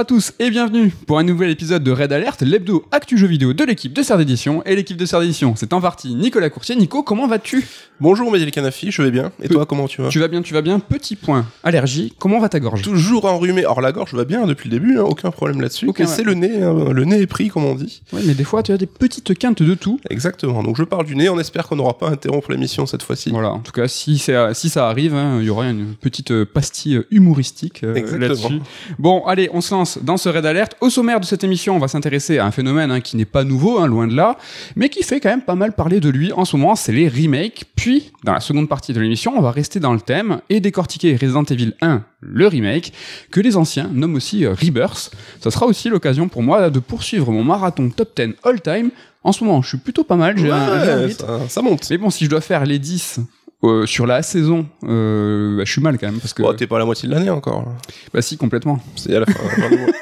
Bonjour à tous et bienvenue pour un nouvel épisode de Red Alert, l'hebdo actu jeu vidéo de l'équipe de Serre d'édition. Et l'équipe de Serre d'édition, c'est en partie Nicolas Courtier. Nico, comment vas-tu? Bonjour Médélic Canafi, je vais bien. Et toi, comment tu vas? Tu vas bien, tu vas bien? Petit point. Allergie, comment va ta gorge? Toujours enrhumé. Alors la gorge va bien depuis le début, hein, aucun problème là-dessus. Ok, Et ouais. c'est le nez, hein, le nez est pris comme on dit. Ouais, mais des fois, tu as des petites quintes de tout. Exactement. Donc je parle du nez, on espère qu'on n'aura pas à interrompre l'émission cette fois-ci. Voilà, en tout cas, si, ça arrive, hein, il y aura une petite euh, pastille humoristique euh, là-dessus. Bon, allez, on se lance dans ce raid alerte. Au sommaire de cette émission, on va s'intéresser à un phénomène hein, qui n'est pas nouveau, hein, loin de là, mais qui fait quand même pas mal parler de lui en ce moment, c'est les remakes. Puis, dans la seconde partie de l'émission, on va rester dans le thème et décortiquer Resident Evil 1, le remake, que les anciens nomment aussi euh, Rebirth. Ça sera aussi l'occasion pour moi de poursuivre mon marathon top 10 all-time. En ce moment, je suis plutôt pas mal, j'ai un- ça, ça monte. Mais bon, si je dois faire les 10 euh, sur la saison, euh, bah, je suis mal quand même parce que Bon, t'es pas à la moitié de l'année encore. là. bah si complètement. C'est à la fin. fin du mois.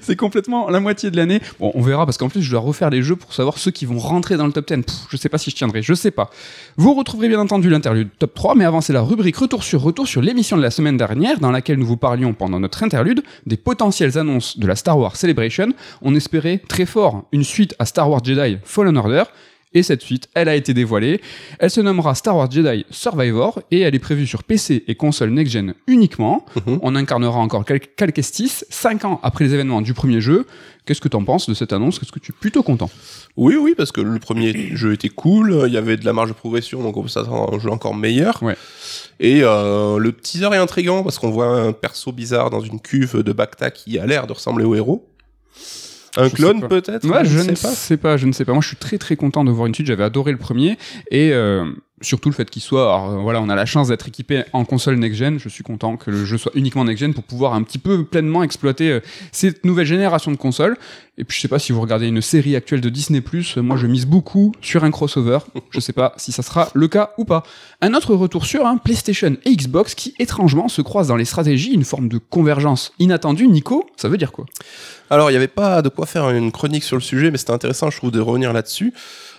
C'est complètement la moitié de l'année. Bon, on verra parce qu'en plus je dois refaire les jeux pour savoir ceux qui vont rentrer dans le top 10. Pff, je sais pas si je tiendrai, je sais pas. Vous retrouverez bien entendu l'interlude top 3, mais avant c'est la rubrique retour sur retour sur l'émission de la semaine dernière dans laquelle nous vous parlions pendant notre interlude des potentielles annonces de la Star Wars Celebration. On espérait très fort une suite à Star Wars Jedi Fallen Order. Et cette suite, elle a été dévoilée. Elle se nommera Star Wars Jedi Survivor et elle est prévue sur PC et console next-gen uniquement. Mhm. On incarnera encore Cal Cal Kestis, 5 ans après les événements du premier jeu. Qu'est-ce que t'en penses de cette annonce? Est-ce que tu es plutôt content? Oui, oui, parce que le premier jeu était cool, il y avait de la marge de progression, donc on peut s'attendre à un jeu encore meilleur. Ouais. Et euh, le teaser est intriguant parce qu'on voit un perso bizarre dans une cuve de Bacta qui a l'air de ressembler au héros. Un Je clone peut-être? Ouais, je, sais ne sais pas, je ne sais pas. Moi, je suis très très content de voir une suite. J'avais adoré le premier et euh, surtout le fait qu'il soit. Euh, voilà, on a la chance d'être équipé en console next-gen. Je suis content que le jeu soit uniquement next-gen pour pouvoir un petit peu pleinement exploiter euh, cette nouvelle génération de consoles. Et puis, je sais pas si vous regardez une série actuelle de Disney+, euh, moi, je mise beaucoup sur un crossover. je sais pas si ça sera le cas ou pas. Un autre retour sur un PlayStation et Xbox qui étrangement se croisent dans les stratégies, une forme de convergence inattendue. Nico, ça veut dire quoi? Alors, il n'y avait pas de quoi faire une chronique sur le sujet, mais c'était intéressant, je trouve, de revenir là-dessus.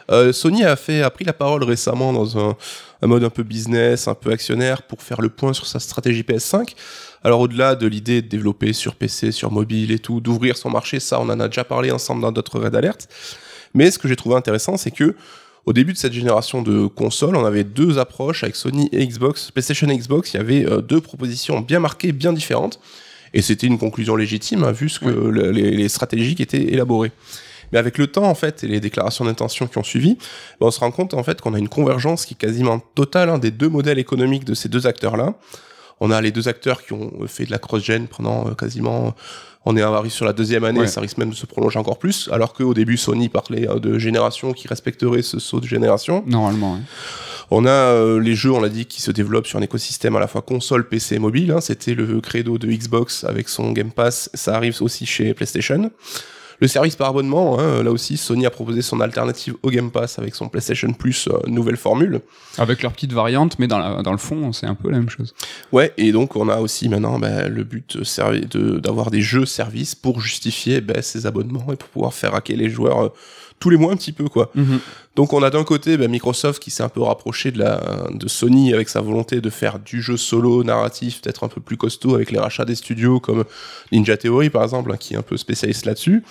Euh, Sony a, fait, a pris la parole récemment dans un, un mode un peu business, un peu actionnaire, pour faire le point sur sa stratégie PS5. Alors, au-delà de l'idée de développer sur PC, sur mobile et tout, d'ouvrir son marché, ça, on en a déjà parlé ensemble dans d'autres raids d'alerte. Mais ce que j'ai trouvé intéressant, c'est que au début de cette génération de consoles, on avait deux approches avec Sony et Xbox, PlayStation et Xbox. Il y avait euh, deux propositions bien marquées, bien différentes. Et c'était une conclusion légitime, hein, vu ce que le- les, les stratégies qui étaient élaborées. Mais avec le temps, en fait, et les déclarations d'intention qui ont suivi, ben, on se rend compte, en fait, qu'on a une convergence qui est quasiment totale hein, des deux modèles économiques de ces deux acteurs-là. On a les deux acteurs qui ont fait de la cross-gen pendant euh, quasiment... On est arrivé sur la deuxième année, Ouais. ça risque même de se prolonger encore plus, alors qu'au début, Sony parlait euh, de génération qui respecterait ce saut de génération. Normalement, ouais. On a euh, les jeux, on l'a dit, qui se développent sur un écosystème à la fois console, PC et mobile. hein. C'était le credo de Xbox avec son Game Pass. Ça arrive aussi chez PlayStation. Le service par abonnement, hein, là aussi, Sony a proposé son alternative au Game Pass avec son PlayStation Plus, euh, nouvelle formule. Avec leur petite variante, mais dans, la- dans le fond, c'est un peu la même chose. Ouais, et donc on a aussi maintenant bah, le but de- d'avoir des jeux services pour justifier bah, ces abonnements et pour pouvoir faire hacker les joueurs euh, tous les mois un petit peu quoi. Donc on a d'un côté bah, Microsoft qui s'est un peu rapproché de, la, de Sony avec sa volonté de faire du jeu solo narratif peut-être un peu plus costaud avec les rachats des studios comme Ninja Theory par exemple hein, qui est un peu spécialiste là-dessus.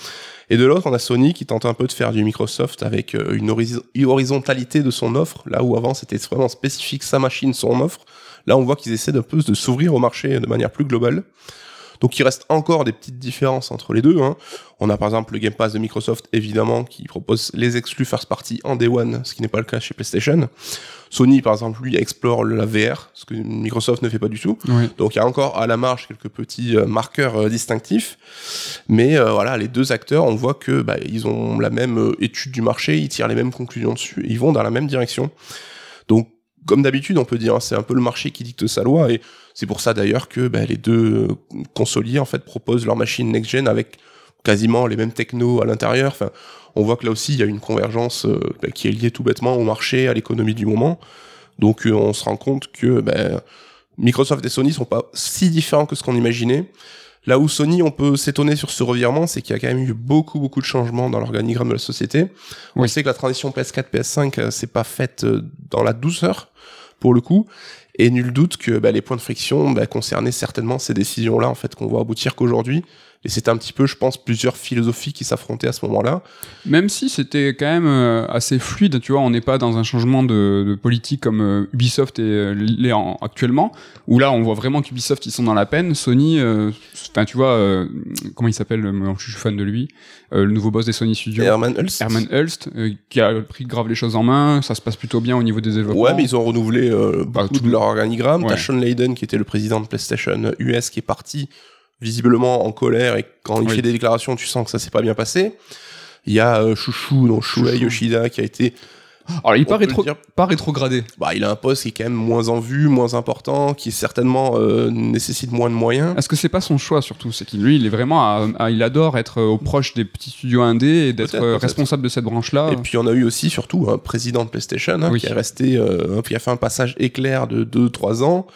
Et de l'autre on a Sony qui tente un peu de faire du Microsoft avec euh, une horiz- horizontalité de son offre là où avant c'était vraiment spécifique sa machine son offre. Là on voit qu'ils essaient d'un peu de s'ouvrir au marché de manière plus globale. Donc il reste encore des petites différences entre les deux. hein. On a par exemple le Game Pass de Microsoft, évidemment, qui propose les exclus first party en day one, ce qui n'est pas le cas chez PlayStation. Sony, par exemple, lui, explore la VR, ce que Microsoft ne fait pas du tout. Oui. Donc il y a encore à la marge quelques petits euh, marqueurs euh, distinctifs. Mais euh, voilà, les deux acteurs, on voit que bah, ils ont la même euh, étude du marché, ils tirent les mêmes conclusions dessus, ils vont dans la même direction. Donc comme d'habitude, on peut dire, hein, c'est un peu le marché qui dicte sa loi, et c'est pour ça d'ailleurs que bah, les deux euh, consoliers en fait proposent leur machine next-gen avec quasiment les mêmes technos à l'intérieur. Enfin, on voit que là aussi il y a une convergence euh, bah, qui est liée tout bêtement au marché, à l'économie du moment. Donc euh, on se rend compte que bah, Microsoft et Sony sont pas si différents que ce qu'on imaginait. Là où Sony, on peut s'étonner sur ce revirement, c'est qu'il y a quand même eu beaucoup, beaucoup de changements dans l'organigramme de la société. On Oui. sait que la transition PS4, PS5, euh, c'est pas faite euh, dans la douceur, pour le coup. Et nul doute que bah, les points de friction bah, concernaient certainement ces décisions-là, en fait, qu'on voit aboutir qu'aujourd'hui. Et c'était un petit peu, je pense, plusieurs philosophies qui s'affrontaient à ce moment-là. Même si c'était quand même euh, assez fluide, tu vois, on n'est pas dans un changement de, de politique comme euh, Ubisoft est, euh, l'est en- actuellement, où là on voit vraiment qu'Ubisoft ils sont dans la peine. Sony, euh, enfin tu vois, euh, comment il s'appelle, je suis fan de lui, euh, le nouveau boss des Sony Studios. Herman Hulst. Herman Hulst, qui a pris grave les choses en main, ça se passe plutôt bien au niveau des développements. Ouais, mais ils ont renouvelé Bah, tout- de leur organigramme. Ouais. T'as Sean Layden, qui était le président de PlayStation US, qui est parti visiblement en colère, et quand il Oui. fait des déclarations, tu sens que ça s'est pas bien passé. Il y a euh, Chouchou, donc Shuei. Yoshida, qui a été... Alors il est on pas, rétro, pas rétrogradé. Bah, il a un poste qui est quand même moins en vue, moins important, qui certainement euh, nécessite moins de moyens. Est-ce que c'est pas son choix surtout? C'est qu'il lui, il est vraiment, à- à- il adore être euh, au proche des petits studios indés et d'être responsable de cette branche-là. Et puis on a eu aussi surtout un président de PlayStation hein, Oui. qui est resté, euh, qui a fait un passage éclair de 2-3 ans,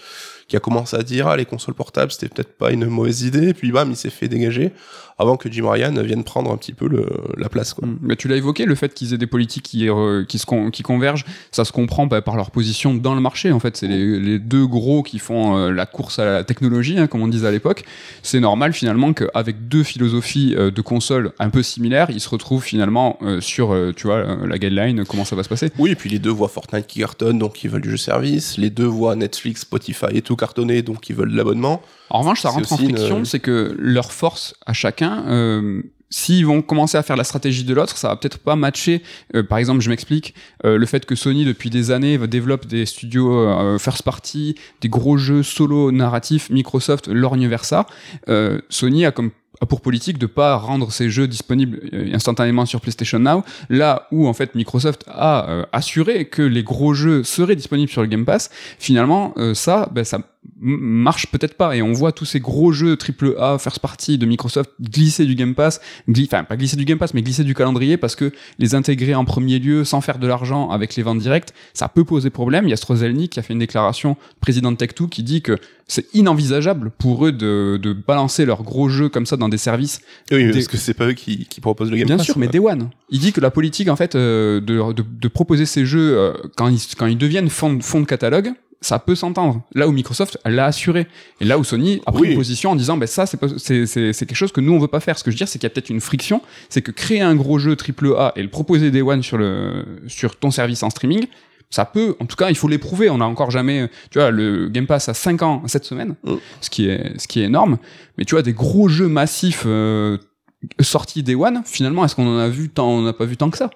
qui a commencé à dire ah les consoles portables c'était peut-être pas une mauvaise idée, puis bam il s'est fait dégager avant que Jim Ryan vienne prendre un petit peu le, la place quoi. Mm. Mais tu l'as évoqué, le fait qu'ils aient des politiques qui, euh, qui, se con- qui convergent, ça se comprend bah, par leur position dans le marché. En fait, c'est les, les deux gros qui font euh, la course à la technologie, hein, comme on disait à l'époque. C'est normal finalement qu'avec deux philosophies euh, de consoles un peu similaires, ils se retrouvent finalement sur, tu vois, la guideline, comment ça va se passer. Oui et puis les deux voient Fortnite qui cartonne donc ils veulent du jeu service, les deux voient Netflix, Spotify et tout cartonner donc ils veulent l'abonnement. En revanche, ça rentre en une- friction, c'est que leur force à chacun, euh, s'ils vont commencer à faire la stratégie de l'autre, ça va peut-être pas matcher. Euh, par exemple, je m'explique, euh, le fait que Sony depuis des années développe des studios euh, first party, des gros jeux solo narratifs, Microsoft lorgne vers ça. Euh, Sony a comme a pour politique de pas rendre ces jeux disponibles euh, instantanément sur PlayStation Now, là où en fait Microsoft a euh, assuré que les gros jeux seraient disponibles sur le Game Pass, finalement euh, ça, ben, ça marche peut-être pas et on voit tous ces gros jeux AAA first party de Microsoft glisser du Game Pass, gli- enfin pas glisser du Game Pass mais glisser du calendrier parce que les intégrer en premier lieu sans faire de l'argent avec les ventes directes, ça peut poser problème. Il y a Strozelny qui a fait une déclaration, président de Tech2, qui dit que c'est inenvisageable pour eux de, de balancer leurs gros jeux comme ça dans des services Oui Des- parce que c'est pas eux qui, qui proposent le Game Bien Pass, sûr, quoi. mais Day One. Il dit que la politique, en fait, euh, de, de, de proposer ces jeux euh, quand, ils, quand ils deviennent fond, de- fond de catalogue, ça peut s'entendre. Là où Microsoft l'a assuré. Et là où Sony a pris Oui. une position en disant, ben ça, c'est pas- c'est c'est- c'est quelque chose que nous, on veut pas faire. Ce que je veux dire, c'est qu'il y a peut-être une friction. C'est que créer un gros jeu AAA et le proposer Day One sur, le, sur ton service en streaming, ça peut, en tout cas, il faut l'éprouver. On n'a encore jamais, tu vois, le Game Pass a 5 ans cette semaine, Mm. ce, qui est, ce qui est énorme. Mais tu vois, des gros jeux massifs euh, sortis Day One, finalement, est-ce qu'on en a vu tant, on n'a pas vu tant que ça?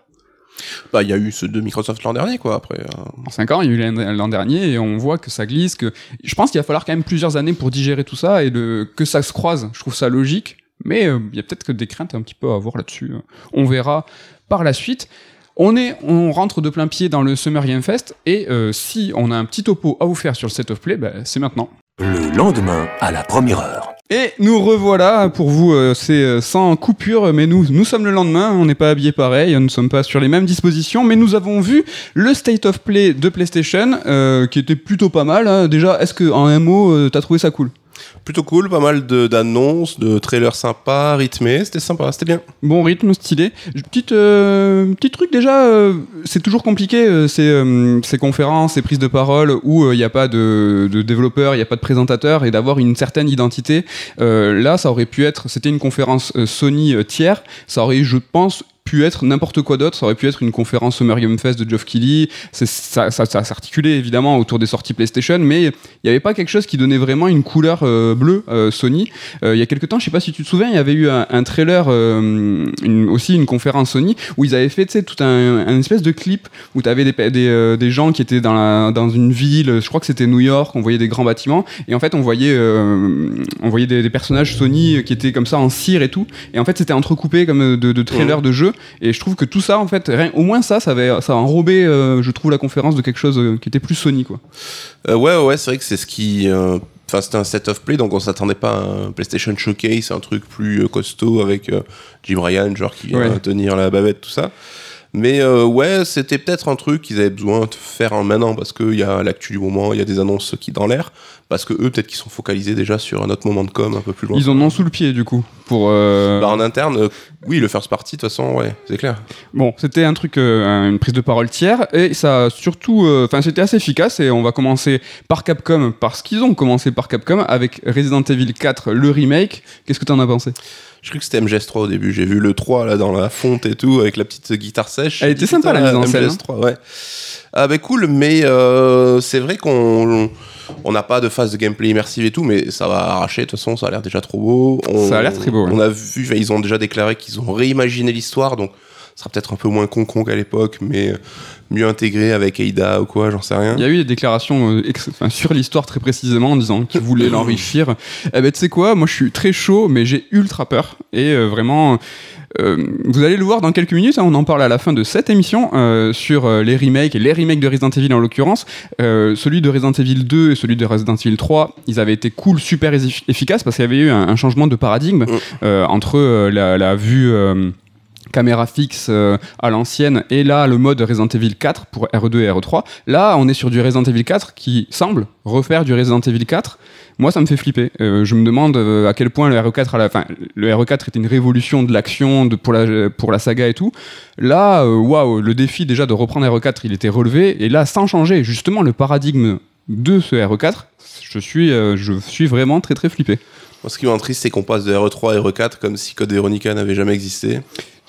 Bah il y a eu ceux de Microsoft l'an dernier quoi après. euh. En 5 ans, il y a eu l'an dernier et on voit que ça glisse, que je pense qu'il va falloir quand même plusieurs années pour digérer tout ça et le, que ça se croise. Je trouve ça logique, mais euh, il y a peut-être que des craintes un petit peu à avoir là-dessus. On verra par la suite. On est, on rentre de plein pied dans le Summer Game Fest et euh, si on a un petit topo à vous faire sur le set of play, bah, c'est maintenant. Le lendemain, à la première heure. Et nous revoilà pour vous, euh, c'est euh, sans coupure, mais nous, nous sommes le lendemain, on n'est pas habillés pareil, nous ne sommes pas sur les mêmes dispositions, mais nous avons vu le State of Play de PlayStation, euh, qui était plutôt pas mal. hein. Déjà, est-ce que en un mot, t'as trouvé ça cool? Plutôt cool, pas mal d'annonces, de, trailers sympas, rythmés, c'était sympa, c'était bien. Bon rythme, stylé. Petite, euh, petit truc déjà, euh, c'est toujours compliqué euh, ces, euh, ces conférences, ces prises de parole où il n'y a pas de, de développeur, il n'y a pas de présentateur et d'avoir une certaine identité. Là, ça aurait pu être, c'était une conférence Sony tiers, ça aurait, je pense, pu être n'importe quoi d'autre, ça aurait pu être une conférence Summer Game Fest de Geoff Keighley, ça, ça, ça s'articulait évidemment autour des sorties PlayStation, mais il n'y avait pas quelque chose qui donnait vraiment une couleur euh, bleue euh, Sony. Euh, il y a quelques temps, je sais pas si tu te souviens, il y avait eu un, un trailer, euh, une- aussi une conférence Sony, où ils avaient fait tout un, un espèce de clip où tu avais des, des, des gens qui étaient dans, la, dans une ville, je crois que c'était New York, on voyait des grands bâtiments, et en fait on voyait, on voyait des, des personnages Sony qui étaient comme ça en cire et tout, et en fait c'était entrecoupé comme de, de trailers de jeux, et je trouve que tout ça, en fait, rien- au moins ça, ça, avait, ça a enrobé, euh, je trouve, la conférence de quelque chose euh, qui était plus Sony, quoi. Euh, ouais, ouais, c'est vrai que c'est ce qui. Enfin, c'était un set of play, donc on s'attendait pas à un PlayStation Showcase, un truc plus costaud avec Jim Ryan, genre qui vient Ouais. tenir la bavette, tout ça. Mais euh, ouais, c'était peut-être un truc qu'ils avaient besoin de faire en maintenant parce qu'il y a l'actu du moment, il y a des annonces qui dans l'air. Parce que eux, peut-être qu'ils sont focalisés déjà sur un autre moment de com un peu plus loin. Ils en ont sous le pied, du coup. Pour, euh, Bah, en interne, euh, oui, le first party, de toute façon, ouais, c'est clair. Bon, c'était un truc, une prise de parole tiers, et ça a surtout, enfin, c'était assez efficace. Et on va commencer par Capcom, parce qu'ils ont commencé par Capcom avec Resident Evil 4, le remake. Qu'est-ce que t'en as pensé? Je crois que c'était MGS3 au début. J'ai vu le 3 là dans la fonte et tout, avec la petite guitare sèche. Elle était sympa, la mise en scène, hein. MGS3, ouais. Ah, bah cool, mais euh, c'est vrai qu'on. On n'a pas de phase de gameplay immersive et tout, mais ça va arracher. De toute façon, ça a l'air déjà trop beau. On- Ça a l'air très beau, ouais. On a vu, ils ont déjà déclaré qu'ils ont réimaginé l'histoire, donc ça sera peut-être un peu moins con-con qu'à l'époque, mais mieux intégré avec Ada ou quoi, j'en sais rien. Il y a eu des déclarations euh, sur l'histoire très précisément en disant qu'ils voulaient l'enrichir. Eh ben, tu sais quoi, moi je suis très chaud, mais j'ai ultra peur. Et euh, vraiment, euh, vous allez le voir dans quelques minutes, hein, on en parle à la fin de cette émission euh, sur euh, les remakes, et les remakes de Resident Evil en l'occurrence. Celui de Resident Evil 2 et celui de Resident Evil 3, ils avaient été cool, super effi- efficaces parce qu'il y avait eu un, un changement de paradigme Mm. entre la, la vue. Caméra fixe euh, à l'ancienne. Et là le mode Resident Evil 4 pour RE2 et RE3 là on est sur du Resident Evil 4 qui semble refaire du Resident Evil 4 moi ça me fait flipper. Euh, je me demande euh, à quel point le RE4 à le RE4 était une révolution de l'action pour la saga et tout. Là waouh le défi déjà de reprendre RE4 il était relevé. Et là sans changer justement le paradigme de ce RE4 je suis je suis vraiment très très flippé. Ce qui m'intrigue, c'est qu'on passe de RE3 à RE4 comme si Code Veronica n'avait jamais existé.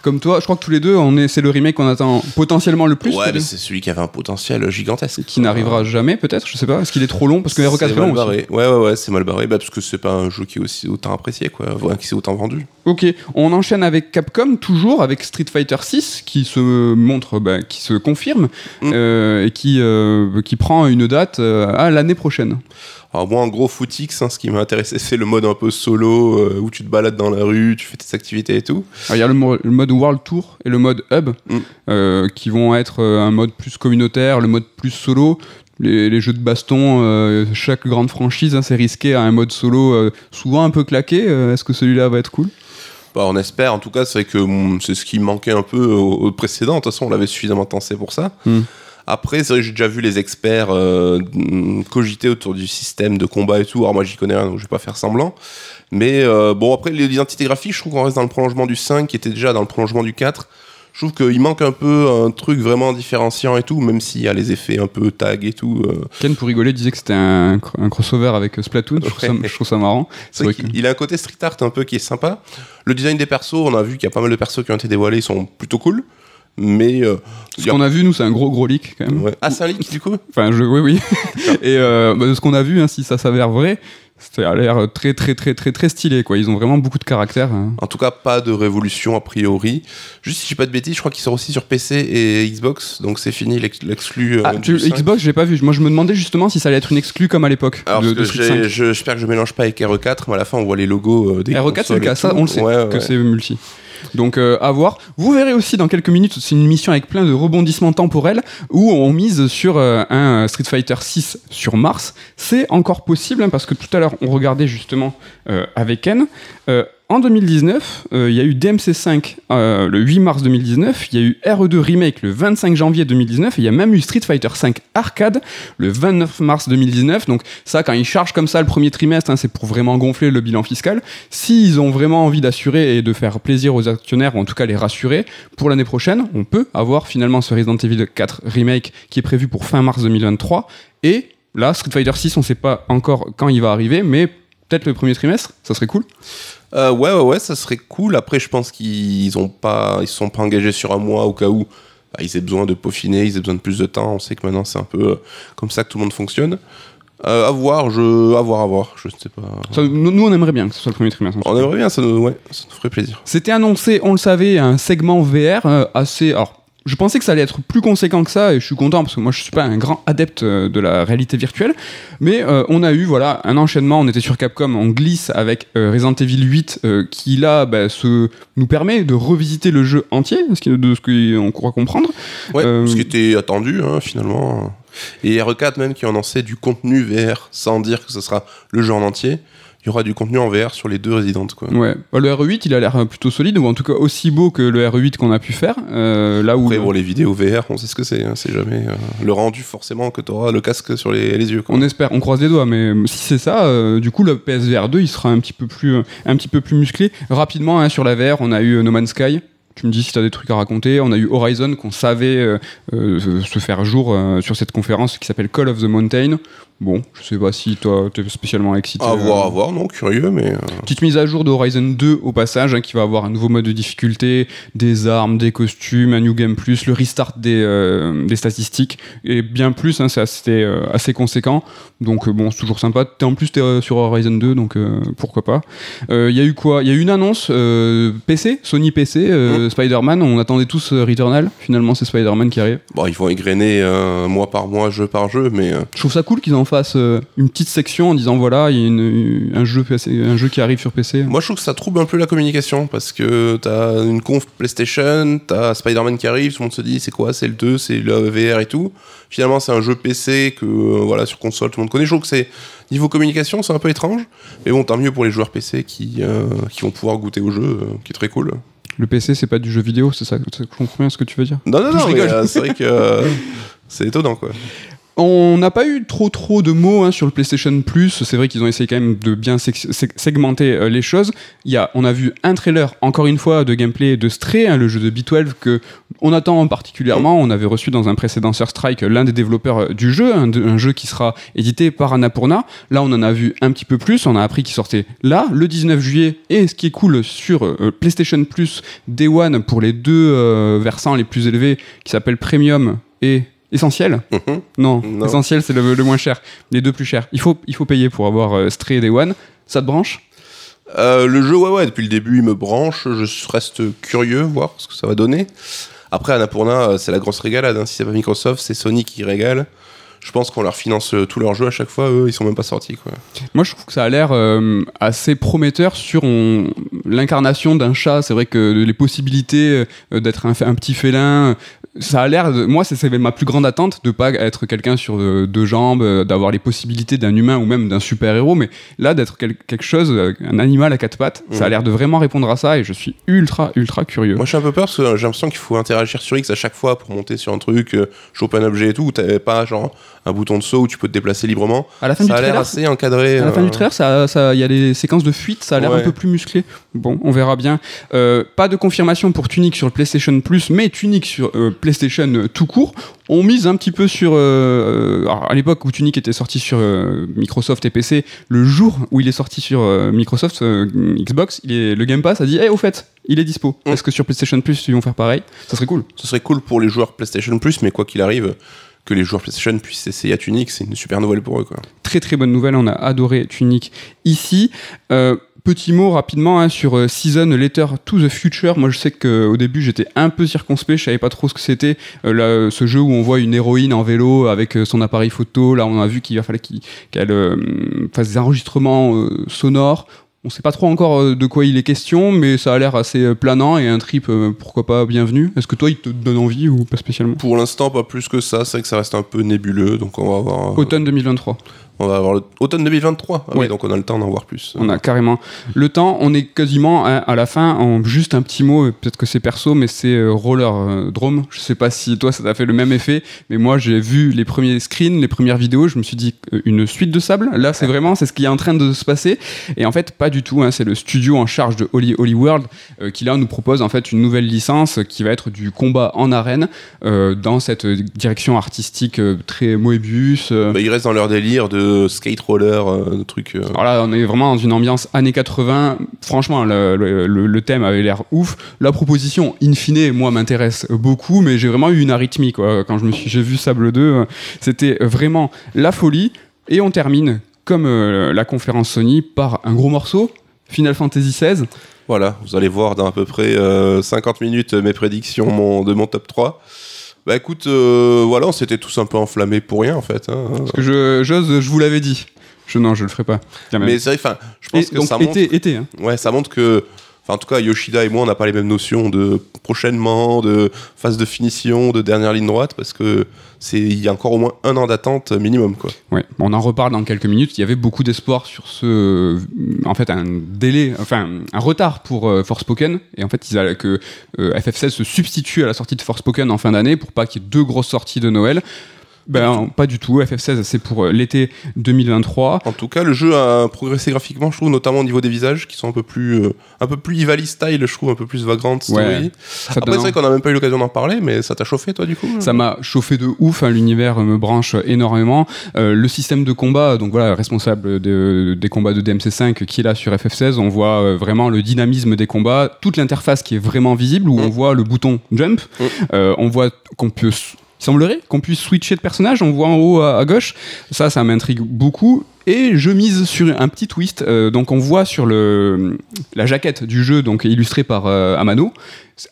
Comme toi je crois que tous les deux on est c'est le remake qu'on attend potentiellement le plus ouais, mais c'est celui qui avait un potentiel gigantesque. qui n'arrivera jamais peut-être, je sais pas. Est-ce qu'il est trop long? Parce que RE4 C'est est long mal aussi. barré. Ouais, ouais, ouais, c'est mal barré. Bah, parce que c'est pas un jeu qui est aussi autant apprécié, quoi. Voilà, qui s'est autant vendu. Ok, on enchaîne avec Capcom toujours avec Street Fighter 6 qui se montre, bah, qui se confirme Mm. euh, et qui euh, qui prend une date euh, à l'année prochaine. Alors, moi, en gros, Footix, hein, ce qui m'a intéressé, c'est le mode un peu solo euh, où tu te balades dans la rue, tu fais tes activités et tout. Alors, Il y a le, mo- le mode World Tour et le mode Hub Mm. euh, qui vont être euh, un mode plus communautaire, le mode plus solo. Les, les jeux de baston, euh, chaque grande franchise, hein, c'est risqué à un mode solo souvent un peu claqué. Est-ce que celui-là va être cool? Bah, on espère. En tout cas, c'est vrai que hum, c'est ce qui manquait un peu au, au précédent. De toute façon, on l'avait suffisamment tensé pour ça. Hmm. Après, c'est vrai que j'ai déjà vu les experts euh, cogiter autour du système de combat et tout. Alors, moi, j'y connais rien, donc je vais pas faire semblant. Mais euh, bon, après, l'identité graphique, je trouve qu'on reste dans le prolongement du 5, qui était déjà dans le prolongement du 4. Je trouve qu'il manque un peu un truc vraiment différenciant et tout, même s'il y a les effets un peu tag et tout. euh. Ken, pour rigoler, disait que c'était un, cr- un crossover avec Splatoon. Je trouve, ça, Ouais. je trouve ça marrant. C'est vrai qu'il il a un côté street art un peu qui est sympa. Le design des persos, on a vu qu'il y a pas mal de persos qui ont été dévoilés, ils sont plutôt cool. Mais. euh, Ce a- qu'on a vu, nous, c'est un gros gros leak quand même. Ouais. Ah, c'est un leak du coup? Enfin, je, oui, oui. Et euh, bah, de ce qu'on a vu, hein, si ça s'avère vrai, ça a l'air très, très, très, très, très stylé. Quoi. Ils ont vraiment beaucoup de caractère. hein. En tout cas, pas de révolution a priori. Juste si je dis pas de bêtises, je crois qu'il sort aussi sur PC et Xbox, donc c'est fini l'ex- l'exclu. euh, Ah, tu- 5. Xbox, j'ai pas vu. Moi, je me demandais justement si ça allait être une exclue comme à l'époque. Alors, de, parce de que Street j'ai- 5. je- j'espère que je mélange pas avec RE4, mais à la fin on voit les logos euh, des RE4, c'est le cas. Ça, on le sait Ouais, que ouais. c'est multi. Donc, euh, à voir. Vous verrez aussi dans quelques minutes, c'est une mission avec plein de rebondissements temporels où on mise sur euh, un Street Fighter 6 sur Mars. C'est encore possible hein, parce que tout à l'heure, on regardait justement euh, avec Ken. Euh, en 2019, euh, il y a eu DMC5 euh, le 8 mars 2019, il y a eu RE2 Remake le 25 janvier 2019, et il y a même eu Street Fighter 5 Arcade le 29 mars 2019. Donc ça, quand ils chargent comme ça le premier trimestre, hein, c'est pour vraiment gonfler le bilan fiscal. S'ils ont vraiment envie d'assurer et de faire plaisir aux actionnaires, ou en tout cas les rassurer, pour l'année prochaine, on peut avoir finalement ce Resident Evil 4 Remake qui est prévu pour fin mars 2023. Et là, Street Fighter 6, on sait pas encore quand il va arriver, mais peut-être le premier trimestre, ça serait cool. Euh, ouais, ouais, ouais, ça serait cool. Après, je pense qu'ils ont pas, ils se sont pas engagés sur un mois au cas où bah, ils aient besoin de peaufiner, ils aient besoin de plus de temps. On sait que maintenant c'est un peu euh, comme ça que tout le monde fonctionne. Euh, à voir, je, à voir, à voir. Je sais pas. Ça, nous, nous, on aimerait bien que ce soit le premier trimestre. On aimerait bien, ça nous, ouais, ça nous ferait plaisir. C'était annoncé, on le savait, un segment VR euh, assez. Alors, je pensais que ça allait être plus conséquent que ça, et je suis content parce que moi je suis pas un grand adepte euh, de la réalité virtuelle. Mais euh, on a eu voilà un enchaînement. On était sur Capcom, on glisse avec euh, Resident Evil 8 euh, qui là bah, se, nous permet de revisiter le jeu entier, ce qui- de ce qu'on croit comprendre. Ouais, ce qui était attendu hein, finalement. Et RE4 même qui en lançait du contenu VR sans dire que ce sera le jeu en entier. Il y aura du contenu en VR sur les deux résidentes. Quoi. Ouais. Bah, le RE8, il a l'air euh, plutôt solide, ou en tout cas aussi beau que le RE8 qu'on a pu faire. euh, là où Après, le- bon, les vidéos VR, on sait ce que c'est. hein, c'est jamais euh, le rendu forcément que tu auras le casque sur les, les yeux. Quoi. on espère, on croise les doigts, mais si c'est ça, euh, du coup le PSVR 2 il sera un petit peu plus, un petit peu plus musclé. Rapidement hein, sur la VR, on a eu No Man's Sky. Tu me dis si tu as des trucs à raconter. On a eu Horizon qu'on savait euh, euh, se faire jour euh, sur cette conférence qui s'appelle Call of the Mountain. Bon, je sais pas si toi t'es spécialement excité. À euh, voir, à voir, non, curieux, mais. euh, Petite mise à jour de Horizon 2 au passage, hein, qui va avoir un nouveau mode de difficulté, des armes, des costumes, un New Game Plus, le restart des, euh, des statistiques, et bien plus, hein, c'est assez, euh, assez conséquent. Donc euh, bon, c'est toujours sympa. T'es, en plus, t'es euh, sur Horizon 2, donc euh, pourquoi pas. Il y a eu quoi? Il y a eu une annonce euh, PC, Sony PC, euh, Spider-Man, on attendait tous euh, Returnal, finalement c'est Spider-Man qui arrive. Bon, ils vont égrener euh, mois par mois, jeu par jeu, mais. euh, Je trouve ça cool qu'ils en fassent euh, une petite section en disant voilà, il y a une- un, jeu PC, un jeu qui arrive sur PC. Moi, je trouve que ça trouble un peu la communication parce que t'as une conf PlayStation, t'as Spider-Man qui arrive, tout le monde se dit c'est quoi, c'est le 2, c'est le VR et tout. Finalement, c'est un jeu PC que euh, voilà sur console tout le monde connaît. Je trouve que c'est niveau communication, c'est un peu étrange, mais bon, tant mieux pour les joueurs PC qui euh, qui vont pouvoir goûter au jeu, euh, qui est très cool. Le PC, c'est pas du jeu vidéo, c'est ça Je comprends bien ce que tu veux dire. Non, non, non, c'est vrai que euh, c'est étonnant quoi. On n'a pas eu trop trop de mots hein, sur le PlayStation Plus. C'est vrai qu'ils ont essayé quand même de bien segmenter euh, les choses. Y a, on a vu un trailer, encore une fois, de gameplay de Stray, hein, le jeu de B12 que on attend particulièrement. On avait reçu dans un précédent Sur Strike l'un des développeurs euh, du jeu, un, jeu qui sera édité par Annapurna. Là, on en a vu un petit peu plus. On a appris qu'il sortait là, le 19 juillet. Et ce qui est cool sur euh, PlayStation Plus Day One pour les deux versants les plus élevés, qui s'appellent Premium et Essentiel. Mhm. Non, Non. essentiel, c'est le, le moins cher. Les deux plus chers. Il faut, il faut payer pour avoir euh, Stray et Day One. Ça te branche? Euh, le jeu, ouais, ouais, depuis le début, il me branche. Je reste curieux, voir ce que ça va donner. Après, Annapurna, euh, c'est la grosse régalade. hein. Si c'est pas Microsoft, c'est Sony qui régale. Je pense qu'on leur finance euh, tous leurs jeux à chaque fois. Eux, ils sont même pas sortis, quoi. Moi, je trouve que ça a l'air euh, assez prometteur sur on- l'incarnation d'un chat. C'est vrai que les possibilités d'être un, un petit félin, ça a l'air. de- Moi, c'est ma plus grande attente de pas être quelqu'un sur euh, deux jambes, euh, d'avoir les possibilités d'un humain ou même d'un super héros. Mais là, d'être quel- quelque chose, euh, un animal à quatre pattes, ça a Mhm. l'air de vraiment répondre à ça. Et je suis ultra, ultra curieux. Moi, je suis un peu peur parce que j'ai l'impression qu'il faut interagir sur X à chaque fois pour monter sur un truc, choper un objet et tout. où T'avais pas genre un bouton de saut où tu peux te déplacer librement. À la fin Ça du a l'air assez encadré. À la fin euh, du trailer, ça, ça, il y a des séquences de fuite, ça a l'air Ouais. un peu plus musclé. Bon, on verra bien. Euh, pas de confirmation pour Tunic sur le PlayStation Plus, mais Tunic sur euh, PlayStation euh, tout court. On mise un petit peu sur. euh, alors, à l'époque où Tunic était sorti sur euh, Microsoft et PC, le jour où il est sorti sur euh, Microsoft, Xbox, il est, le Game Pass a dit Eh, au fait, il est dispo. Mm. Est-ce que sur PlayStation Plus, ils vont faire pareil? Ça serait cool. Ce serait cool pour les joueurs PlayStation Plus, mais quoi qu'il arrive, que les joueurs PlayStation puissent essayer à Tunic, c'est une super nouvelle pour eux, quoi. très très bonne nouvelle, on a adoré Tunic ici. Euh, petit mot rapidement hein, sur euh, Season Letter to the Future. Moi je sais qu'au début j'étais un peu circonspect, je savais pas trop ce que c'était. Euh, euh, ce jeu où on voit une héroïne en vélo avec euh, son appareil photo, là on a vu qu'il va falloir qu'il- qu'elle euh, fasse des enregistrements euh, sonores. On sait pas trop encore euh, de quoi il est question, mais ça a l'air assez euh, planant et un trip, euh, pourquoi pas, bienvenu. Est-ce que toi il te donne envie ou pas spécialement? Pour l'instant, pas plus que ça. C'est vrai que ça reste un peu nébuleux, donc on va avoir. euh, Automne 2023. On va avoir le- automne 2023. Ah oui, donc on a le temps d'en voir plus. On a carrément le temps. On est quasiment à, à la fin. En juste un petit mot, peut-être que c'est perso, mais c'est euh, Roller euh, Drome. Je sais pas si toi ça t'a fait le même effet, mais moi j'ai vu les premiers screens, les premières vidéos. Je me suis dit euh, une suite de sable. Là, c'est vraiment c'est ce qui est en train de se passer. Et en fait, pas du tout. hein. C'est le studio en charge de Holy, Holy World euh, qui là nous propose en fait une nouvelle licence qui va être du combat en arène dans cette direction artistique très Moebius. Bah, ils restent dans leur délire de skate roller, euh, de trucs. euh, alors là, on est vraiment dans une ambiance années 80. Franchement, le, le- thème avait l'air ouf. La proposition, in fine, moi, m'intéresse beaucoup, mais j'ai vraiment eu une arythmie, quoi. Quand je me suis, j'ai vu Sable 2, euh, c'était vraiment la folie. Et on termine, comme euh, la conférence Sony, par un gros morceau, Final Fantasy XVI. Voilà, vous allez voir dans à peu près euh, 50 minutes mes prédictions mon- de mon top 3. Bah écoute, euh, voilà, on s'était tous un peu enflammés pour rien en fait. hein. Parce que je, j'ose, je vous l'avais dit. Je, non, je le ferai pas. Mais c'est vrai, enfin, je pense Et que donc, ça montre, été, été, hein. ouais, ça montre que En tout cas, Yoshida et moi, on n'a pas les mêmes notions de prochainement, de phase de finition, de dernière ligne droite, parce que c'est il y a encore au moins un an d'attente minimum, quoi. Ouais, on en reparle dans quelques minutes. Il y avait beaucoup d'espoir sur ce, en fait, un délai, enfin, un retard pour euh, Forspoken. Et en fait, ils allaient que euh, FF16 se substitue à la sortie de Forspoken en fin d'année pour pas qu'il y ait deux grosses sorties de Noël. Ben, pas du tout. FF16, c'est pour euh, l'été 2023. En tout cas, le jeu a progressé graphiquement, je trouve, notamment au niveau des visages, qui sont un peu plus, euh, un peu plus Ivali style, je trouve, un peu plus Vagrant. Ouais. Après, c'est vrai qu'on n'a même pas eu l'occasion d'en parler, mais ça t'a chauffé, toi, du coup Ça m'a chauffé de ouf, hein, l'univers me branche énormément. Euh, le système de combat, donc voilà, responsable de- des combats de DMC5 qui est là sur FF16, on voit euh, vraiment le dynamisme des combats, toute l'interface qui est vraiment visible, où Mm. on voit le bouton jump, Mm. On voit qu'on peut... Il semblerait qu'on puisse switcher de personnage, on voit en haut à, à gauche, ça, ça m'intrigue beaucoup. Et je mise sur un petit twist, euh, donc on voit sur le, la jaquette du jeu, donc illustrée par euh, Amano,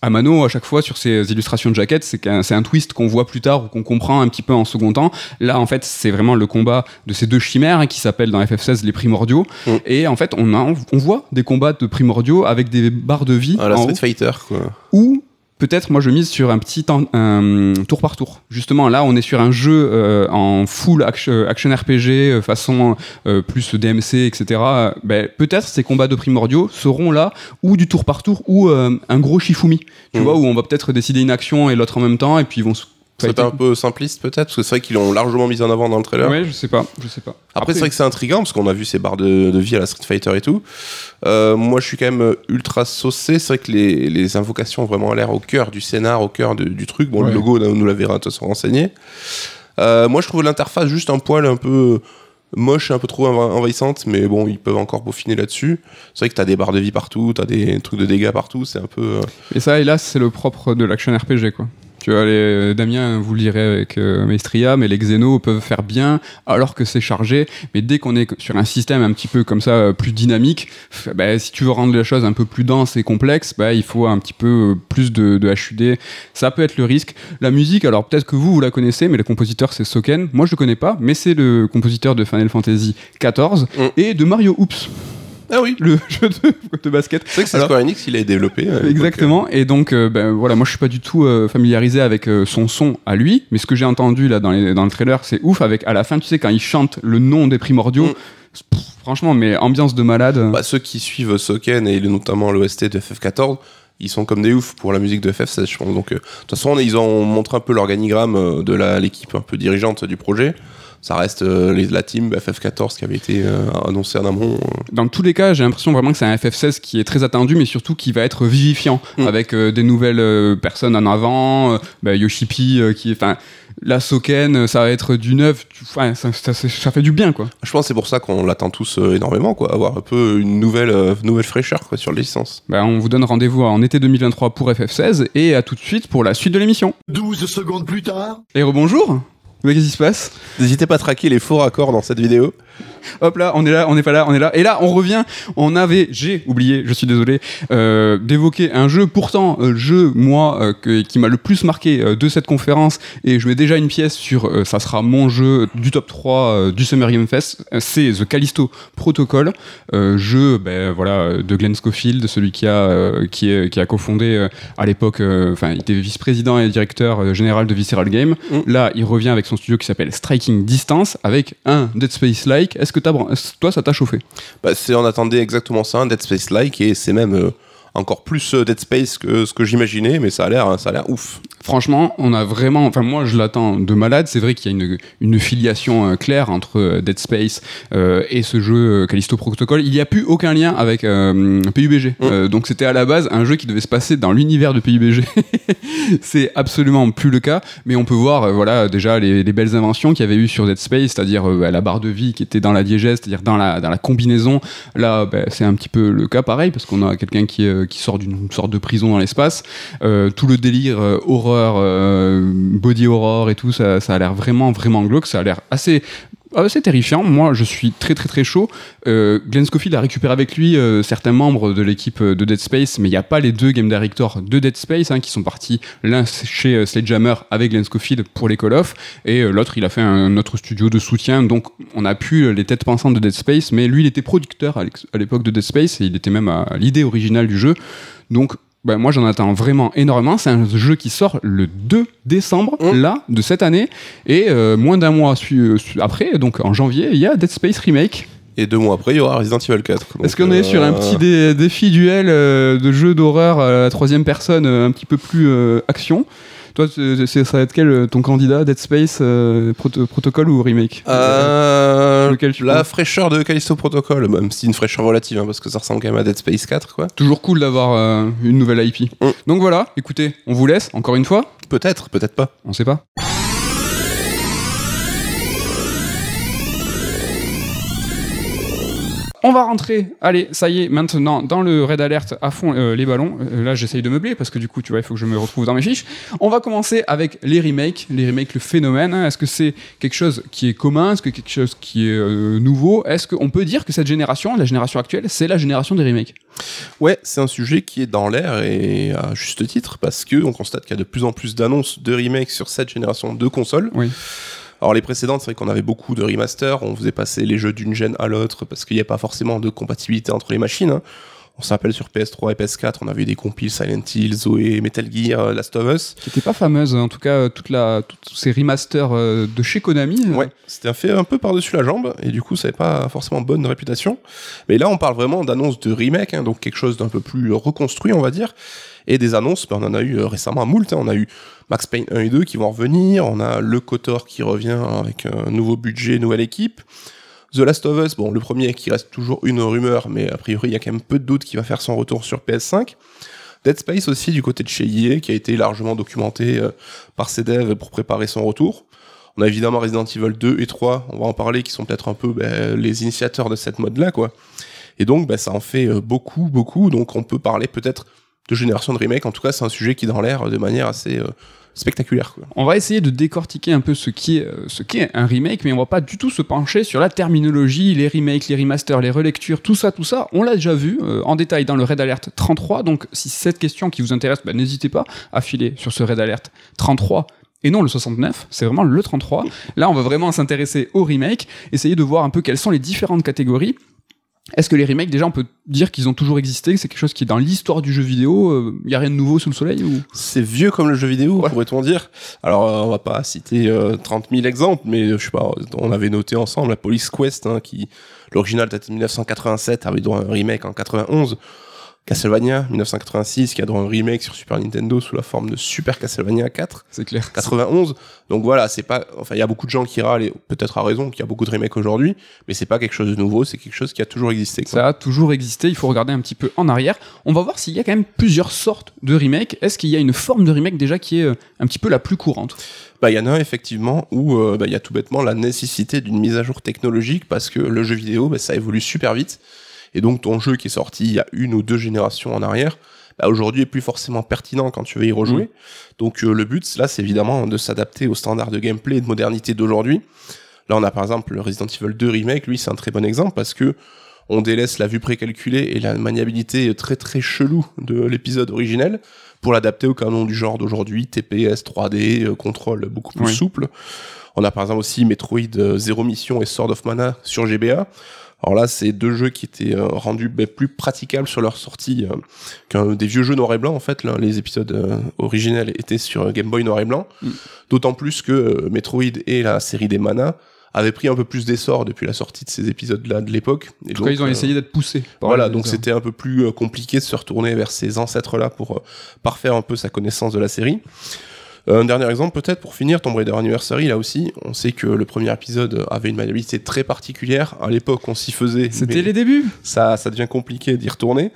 Amano, à chaque fois, sur ses illustrations de jaquettes, c'est c'est un twist qu'on voit plus tard ou qu'on comprend un petit peu en second temps. Là, en fait, c'est vraiment le combat de ces deux chimères hein, qui s'appellent dans FF16 les primordiaux. Mm. Et en fait, on, a, on voit des combats de primordiaux avec des barres de vie Ah, la Street haut, Fighter, quoi. ou peut-être, moi, je mise sur un petit temps- un tour par tour. Justement, là, on est sur un jeu euh, en full action, action RPG, euh, façon euh, plus DMC, etc. Ben, peut-être ces combats de primordiaux seront là, ou du tour par tour, ou euh, un gros Shifumi. Tu Mhm. vois, où on va peut-être décider une action et l'autre en même temps, et puis ils vont se. C'était un peu simpliste, peut-être, parce que c'est vrai qu'ils l'ont largement mis en avant dans le trailer. Ouais, je sais pas, je sais pas. Après, c'est vrai que c'est intriguant parce qu'on a vu ces barres de, de vie à la Street Fighter et tout. Euh, moi, je suis quand même ultra saucé. C'est vrai que les, les invocations ont vraiment l'air au cœur du scénar, au cœur de- du truc. Bon, Ouais. le logo, on nous l'avait de toute façon renseigné. Euh, moi, je trouve l'interface juste un poil un peu moche un peu trop enva- envahissante, mais bon, ils peuvent encore peaufiner là-dessus. C'est vrai que t'as des barres de vie partout, t'as des trucs de dégâts partout, c'est un peu. euh, Et ça, hélas, c'est le propre de l'action RPG, quoi. Tu vois, les, Damien, vous le direz avec euh, Maestria, mais les Xenos peuvent faire bien alors que c'est chargé. Mais dès qu'on est sur un système un petit peu comme ça, euh, plus dynamique, bah, si tu veux rendre les choses un peu plus denses et complexes, bah, il faut un petit peu euh, plus de, de HUD. Ça peut être le risque. La musique, alors peut-être que vous, vous la connaissez, mais le compositeur, c'est Soken. Moi, je le connais pas, mais c'est le compositeur de Final Fantasy XIV Mm. et de Mario Oops, Ah oui, le jeu de, de basket. c'est vrai que c'est Alors- Square Enix qui l'a développé. l'époque. Exactement. Et donc, euh, ben, voilà, moi je suis pas du tout euh, familiarisé avec euh, son son à lui, mais ce que j'ai entendu là dans, les- dans le trailer, c'est ouf. Avec à la fin, tu sais, quand il chante le nom des primordiaux, Mm. pff, franchement, mais ambiance de malade. Bah, ceux qui suivent Soken et notamment l'OST de FF14, ils sont comme des oufs pour la musique de FF16, je pense. Donc, euh, de toute façon, ils ont montré un peu l'organigramme euh, de la- l'équipe un peu dirigeante du projet. Ça reste euh, les- la team FF14 qui avait été euh, annoncée en amont. euh. Dans tous les cas, j'ai l'impression vraiment que c'est un FF16 qui est très attendu, mais surtout qui va être vivifiant, Mm. avec euh, des nouvelles euh, personnes en avant, euh, bah, Yoshipi euh, qui est, enfin, la Soken, ça va être du neuf, ça, ça- ça- ça fait du bien, quoi. Je pense que c'est pour ça qu'on l'attend tous euh, énormément, quoi. Avoir un peu une nouvelle, euh, nouvelle fraîcheur quoi, sur les licences. Bah, on vous donne rendez-vous en été 2023 pour FF16 et à tout de suite pour la suite de l'émission. 12 secondes plus tard. Et rebonjour Mais Qu'est-ce qui se passe? N'hésitez pas à traquer les faux raccords dans cette vidéo. Hop là, on est là, on n'est pas là, on est là. Et là, on revient. On avait, j'ai oublié, je suis désolé, euh, d'évoquer un jeu. Pourtant, euh, jeu, moi, euh, que- qui m'a le plus marqué de cette conférence, et je mets déjà une pièce sur, ça sera mon jeu du top 3 euh, du Summer Game Fest, c'est The Callisto Protocol, jeu, ben voilà, de Glenn Schofield, celui qui a, qui, est- qui a cofondé à l'époque, enfin, il était vice-président et directeur général de Visceral Game. Mm. Là, il revient avec son studio qui s'appelle Striking Distance, avec un Dead Est-ce que toi, ça t'a chauffé? Bah, on attendait exactement ça, un Dead Space-like, et c'est même euh, encore plus euh, Dead Space que ce que j'imaginais, mais ça a l'air, hein, ça a l'air ouf. Franchement, on a vraiment. Enfin, moi, je l'attends de malade. C'est vrai qu'il y a une, une filiation euh, claire entre euh, Dead Space euh, et ce jeu Callisto Protocol. Il n'y a plus aucun lien avec euh, PUBG. Euh, donc, c'était à la base un jeu qui devait se passer dans l'univers de PUBG. c'est absolument plus le cas. Mais on peut voir, voilà, déjà les, les belles inventions qu'il y avait eu sur Dead Space, c'est-à-dire euh, la barre de vie qui était dans la diégèse, c'est-à-dire dans la, dans la combinaison. Là, ben, c'est un petit peu le cas pareil, parce qu'on a quelqu'un qui, euh, qui sort d'une sorte de prison dans l'espace. Euh, tout le délire euh, horreur, euh, body horror et tout, ça, ça a l'air vraiment, vraiment glauque. Ça a l'air assez C'est terrifiant. Moi, je suis très très très chaud. Euh, Glenn Scofield a récupéré avec lui euh, certains membres de l'équipe euh, de Dead Space, mais il n'y a pas les deux game directors de Dead Space hein, qui sont partis. L'un chez euh, Sledgehammer avec Glenn Scofield pour les Call of, et euh, l'autre il a fait un autre studio de soutien. Donc on a pu euh, les têtes pensantes de Dead Space, mais lui il était producteur à l'époque de Dead Space et il était même à l'idée originale du jeu. Donc ben, moi j'en attends vraiment énormément. C'est un jeu qui sort le 2 décembre, Mm. là, de cette année. Et euh, moins d'un mois su- su- après, donc en janvier, il y a Dead Space Remake. Et deux mois après, il y aura Resident Evil 4. Est-ce qu'on est sur un euh, petit dé- défi duel euh, de jeu d'horreur à la troisième personne, euh, un petit peu plus euh, action? Toi, ça va être quel euh, ton candidat Dead Space, euh, proto- protocole ou remake euh, Lequel tu la fraîcheur de Callisto Protocol, même si une fraîcheur relative, hein, parce que ça ressemble quand même à Dead Space 4, quoi. Toujours cool d'avoir euh, une nouvelle IP. Mm. Donc voilà, écoutez, on vous laisse, encore une fois, Peut-être, peut-être pas. on sait pas. On va rentrer, allez, ça y est, maintenant dans le Red Alert à fond euh, les ballons. Euh, là, j'essaye de meubler parce que du coup, tu vois, il faut que je me retrouve dans mes fiches. On va commencer avec les remakes. Les remakes, le phénomène. hein. Est-ce que c'est quelque chose qui est commun? Est-ce que quelque chose qui est euh, nouveau? Est-ce qu'on peut dire que cette génération, la génération actuelle, c'est la génération des remakes? Ouais, c'est un sujet qui est dans l'air et à juste titre parce que on constate qu'il y a de plus en plus d'annonces de remakes sur cette génération de consoles. Oui. Alors les précédentes, c'est vrai qu'on avait beaucoup de remasters, on faisait passer les jeux d'une gêne à l'autre parce qu'il n'y a pas forcément de compatibilité entre les machines. hein. On s'appelle sur PS3 et PS4, on avait des compiles Silent Hill, Zoé, Metal Gear, euh, Last of Us. Qui n'était pas fameuse, en tout cas, euh, toute la, tous ces remasters euh, de chez Konami. Ouais, c'était un fait un peu par-dessus la jambe et du coup ça n'avait pas forcément bonne réputation. Mais là on parle vraiment d'annonces de remake, hein, donc quelque chose d'un peu plus reconstruit on va dire. Et des annonces, ben, on en a eu euh, récemment à moult. hein. On a eu Max Payne 1 et 2 qui vont revenir. On a Le Kotor qui revient avec un nouveau budget, nouvelle équipe. The Last of Us, bon, le premier qui reste toujours une rumeur, mais a priori, il y a quand même peu de doute qu'il va faire son retour sur PS5. Dead Space aussi, du côté de chez EA, qui a été largement documenté euh, par ses devs pour préparer son retour. On a évidemment Resident Evil 2 et 3, on va en parler, qui sont peut-être un peu ben, les initiateurs de cette mode-là, quoi. Et donc, ben, ça en fait euh, beaucoup, beaucoup, donc on peut parler peut-être de génération de remake. En tout cas, c'est un sujet qui est dans l'air de manière assez euh, spectaculaire. On va essayer de décortiquer un peu ce qui est, euh, qu'est un remake, mais on va pas du tout se pencher sur la terminologie, les remakes, les remasters, les relectures, tout ça, tout ça. On l'a déjà vu euh, en détail dans le Red Alert 33. Donc, si cette question qui vous intéresse, bah, n'hésitez pas à filer sur ce Red Alert 33 et non le 69, c'est vraiment le 33. Là, on va vraiment s'intéresser aux remakes, essayer de voir un peu quelles sont les différentes catégories. Est-ce que les remakes, déjà, on peut dire qu'ils ont toujours existé, que c'est quelque chose qui est dans l'histoire du jeu vidéo Il y a rien de nouveau sous le soleil ou... C'est vieux comme le jeu vidéo, Ouais. pourrait-on dire. Alors, euh, on va pas citer euh, 30 000 exemples, mais euh, je sais pas, on avait noté ensemble la Police Quest, hein, qui, l'original date de 1987, avait droit à un remake en 91. Castlevania, 1986, qui a droit un remake sur Super Nintendo sous la forme de Super Castlevania 4. C'est clair. 91. Donc voilà, c'est pas, enfin, il y a beaucoup de gens qui râlent, et peut-être à raison, qu'il y a beaucoup de remakes aujourd'hui, mais c'est pas quelque chose de nouveau, c'est quelque chose qui a toujours existé. quoi. Ça a toujours existé, il faut regarder un petit peu en arrière. On va voir s'il y a quand même plusieurs sortes de remakes. Est-ce qu'il y a une forme de remake déjà qui est euh, un petit peu la plus courante? Bah, il y en a effectivement où euh, bah, il y a tout bêtement la nécessité d'une mise à jour technologique parce que le jeu vidéo, bah, ça évolue super vite. Et donc ton jeu qui est sorti il y a une ou deux générations en arrière, bah, aujourd'hui est plus forcément pertinent quand tu veux y rejouer. Donc euh, le but, là, c'est évidemment de s'adapter aux standards de gameplay et de modernité d'aujourd'hui. Là, on a par exemple le Resident Evil 2 Remake, lui, c'est un très bon exemple parce que on délaisse la vue précalculée et la maniabilité très très chelou de l'épisode originel pour l'adapter au canon du genre d'aujourd'hui, TPS, 3D, euh, contrôle beaucoup plus Oui. souple. On a par exemple aussi Metroid euh, Zero Mission et Sword of Mana sur GBA. Alors là, c'est deux jeux qui étaient euh, rendus ben, plus praticables sur leur sortie euh, qu'un des vieux jeux noir et blanc. En fait, là, les épisodes euh, originels étaient sur Game Boy noir et blanc. Mm. D'autant plus que Metroid et la série des Mana avaient pris un peu plus d'essor depuis la sortie de ces épisodes-là de l'époque. En tout cas, ils ont euh, essayé d'être poussés. voilà, donc c'était un peu plus compliqué de se retourner vers ces ancêtres-là pour parfaire un peu sa connaissance de la série. Euh, Un dernier exemple peut-être pour finir, Tomb Raider Anniversary, là aussi, on sait que le premier épisode avait une maniabilité très particulière. À l'époque, on s'y faisait. C'était les débuts. ça, ça devient compliqué d'y retourner.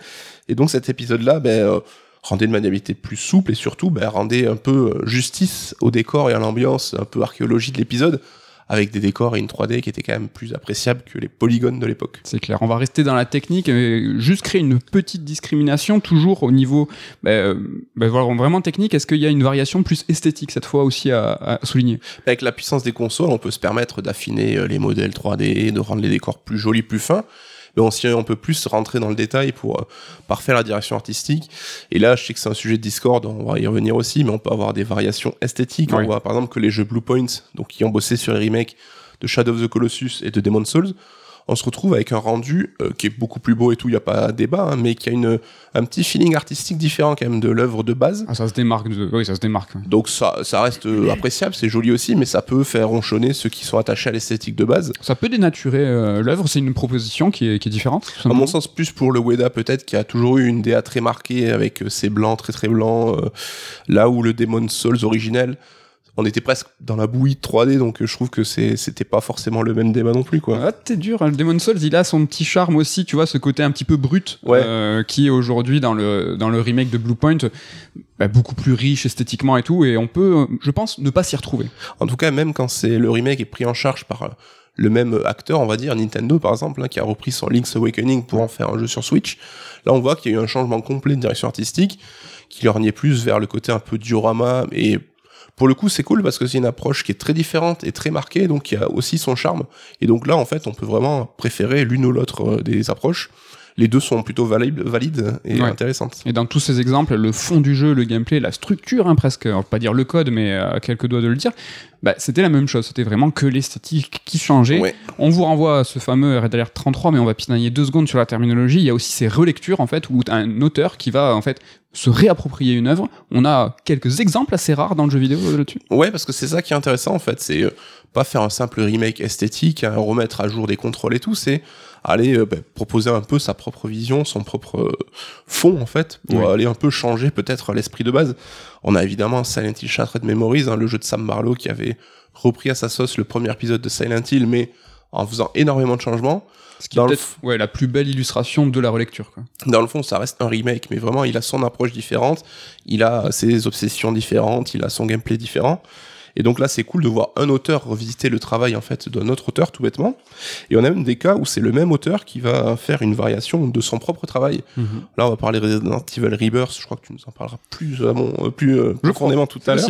Et donc cet épisode-là, ben, euh, rendait une maniabilité plus souple et surtout ben, rendait un peu euh, justice au décor et à l'ambiance un peu archéologie de l'épisode, avec des décors et une 3D qui était quand même plus appréciable que les polygones de l'époque. C'est clair. On va rester dans la technique, et juste créer une petite discrimination, toujours au niveau bah, euh, bah, vraiment technique. Est-ce qu'il y a une variation plus esthétique cette fois aussi à, à souligner? Avec la puissance des consoles, on peut se permettre d'affiner euh, les modèles 3D, de rendre les décors plus jolis, plus fins mais on, peut plus rentrer dans le détail pour euh, parfaire la direction artistique. Et là, je sais que c'est un sujet de Discord, on va y revenir aussi, mais on peut avoir des variations esthétiques. On voit par exemple que les jeux Bluepoint, donc qui ont bossé sur les remakes de Shadow of the Colossus et de Demon's Souls, on se retrouve avec un rendu euh, qui est beaucoup plus beau et tout, il n'y a pas débat, hein, mais qui a une, un petit feeling artistique différent quand même de l'œuvre de base. Ah, ça se démarque, oui, ça se démarque. Donc ça, ça reste euh, appréciable, c'est joli aussi, mais ça peut faire ronchonner ceux qui sont attachés à l'esthétique de base. Ça peut dénaturer euh, l'œuvre, c'est une proposition qui est, qui est différente À mon sens, plus pour le Weda peut-être, qui a toujours eu une DA très marquée avec ses blancs très très blancs, là où le Demon Souls originel on était presque dans la bouillie de 3D, donc je trouve que c'était pas forcément le même débat non plus, quoi. Ah, t'es dur, hein. le Demon Souls, il a son petit charme aussi, tu vois, ce côté un petit peu brut, euh, qui est aujourd'hui dans le, dans le remake de Bluepoint, bah, beaucoup plus riche esthétiquement et tout, et on peut, je pense, ne pas s'y retrouver. En tout cas, même quand c'est le remake est pris en charge par euh, le même acteur, on va dire, Nintendo par exemple, hein, qui a repris son Link's Awakening pour en faire un jeu sur Switch, là on voit qu'il y a eu un changement complet de direction artistique, qui lorgnait plus vers le côté un peu diorama et pour le coup, c'est cool parce que c'est une approche qui est très différente et très marquée, donc qui a aussi son charme. Et donc là, en fait, on peut vraiment préférer l'une ou l'autre euh, des approches les deux sont plutôt valides et intéressantes. Et dans tous ces exemples, le fond du jeu, le gameplay, la structure, hein, presque, on va pas dire le code, mais à quelques doigts de le dire, bah, c'était la même chose. C'était vraiment que l'esthétique qui changeait. On vous renvoie à ce fameux Red Alert 33, mais on va pinailler deux secondes sur la terminologie. Il y a aussi ces relectures, en fait, où un auteur qui va, en fait, se réapproprier une œuvre. On a quelques exemples assez rares dans le jeu vidéo euh, là-dessus. Ouais, parce que c'est ça qui est intéressant, en fait. C'est euh, pas faire un simple remake esthétique, hein, remettre à jour des contrôles et tout. C'est aller euh, bah, proposer un peu sa propre vision, son propre fond, en fait, pour aller un peu changer peut-être l'esprit de base. On a évidemment Silent Hill Shattered Memories, hein, le jeu de Sam Barlow qui avait repris à sa sauce le premier épisode de Silent Hill, mais en faisant énormément de changements. Ce qui est peut-être ouais, la plus belle illustration de la relecture. Quoi. Dans le fond, ça reste un remake, mais vraiment, il a son approche différente, il a ses obsessions différentes, il a son gameplay différent. Et donc là, c'est cool de voir un auteur revisiter le travail en fait d'un autre auteur, tout bêtement. Et on a même des cas où c'est le même auteur qui va faire une variation de son propre travail. Mhm. Là, on va parler de Resident Evil Rebirth. Je crois que tu nous en parleras plus, à mon, euh, plus euh, profondément tout à l'heure.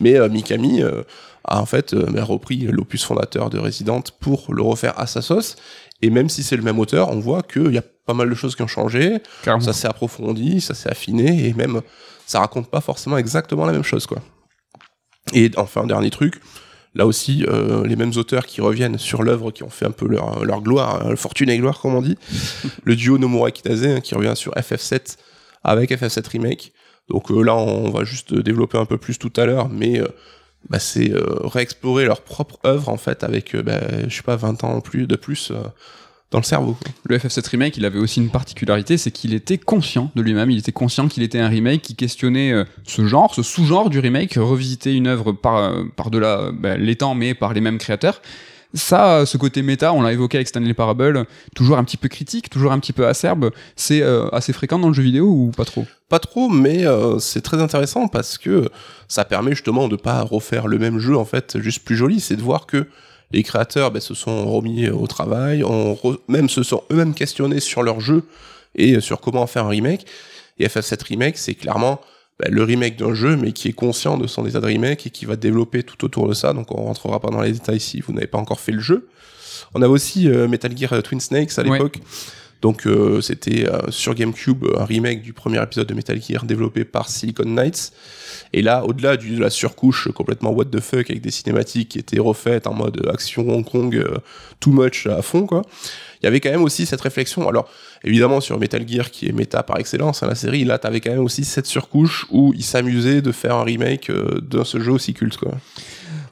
Mais euh, Mikami a en fait repris l'opus fondateur de Resident pour le refaire à sa sauce. Et même si c'est le même auteur, on voit qu'il y a pas mal de choses qui ont changé. Ça s'est approfondi, ça s'est affiné, et même ça raconte pas forcément exactement la même chose, quoi. Et enfin, dernier truc, là aussi, euh, les mêmes auteurs qui reviennent sur l'œuvre, qui ont fait un peu leur, leur gloire, hein, fortune et gloire, comme on dit. le duo Nomura Kitase, hein, qui revient sur FF7 avec FF7 Remake. Donc euh, là, on va juste développer un peu plus tout à l'heure, mais euh, bah, c'est réexplorer leur propre œuvre, en fait, avec, bah, je sais pas, 20 ans plus, de plus dans le cerveau. Le FF7 Remake, il avait aussi une particularité, c'est qu'il était conscient de lui-même, il était conscient qu'il était un remake qui questionnait euh, ce genre, ce sous-genre du remake, revisiter une œuvre par, euh, par-delà euh, ben, les temps, mais par les mêmes créateurs. Ça, ce côté méta, on l'a évoqué avec Stanley Parable, toujours un petit peu critique, toujours un petit peu acerbe, c'est assez fréquent dans le jeu vidéo ou pas trop? Pas trop, mais c'est très intéressant parce que ça permet justement de pas refaire le même jeu en fait, juste plus joli, c'est de voir que les créateurs ben, se sont remis au travail, ont même se sont eux-mêmes questionnés sur leur jeu et sur comment faire un remake. Et FF7 Remake, c'est clairement ben, le remake d'un jeu, mais qui est conscient de son état de remake et qui va développer tout autour de ça. Donc on rentrera pas dans les détails si vous n'avez pas encore fait le jeu. On a aussi euh, Metal Gear Twin Snakes à l'époque. Donc euh, c'était euh, sur GameCube un remake du premier épisode de Metal Gear développé par Silicon Knights. Et là, au-delà de la surcouche complètement what the fuck avec des cinématiques qui étaient refaites en mode action Hong Kong euh, too much à fond quoi. Il y avait quand même aussi cette réflexion. Alors évidemment sur Metal Gear qui est méta par excellence, hein, la série, là t'avais quand même aussi cette surcouche où ils s'amusaient de faire un remake de ce jeu aussi culte quoi.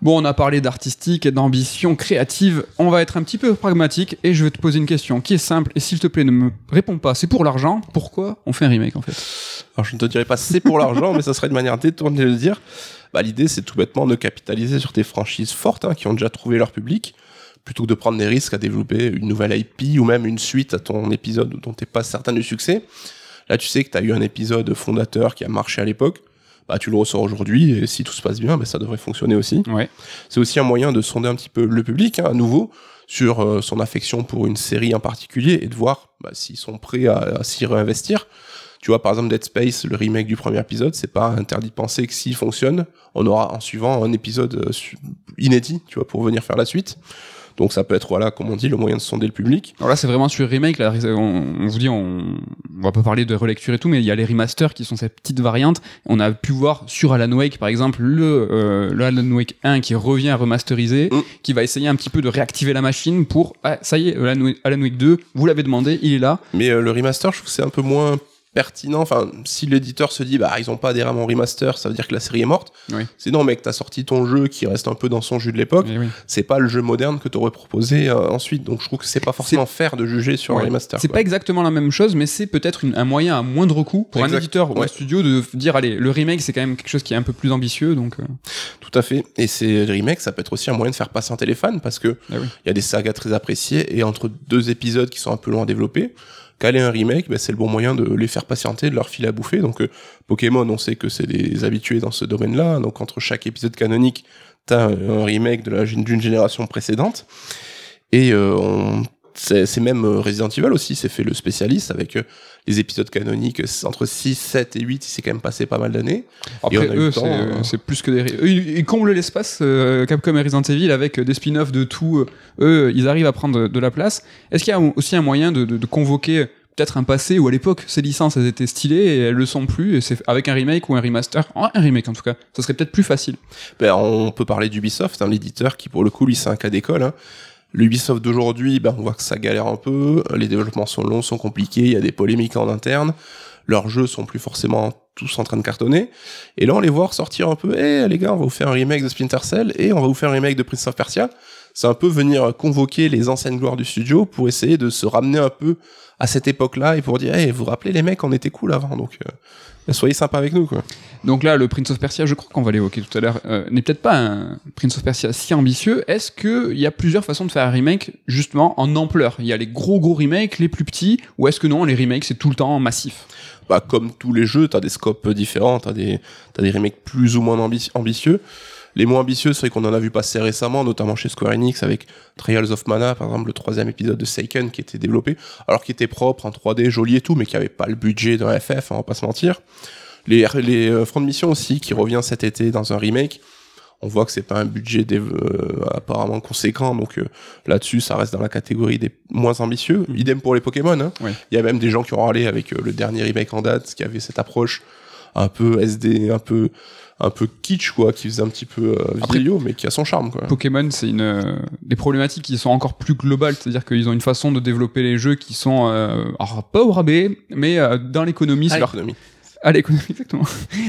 Bon, on a parlé d'artistique et d'ambition créative. On va être un petit peu pragmatique et je vais te poser une question qui est simple. Et s'il te plaît, ne me réponds pas. C'est pour l'argent. Pourquoi on fait un remake en fait? Alors, je ne te dirais pas c'est pour l'argent, mais ça serait une manière détournée de le dire. Bah, l'idée, c'est tout bêtement de capitaliser sur tes franchises fortes hein, qui ont déjà trouvé leur public plutôt que de prendre des risques à développer une nouvelle IP ou même une suite à ton épisode dont tu n'es pas certain du succès. Là, tu sais que tu as eu un épisode fondateur qui a marché à l'époque bah, tu le ressors aujourd'hui et si tout se passe bien, bah, ça devrait fonctionner aussi. Ouais. C'est aussi un moyen de sonder un petit peu le public, hein, à nouveau, sur euh, son affection pour une série en particulier et de voir bah, s'ils sont prêts à, à s'y réinvestir. Tu vois, par exemple, Dead Space, le remake du premier épisode, c'est pas interdit de penser que s'il fonctionne, on aura en suivant un épisode euh, inédit, tu vois, pour venir faire la suite. Donc ça peut être, voilà, comme on dit, le moyen de sonder le public. Alors là, c'est vraiment sur remake. Là, on, on vous dit, on, on va pas parler de relecture et tout, mais il y a les remasters qui sont ces petites variantes. On a pu voir sur Alan Wake, par exemple, le, euh, le Alan Wake 1 qui revient remasterisé, Mm. qui va essayer un petit peu de réactiver la machine pour, ah, ça y est, Alan Wake, Alan Wake 2, vous l'avez demandé, il est là. Mais euh, le remaster, je trouve que c'est un peu moins pertinent. Enfin, si l'éditeur se dit, bah, ils ont pas adhéré à mon remaster, ça veut dire que la série est morte. Oui. C'est non, mec, t'as sorti ton jeu qui reste un peu dans son jus de l'époque. Eh oui. C'est pas le jeu moderne que t'aurais proposé euh, ensuite. Donc je trouve que c'est pas forcément faire de juger sur Ouais. un remaster. C'est pas exactement la même chose, mais c'est peut-être un moyen à moindre coût pour un éditeur ou un studio de dire, allez, le remake, c'est quand même quelque chose qui est un peu plus ambitieux, donc, euh, Tout à fait. Et c'est le remake, ça peut être aussi un moyen de faire patienter les fans parce que ah oui. il y a des sagas très appréciées et entre deux épisodes qui sont un peu loin à développer, caler un remake, bah, c'est le bon moyen de les faire patienter, de leur filer à bouffer. Donc euh, Pokémon, on sait que c'est des habitués dans ce domaine-là. Donc entre chaque épisode canonique, t'as un remake d'une génération précédente. Et euh, c'est même euh, Resident Evil aussi, c'est fait le spécialiste avec euh, les épisodes canoniques entre 6, 7 et 8, il s'est quand même passé pas mal d'années. Après, eux, temps, c'est euh, plus que des. Eux, ils, ils comblent l'espace, euh, Capcom et Resident Evil, avec des spin-offs de tout. euh, eux, ils arrivent à prendre de la place. Est-ce qu'il y a aussi un moyen de, de- de convoquer peut-être un passé où à l'époque ces licences elles étaient stylées et elles le sont plus et c'est avec un remake ou un remaster? Un remake en tout cas ça serait peut-être plus facile Ben, on peut parler d'Ubisoft, hein, l'éditeur qui pour le coup lui c'est un cas d'école. Hein. L'Ubisoft d'aujourd'hui, ben, on voit que ça galère un peu, les développements sont longs, sont compliqués, il y a des polémiques en interne, leurs jeux sont plus forcément tous en train de cartonner. Et là on les voit ressortir un peu, eh les gars, on va vous faire un remake de Splinter Cell et on va vous faire un remake de Prince of Persia. C'est un peu venir convoquer les anciennes gloires du studio pour essayer de se ramener un peu à cette époque-là et pour dire, eh vous vous rappelez les mecs, on était cool avant, donc euh, soyez sympa avec nous quoi. donc là le Prince of Persia je crois qu'on va l'évoquer tout à l'heure euh, n'est peut-être pas un Prince of Persia si ambitieux est-ce que il y a plusieurs façons de faire un remake justement en ampleur? Il y a les gros gros remakes les plus petits ou est-ce que non les remakes c'est tout le temps massif? Bah, comme tous les jeux, t'as des scopes différents, t'as des, t'as des remakes plus ou moins ambi- ambitieux. Les moins ambitieux, c'est vrai qu'on en a vu passer récemment, notamment chez Square Enix avec Trials of Mana, par exemple, le troisième épisode de Seiken qui était développé, alors qui était propre, en 3D, joli et tout, mais qui avait pas le budget d'un FF, hein, on va pas se mentir. Les, les euh, Front de Mission aussi, qui revient cet été dans un remake. On voit que c'est pas un budget euh, apparemment conséquent, donc euh, là-dessus, ça reste dans la catégorie des moins ambitieux. Idem pour les Pokémon. Hein. Il y a même des gens qui ont râlé avec euh, le dernier remake en date, qui avait cette approche un peu SD, un peu un peu kitsch quoi, qui faisait un petit peu euh, mais qui a son charme quoi. Pokémon, c'est une euh, des problématiques qui sont encore plus globales, c'est-à-dire qu'ils ont une façon de développer les jeux qui sont euh, alors pas au rabais, mais euh, dans l'économie, c'est leur l'économie. À l'économie exactement.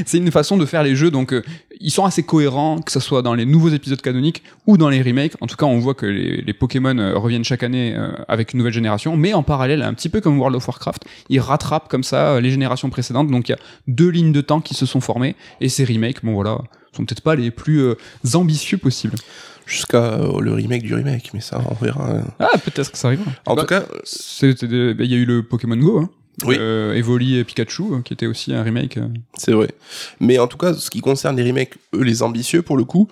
c'est une façon de faire les jeux, donc euh, ils sont assez cohérents, que ce soit dans les nouveaux épisodes canoniques ou dans les remakes. En tout cas, on voit que les, les Pokémon euh, reviennent chaque année euh, avec une nouvelle génération, mais en parallèle, un petit peu comme World of Warcraft, ils rattrapent comme ça les générations précédentes. Donc il y a deux lignes de temps qui se sont formées et ces remakes, bon voilà, sont peut-être pas les plus ambitieux possibles. Jusqu'à euh, le remake du remake, mais ça on verra. hein. Ah, peut-être que ça arrivera. En Bah, tout cas, bah, il y a eu le Pokémon Go, hein. Oui. Euh, Evoli et Pikachu, euh, qui était aussi un remake. euh. c'est vrai. Mais en tout cas, ce qui concerne les remakes, eux les ambitieux pour le coup,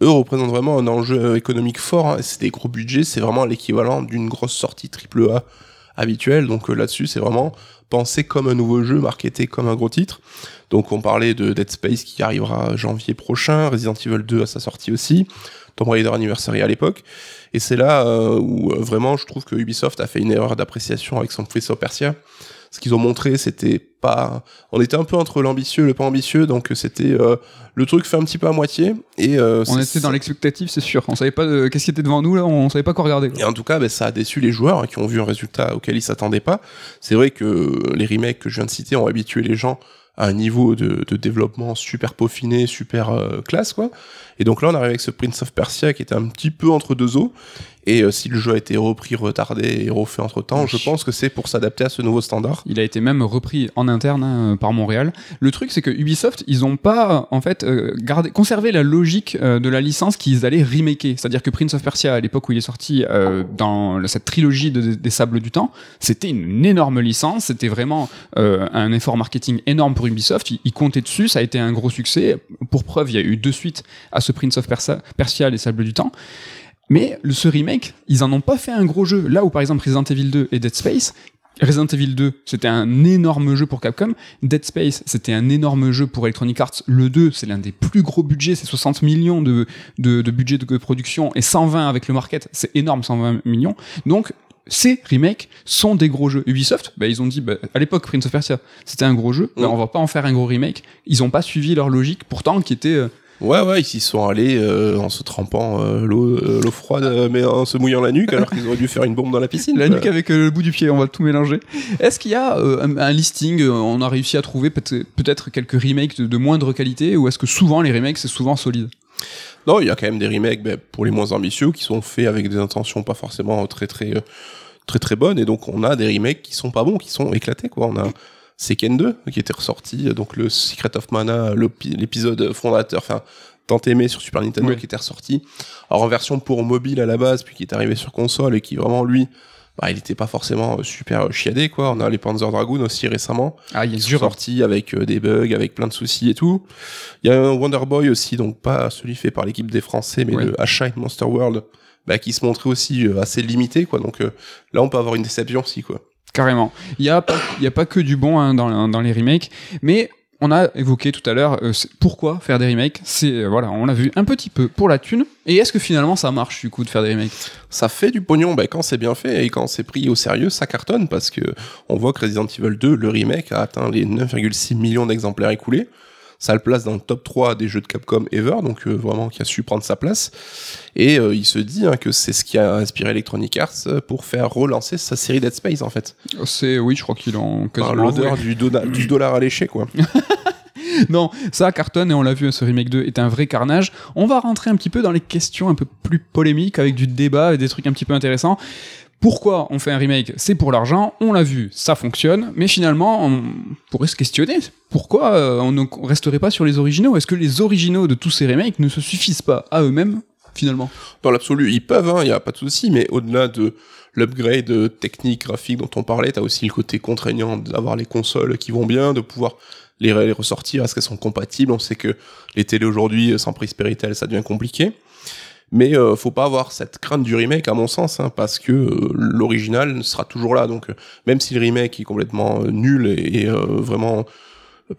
eux représentent vraiment un enjeu euh, économique fort. hein. C'est des gros budgets, c'est vraiment l'équivalent d'une grosse sortie triple A habituelle. Donc euh, là-dessus, c'est vraiment pensé comme un nouveau jeu, marketé comme un gros titre. Donc on parlait de Dead Space qui arrivera janvier prochain, Resident Evil 2 à sa sortie aussi, Tomb Raider Anniversary à l'époque. Et c'est là euh, où euh, vraiment je trouve que Ubisoft a fait une erreur d'appréciation avec son Prince of Persia. Ce qu'ils ont montré, c'était pas. On était un peu entre l'ambitieux et le pas ambitieux, donc euh, c'était euh, le truc fait un petit peu à moitié. Et euh, On était dans l'expectative, c'est sûr. On savait pas de- qu'est-ce qui était devant nous, là, on savait pas quoi regarder. quoi. Et en tout cas, ben, ça a déçu les joueurs hein, qui ont vu un résultat auquel ils s'attendaient pas. C'est vrai que les remakes que je viens de citer ont habitué les gens à un niveau de, de développement super peaufiné, super euh, classe, quoi. Et donc là, on arrive avec ce Prince of Persia qui était un petit peu entre deux eaux. Et euh, si le jeu a été repris, retardé et refait entre temps, je pense que c'est pour s'adapter à ce nouveau standard. Il a été même repris en interne hein, par Montréal. Le truc, c'est que Ubisoft, ils ont pas en fait euh, gardé, conservé la logique euh, de la licence qu'ils allaient remaker. C'est-à-dire que Prince of Persia, à l'époque où il est sorti dans cette trilogie de- des Sables du Temps, c'était une énorme licence. C'était vraiment un effort marketing énorme pour Ubisoft. Ils, ils comptaient dessus. Ça a été un gros succès. Pour preuve, il y a eu deux suites à ce Prince of Persia, Persia les Sables du Temps. Mais le- ce remake, ils en ont pas fait un gros jeu. Là où par exemple Resident Evil 2 et Dead Space, Resident Evil 2, c'était un énorme jeu pour Capcom. Dead Space, c'était un énorme jeu pour Electronic Arts. Le 2, c'est l'un des plus gros budgets, c'est 60 millions de, de, de budget de production et 120 avec le market, c'est énorme, 120 millions. Donc, ces remakes sont des gros jeux. Ubisoft, bah, ils ont dit, bah, à l'époque, Prince of Persia, c'était un gros jeu, bah, on va pas en faire un gros remake. Ils ont pas suivi leur logique, pourtant, qui était, euh, Ouais, ouais, ils s'y sont allés euh, en se trempant euh, l'eau euh, l'eau froide, euh, mais en se mouillant la nuque, alors qu'ils auraient dû faire une bombe dans la piscine. La nuque avec euh, le bout du pied, on va tout mélanger. Est-ce qu'il y a euh, un, listing, on a réussi à trouver peut- peut-être quelques remakes de, de moindre qualité, ou est-ce que souvent les remakes c'est souvent solide? Non, il y a quand même des remakes ben, pour les moins ambitieux qui sont faits avec des intentions pas forcément très très très très bonnes et donc on a des remakes qui sont pas bons, qui sont éclatés quoi. On a Seken 2 qui était ressorti, donc le Secret of Mana, l'épisode fondateur, enfin tant aimé sur Super Nintendo Oui. qui était ressorti. Alors en version pour mobile à la base, puis qui est arrivé sur console et qui vraiment lui, bah, il était pas forcément euh, super chiadé quoi. On a les Panzer Dragoon aussi récemment. Ah, il Ils sont sortis avec euh, des bugs, avec plein de soucis et tout. Il y a un Wonder Boy aussi, donc pas celui fait par l'équipe des Français, mais Ouais. le Ashine Monster World, bah, qui se montrait aussi euh, assez limité, quoi. Donc euh, là, on peut avoir une déception aussi, quoi. Carrément. Il n'y a, pas- y a pas que du bon hein, dans, dans les remakes, mais on a évoqué tout à l'heure euh, pourquoi faire des remakes. C'est euh, voilà, on l'a vu un petit peu pour la thune. Et est-ce que finalement ça marche du coup de faire des remakes? Ça fait du pognon, bah, quand c'est bien fait et quand c'est pris au sérieux, ça cartonne parce que on voit que Resident Evil 2, le remake, a atteint les 9,6 millions d'exemplaires écoulés. Ça le place dans le top 3 des jeux de Capcom ever, donc euh, vraiment qui a su prendre sa place. Et euh, il se dit hein, que c'est ce qui a inspiré Electronic Arts euh, pour faire relancer sa série Dead Space en fait. C'est oui, je crois qu'il en Par quasiment l'odeur du, dollar à lécher, quoi. Non, ça cartonne et on l'a vu, ce remake 2 est un vrai carnage. On va rentrer un petit peu dans les questions un peu plus polémiques avec du débat et des trucs un petit peu intéressants. Pourquoi on fait un remake C'est pour l'argent, on l'a vu, ça fonctionne, mais finalement, on pourrait se questionner. Pourquoi euh, on ne resterait pas sur les originaux? Est-ce que les originaux de tous ces remakes ne se suffisent pas à eux-mêmes, finalement? Dans l'absolu, ils peuvent, il n'y a pas de souci, mais au-delà de l'upgrade technique, graphique dont on parlait, t'as aussi le côté contraignant d'avoir les consoles qui vont bien, de pouvoir les, ressortir, est-ce qu'elles sont compatibles? On sait que les télés aujourd'hui, sans prise Péritel, ça devient compliqué. Mais euh, faut pas avoir cette crainte du remake, à mon sens, hein, parce que euh, l'original sera toujours là. Donc, euh, même si le remake est complètement euh, nul et, et, euh, vraiment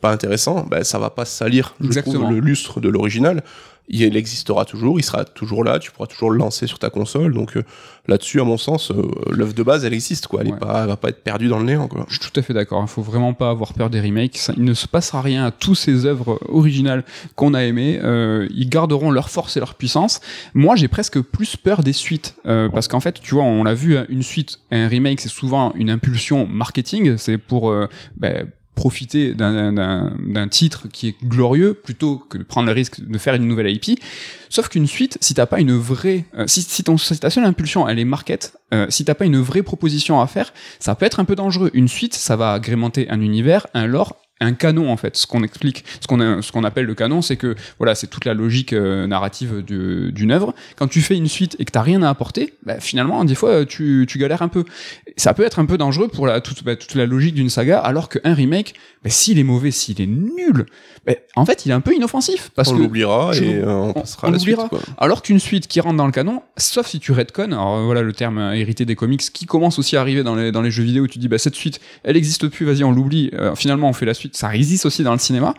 pas intéressant, bah, ça va pas salir je Exactement. trouve, le lustre de l'original. Il existera toujours, il sera toujours là, tu pourras toujours le lancer sur ta console. Donc euh, là-dessus, à mon sens, euh, l'œuvre de base, elle existe, quoi. Elle, est Ouais. pas, elle va pas être perdue dans le néant, quoi. Je suis tout à fait d'accord. Il faut vraiment pas avoir peur des remakes. Ça- il ne se passera rien à tous ces œuvres originales qu'on a aimées. Euh, ils garderont leur force et leur puissance. Moi, j'ai presque plus peur des suites euh, parce qu'en fait, tu vois, on l'a vu, hein, une suite, un remake, c'est souvent une impulsion marketing. C'est pour euh, ben, profiter d'un- titre qui est glorieux plutôt que de prendre le risque de faire une nouvelle IP. Sauf qu'une suite, si t'as pas une vraie, euh, si, si ta seule impulsion elle est market, euh, si t'as pas une vraie proposition à faire, ça peut être un peu dangereux. Une suite, ça va agrémenter un univers, un lore, un canon en fait. Ce qu'on explique, ce qu'on ce qu'on appelle le canon, c'est que voilà, c'est toute la logique euh, narrative d'une œuvre. Quand tu fais une suite et que t'as rien à apporter, bah, finalement, des fois, tu, tu galères un peu. Ça peut être un peu dangereux pour la, toute, bah, toute la logique d'une saga, alors qu'un remake, bah, s'il est mauvais, s'il est nul, bah, en fait, il est un peu inoffensif parce on l'oubliera et euh, on, on- passera on à la suite, l'oubliera. quoi. alors qu'une suite qui rentre dans le canon, sauf si tu redcon, alors euh, voilà le terme euh, hérité des comics, qui commence aussi à arriver dans les, dans les jeux vidéo où tu dis bah cette suite, elle existe plus, vas-y on l'oublie, Euh, finalement on fait la suite, ça existe aussi dans le cinéma,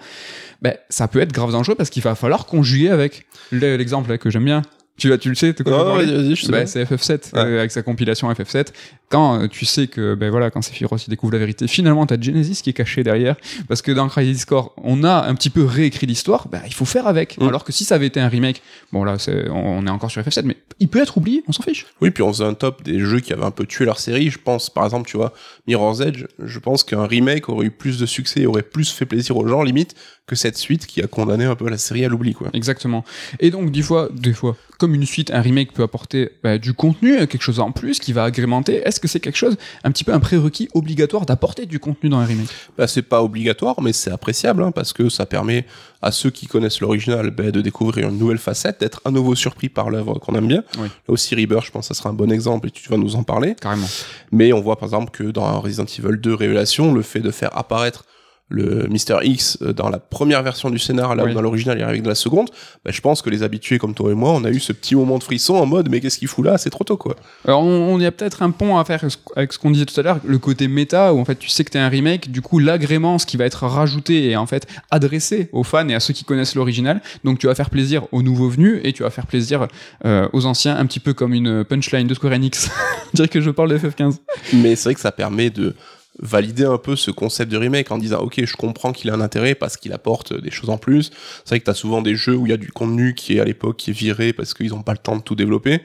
ben ça peut être grave dangereux parce qu'il va falloir conjuguer avec Le- l'exemple que j'aime bien. Tu, tu le sais, Bah, c'est FF7 Ouais. euh, avec sa compilation FF7 quand euh, tu sais que, ben voilà, quand Sephiroth il découvre la vérité, finalement, t'as Genesis qui est caché derrière, parce que dans Crisis Core, on a un petit peu réécrit l'histoire, ben, il faut faire avec. Mm. Alors que si ça avait été un remake, bon là, c'est- on est encore sur FF7, mais il peut être oublié, on s'en fiche. Oui, puis on faisait un top des jeux qui avaient un peu tué leur série. Je pense, par exemple, tu vois, Mirror's Edge, je pense qu'un remake aurait eu plus de succès, aurait plus fait plaisir aux gens, limite, que cette suite qui a condamné un peu la série à l'oubli, quoi. Exactement. Et donc, des fois, des fois, comme une suite, un remake peut apporter bah, du contenu, quelque chose en plus qui va agrémenter. Est-ce que c'est quelque chose, un petit peu un prérequis obligatoire d'apporter du contenu dans un remake Bah, c'est pas obligatoire, mais c'est appréciable, hein, parce que ça permet à ceux qui connaissent l'original bah, de découvrir une nouvelle facette, d'être à nouveau surpris par l'œuvre qu'on aime bien. Oui. Là aussi, Rebirth, je pense que ça sera un bon exemple et tu vas nous en parler. Carrément. Mais on voit par exemple que dans Resident Evil 2 Révélation, le fait de faire apparaître le Mister X euh, dans la première version du scénar, là Oui. où dans l'original il arrive de la seconde, bah, je pense que les habitués comme toi et moi, on a eu ce petit moment de frisson en mode mais qu'est-ce qu'il fout là, c'est trop tôt quoi. Alors, on, on y a peut-être un pont à faire avec ce qu'on disait tout à l'heure, le côté méta, où en fait, tu sais que t'es un remake, du coup, l'agrément, ce qui va être rajouté et en fait adressé aux fans et à ceux qui connaissent l'original. Donc, tu vas faire plaisir aux nouveaux venus et tu vas faire plaisir euh, aux anciens, un petit peu comme une punchline de Square Enix. Dirais que je parle de FF15. Mais c'est vrai que ça permet de valider un peu ce concept de remake en disant ok je comprends qu'il a un intérêt parce qu'il apporte des choses en plus. C'est vrai que t'as souvent des jeux où il y a du contenu qui est à l'époque qui est viré parce qu'ils ont pas le temps de tout développer.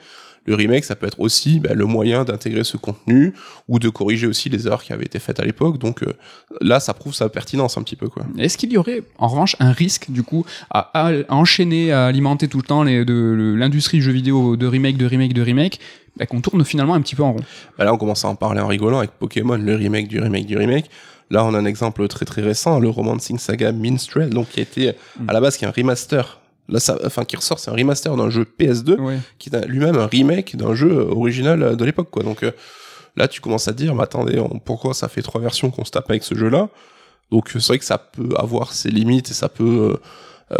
Le remake ça peut être aussi bah, le moyen d'intégrer ce contenu ou de corriger aussi les erreurs qui avaient été faites à l'époque. Donc euh, là ça prouve sa pertinence un petit peu quoi. Est-ce qu'il y aurait en revanche un risque du coup à, enchaîner, à alimenter tout le temps de, le- l'industrie jeux vidéo de remake, de remake, de remake, bah, qu'on tourne finalement un petit peu en rond Bah là, on commence à en parler en rigolant avec Pokémon, le remake du remake du remake. Là, on a un exemple très très récent, le Romancing Saga Minstrel, donc qui a été à la base qui est un remaster. Là, ça, enfin, qui ressort, c'est un remaster d'un jeu PS2 Ouais. qui est lui-même un remake d'un jeu original de l'époque, quoi. Donc euh, là, tu commences à te dire, mais attendez, on- pourquoi ça fait trois versions qu'on se tape avec ce jeu-là? Donc euh, c'est vrai que ça peut avoir ses limites et ça peut, euh,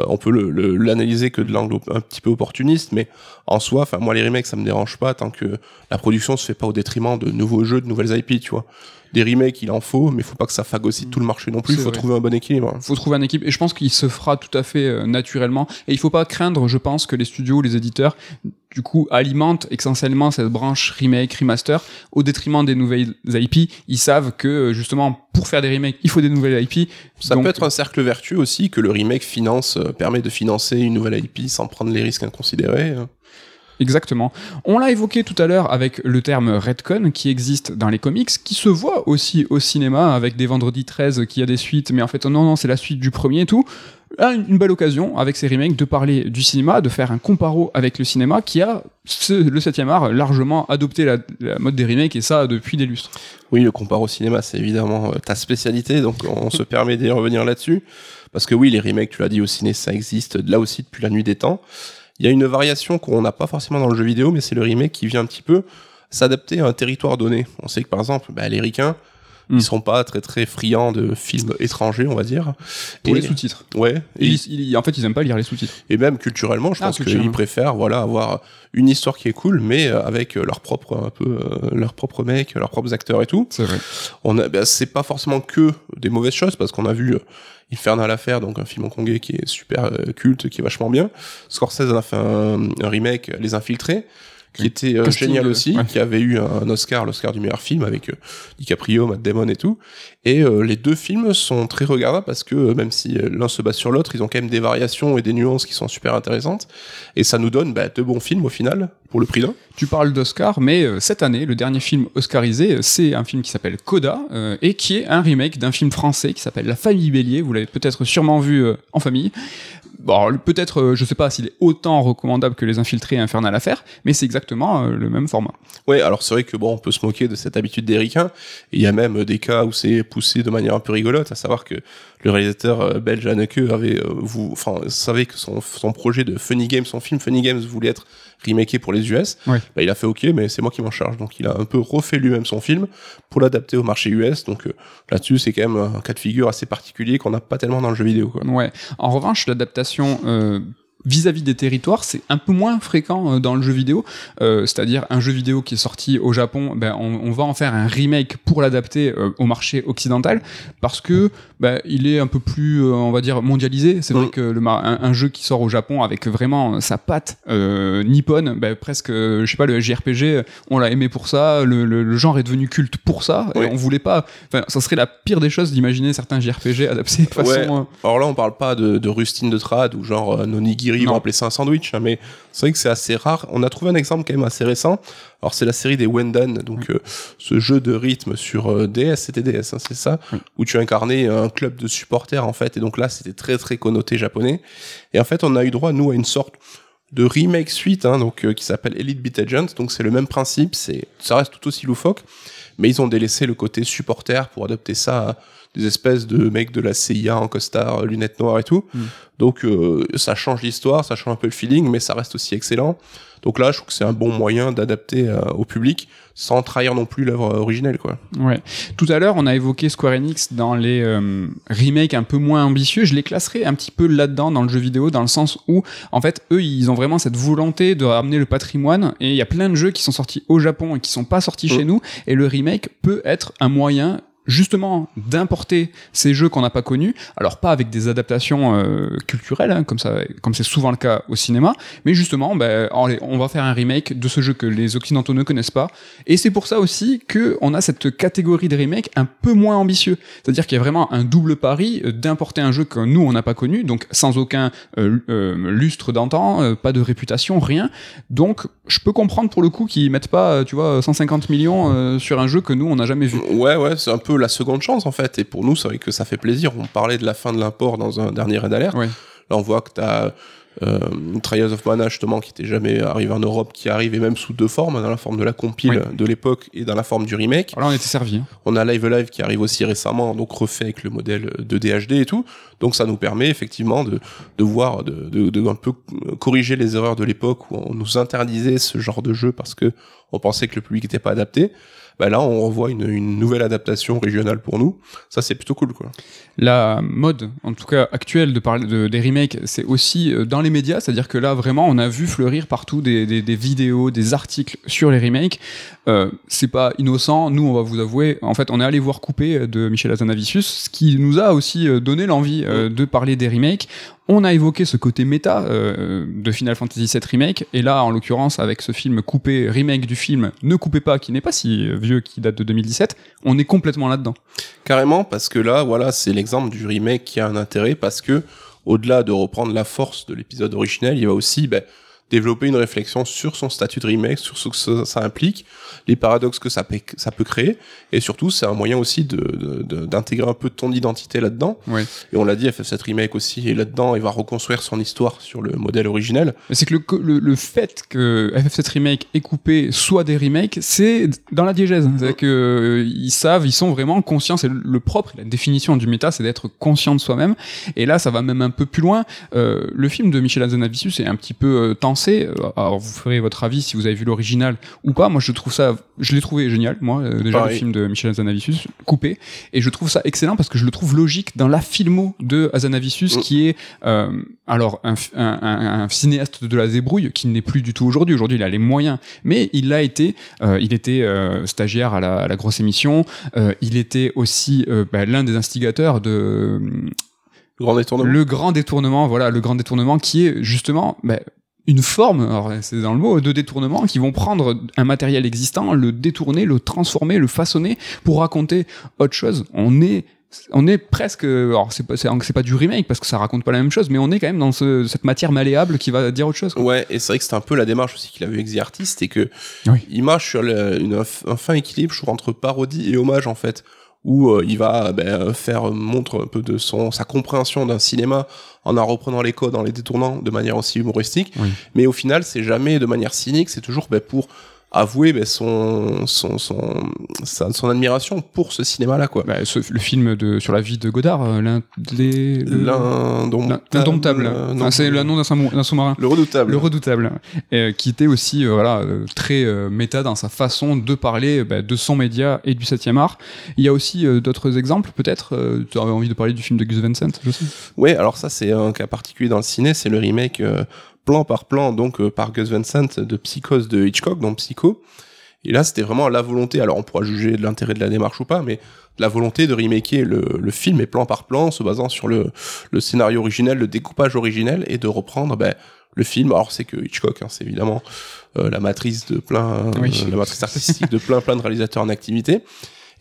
on peut l'analyser que de l'angle un petit peu opportuniste, mais en soi, enfin moi les remakes ça me dérange pas tant que la production se fait pas au détriment de nouveaux jeux, de nouvelles IP, tu vois. Des remakes, il en faut, mais faut pas que ça fagocite tout le marché non plus. Il faut vrai. trouver un bon équilibre. faut trouver un équipe et je pense qu'il se fera tout à fait euh, naturellement et il faut pas craindre je pense que les studios les éditeurs du coup alimentent essentiellement cette branche remake remaster au détriment des nouvelles IP ils savent que euh, justement pour faire des remakes il faut des nouvelles IP Ça Donc, peut être un cercle vertueux aussi que le remake finance, euh, permet de financer une nouvelle IP sans prendre les risques inconsidérés. hein. Exactement. On l'a évoqué tout à l'heure avec le terme Redcon qui existe dans les comics, qui se voit aussi au cinéma avec des vendredis 13 qui a des suites, mais en fait non, non, c'est la suite du premier et tout. Une belle occasion avec ces remakes de parler du cinéma, de faire un comparo avec le cinéma qui a, le 7 art, largement adopté la, mode des remakes et ça depuis des lustres. Oui, le compare au cinéma, c'est évidemment euh, ta spécialité, donc on se permet d'y revenir là-dessus. Parce que oui, les remakes, tu l'as dit au ciné, ça existe là aussi depuis la nuit des temps. Il y a une variation qu'on n'a pas forcément dans le jeu vidéo, mais c'est le remake qui vient un petit peu s'adapter à un territoire donné. On sait que par exemple, bah, les ricains. Ils sont pas très très friands de films étrangers, on va dire. Pour Et- les sous-titres. Ouais. Et, Ils- ils- en fait, ils aiment pas lire les sous-titres. et même culturellement, je Ah, pense qu'ils préfèrent voilà avoir une histoire qui est cool, mais euh, avec euh, leur propre un peu euh, leurs propres mecs, leurs propres acteurs et tout C'est vrai. on a, ben, c'est pas forcément que des mauvaises choses parce qu'on a vu euh, Infernal Affair, donc un film hongkongais qui est super euh, culte, qui est vachement bien. Scorsese en a fait un, un remake, Les Infiltrés, qui était euh, génial aussi, ouais. qui avait eu un, Oscar, l'Oscar du meilleur film avec euh, DiCaprio, Matt Damon et tout. Et euh, les deux films sont très regardables parce que euh, même si l'un se base sur l'autre, ils ont quand même des variations et des nuances qui sont super intéressantes. Et ça nous donne bah, deux bons films au final pour le prix d'un. Tu parles d'Oscar, mais cette année, le dernier film oscarisé, c'est un film qui s'appelle Coda, et qui est un remake d'un film français qui s'appelle La Famille Bélier. Vous l'avez peut-être sûrement vu en famille. Bon, peut-être, euh, je sais pas s'il est autant recommandable que Les Infiltrés et Infernal Affair, mais c'est exactement euh, le même format. Ouais, alors c'est vrai que bon, on peut se moquer de cette habitude des il y a même euh, des cas où c'est poussé de manière un peu rigolote, à savoir que le réalisateur belge Anneke avait, vous, enfin, savait que son, son projet de Funny Games, son film Funny Games voulait être remaké pour les US. Ouais. Bah, il a fait OK, mais c'est moi qui m'en charge. Donc il a un peu refait lui-même son film pour l'adapter au marché US. Donc euh, là-dessus, c'est quand même un cas de figure assez particulier qu'on n'a pas tellement dans le jeu vidéo. Quoi. Ouais. En revanche, l'adaptation euh, vis-à-vis des territoires, c'est un peu moins fréquent euh, dans le jeu vidéo. Euh, C'est-à-dire un jeu vidéo qui est sorti au Japon, ben, on, on va en faire un remake pour l'adapter euh, au marché occidental parce que ben, il est un peu plus, euh, on va dire, mondialisé. C'est vrai que le, un, un jeu qui sort au Japon avec vraiment sa patte nippone, ben, presque, je sais pas, le JRPG, on l'a aimé pour ça, le, le- le genre est devenu culte pour ça. Oui. Et on voulait pas, enfin, ça serait la pire des choses d'imaginer certains JRPG adaptés de façon. Ouais. Alors là, on parle pas de, de rustine de trad ou genre euh, Nonigiri Non. vont appeler ça un sandwich, hein, mais c'est vrai que c'est assez rare. On a trouvé un exemple quand même assez récent. Alors c'est la série des Wendan, donc euh, ce jeu de rythme sur euh, DS, c'était DS, hein, c'est ça, Oui. où tu incarnais un club de supporters en fait, et donc là c'était très très connoté japonais. Et en fait, on a eu droit nous à une sorte de remake suite, hein, donc euh, qui s'appelle Elite Beat Agent. Donc c'est le même principe, c'est ça reste tout aussi loufoque, mais ils ont délaissé le côté supporter pour adopter ça à des espèces de mecs de la CIA en costard, euh, lunettes noires et tout. Mm. Donc euh, ça change l'histoire, ça change un peu le feeling, mais ça reste aussi excellent. Donc là, je trouve que c'est un bon moyen d'adapter euh, au public sans trahir non plus l'œuvre originelle, quoi. Ouais. Tout à l'heure, on a évoqué Square Enix dans les euh, remakes un peu moins ambitieux. Je les classerais un petit peu là-dedans dans le jeu vidéo, dans le sens où, en fait, eux, ils ont vraiment cette volonté de ramener le patrimoine. Et il y a plein de jeux qui sont sortis au Japon et qui sont pas sortis Mm. chez nous. Et le remake peut être un moyen justement d'importer ces jeux qu'on n'a pas connus alors pas avec des adaptations euh, culturelles hein, comme ça comme c'est souvent le cas au cinéma mais justement ben, on va faire un remake de ce jeu que les occidentaux ne connaissent pas et c'est pour ça aussi que on a cette catégorie de remake un peu moins ambitieux. C'est-à-dire qu'il y a vraiment un double pari euh, d'importer un jeu que nous on n'a pas connu, donc sans aucun euh, euh, lustre d'antan, euh, pas de réputation, rien. Donc je peux comprendre pour le coup qu'ils mettent pas, tu vois, 150 millions sur un jeu que nous on n'a jamais vu. Ouais, ouais, c'est un peu la seconde chance en fait. Et pour nous, c'est vrai que ça fait plaisir. On parlait de la fin de l'import dans un dernier raid d'alerte. Ouais. Là, on voit que t'as euh, Trials of Mana justement qui était jamais arrivé en Europe, qui arrive et même sous deux formes, dans la forme de la compile Oui. de l'époque et dans la forme du remake. Alors là on était servi. hein. On a Live Live qui arrive aussi récemment, donc refait avec le modèle de DHD et tout. Donc ça nous permet effectivement de, de voir, de, de, de un peu corriger les erreurs de l'époque où on nous interdisait ce genre de jeu parce que on pensait que le public n'était pas adapté. Bah là, on revoit une, nouvelle adaptation régionale pour nous. Ça, c'est plutôt cool, quoi. La mode, en tout cas actuelle, de parler de, des remakes, c'est aussi euh, dans les médias, c'est-à-dire que là vraiment on a vu fleurir partout des vidéos, des articles sur les remakes. Euh, c'est pas innocent, nous on va vous avouer, en fait on est allé voir Coupé de Michel Azanavicius, ce qui nous a aussi euh, donné l'envie euh, de parler des remakes. On a évoqué ce côté méta euh, de Final Fantasy VII Remake, et là, en l'occurrence, avec ce film coupé, remake du film Ne coupez pas, qui n'est pas si vieux, qui date de 2017, on est complètement là-dedans. Carrément, parce que là, voilà, c'est l'exemple du remake qui a un intérêt parce que, au-delà de reprendre la force de l'épisode originel, il va aussi, ben, développer une réflexion sur son statut de remake, sur ce que ça, ça implique, les paradoxes que ça peut, ça peut créer, et surtout c'est un moyen aussi de, de- de- d'intégrer un peu ton identité là-dedans. Ouais. Et on l'a dit, FF7 Remake aussi est là-dedans et va reconstruire son histoire sur le modèle originel. C'est que le, le, le fait que FF7 Remake et Coupé soit des remakes, c'est dans la diégèse. C'est-à-dire que euh, ils savent, ils sont vraiment conscients. C'est le, le propre, la définition du méta, c'est d'être conscient de soi-même. Et là, ça va même un peu plus loin. Euh, le film de Michel Hazanavicius est un petit peu euh. Euh, Alors, vous ferez votre avis si vous avez vu l'original ou pas. Moi, je trouve ça, je l'ai trouvé génial. Moi, euh, déjà Pareil. le film de Michel Hazanavicius, Coupé, et je trouve ça excellent parce que je le trouve logique dans la filmo de Hazanavicius, Mm. qui est euh, alors un, f- un- un- un cinéaste de la zébrouille qui n'est plus du tout aujourd'hui. Aujourd'hui, il a les moyens, mais il l'a été. Euh, il était stagiaire à la, à la grosse émission. Il était aussi bah, l'un des instigateurs de Le grand détournement. le grand détournement. Voilà, le grand détournement qui est justement bah, une forme, c'est dans le mot, de détournement qui vont prendre un matériel existant, le détourner, le transformer, le façonner pour raconter autre chose. On est on est presque, alors c'est pas, c'est c'est pas du remake parce que ça raconte pas la même chose, mais on est quand même dans ce- cette matière malléable qui va dire autre chose. quoi. Ouais, et c'est vrai que c'est un peu la démarche aussi qu'il avait avec The Artist, et que Oui. il marche sur le- une, un fin équilibre, je trouve, entre parodie et hommage, en fait, où euh, il va ben, faire montre un peu de son sa compréhension d'un cinéma en en reprenant les codes, en les détournant de manière aussi humoristique. Oui. Mais au final, c'est jamais de manière cynique, c'est toujours ben, pour avouer ben, son, son, son, sa- son admiration pour ce cinéma-là, quoi. Bah, ce- le film de, sur la vie de Godard, euh, l'un des- le- L'indomptable. Enfin, c'est le nom d'un sous- d'un sous-marin. Le redoutable. Le redoutable, euh, qui était aussi euh, voilà très euh, méta dans sa façon de parler bah, de son média et du 7e art. Il y a aussi d'autres exemples, peut-être. tu avais envie de parler du film de Gus Van Sant, je sais. Ouais, alors ça c'est un cas particulier dans le ciné, c'est le remake plan par plan donc euh, par Gus Van Sant de Psychose de Hitchcock dans Psycho. Et là c'était vraiment la volonté, alors on pourra juger de l'intérêt de la démarche ou pas, mais la volonté de remaker le, le film et plan par plan, se basant sur le, le scénario originel, le découpage originel, et de reprendre ben, le film. Alors c'est que Hitchcock, hein, c'est évidemment euh, la matrice de plein, Oui. euh, la matrice artistique de plein plein de réalisateurs en activité.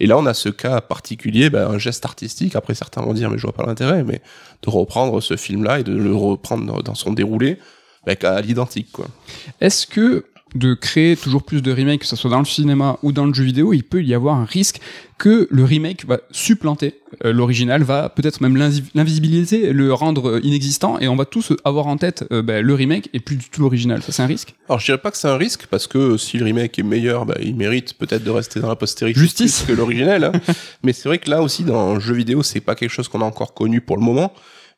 Et là, on a ce cas particulier, ben, un geste artistique. Après, certains vont dire, mais je vois pas l'intérêt, mais de reprendre ce film-là et de le reprendre dans son déroulé, ben, à l'identique, quoi. Est-ce que de créer toujours plus de remakes, que ce soit dans le cinéma ou dans le jeu vidéo, il peut y avoir un risque que le remake va supplanter euh, l'original, va peut-être même l'invi- l'invisibiliser, le rendre euh, inexistant, et on va tous avoir en tête euh, bah, le remake et plus du tout l'original. Ça, c'est un risque? Alors, je dirais pas que c'est un risque, parce que si le remake est meilleur, ben, il mérite peut-être de rester dans la postérité Justice. plus que l'original. hein. mais c'est vrai que là aussi, dans le jeu vidéo, c'est pas quelque chose qu'on a encore connu pour le moment.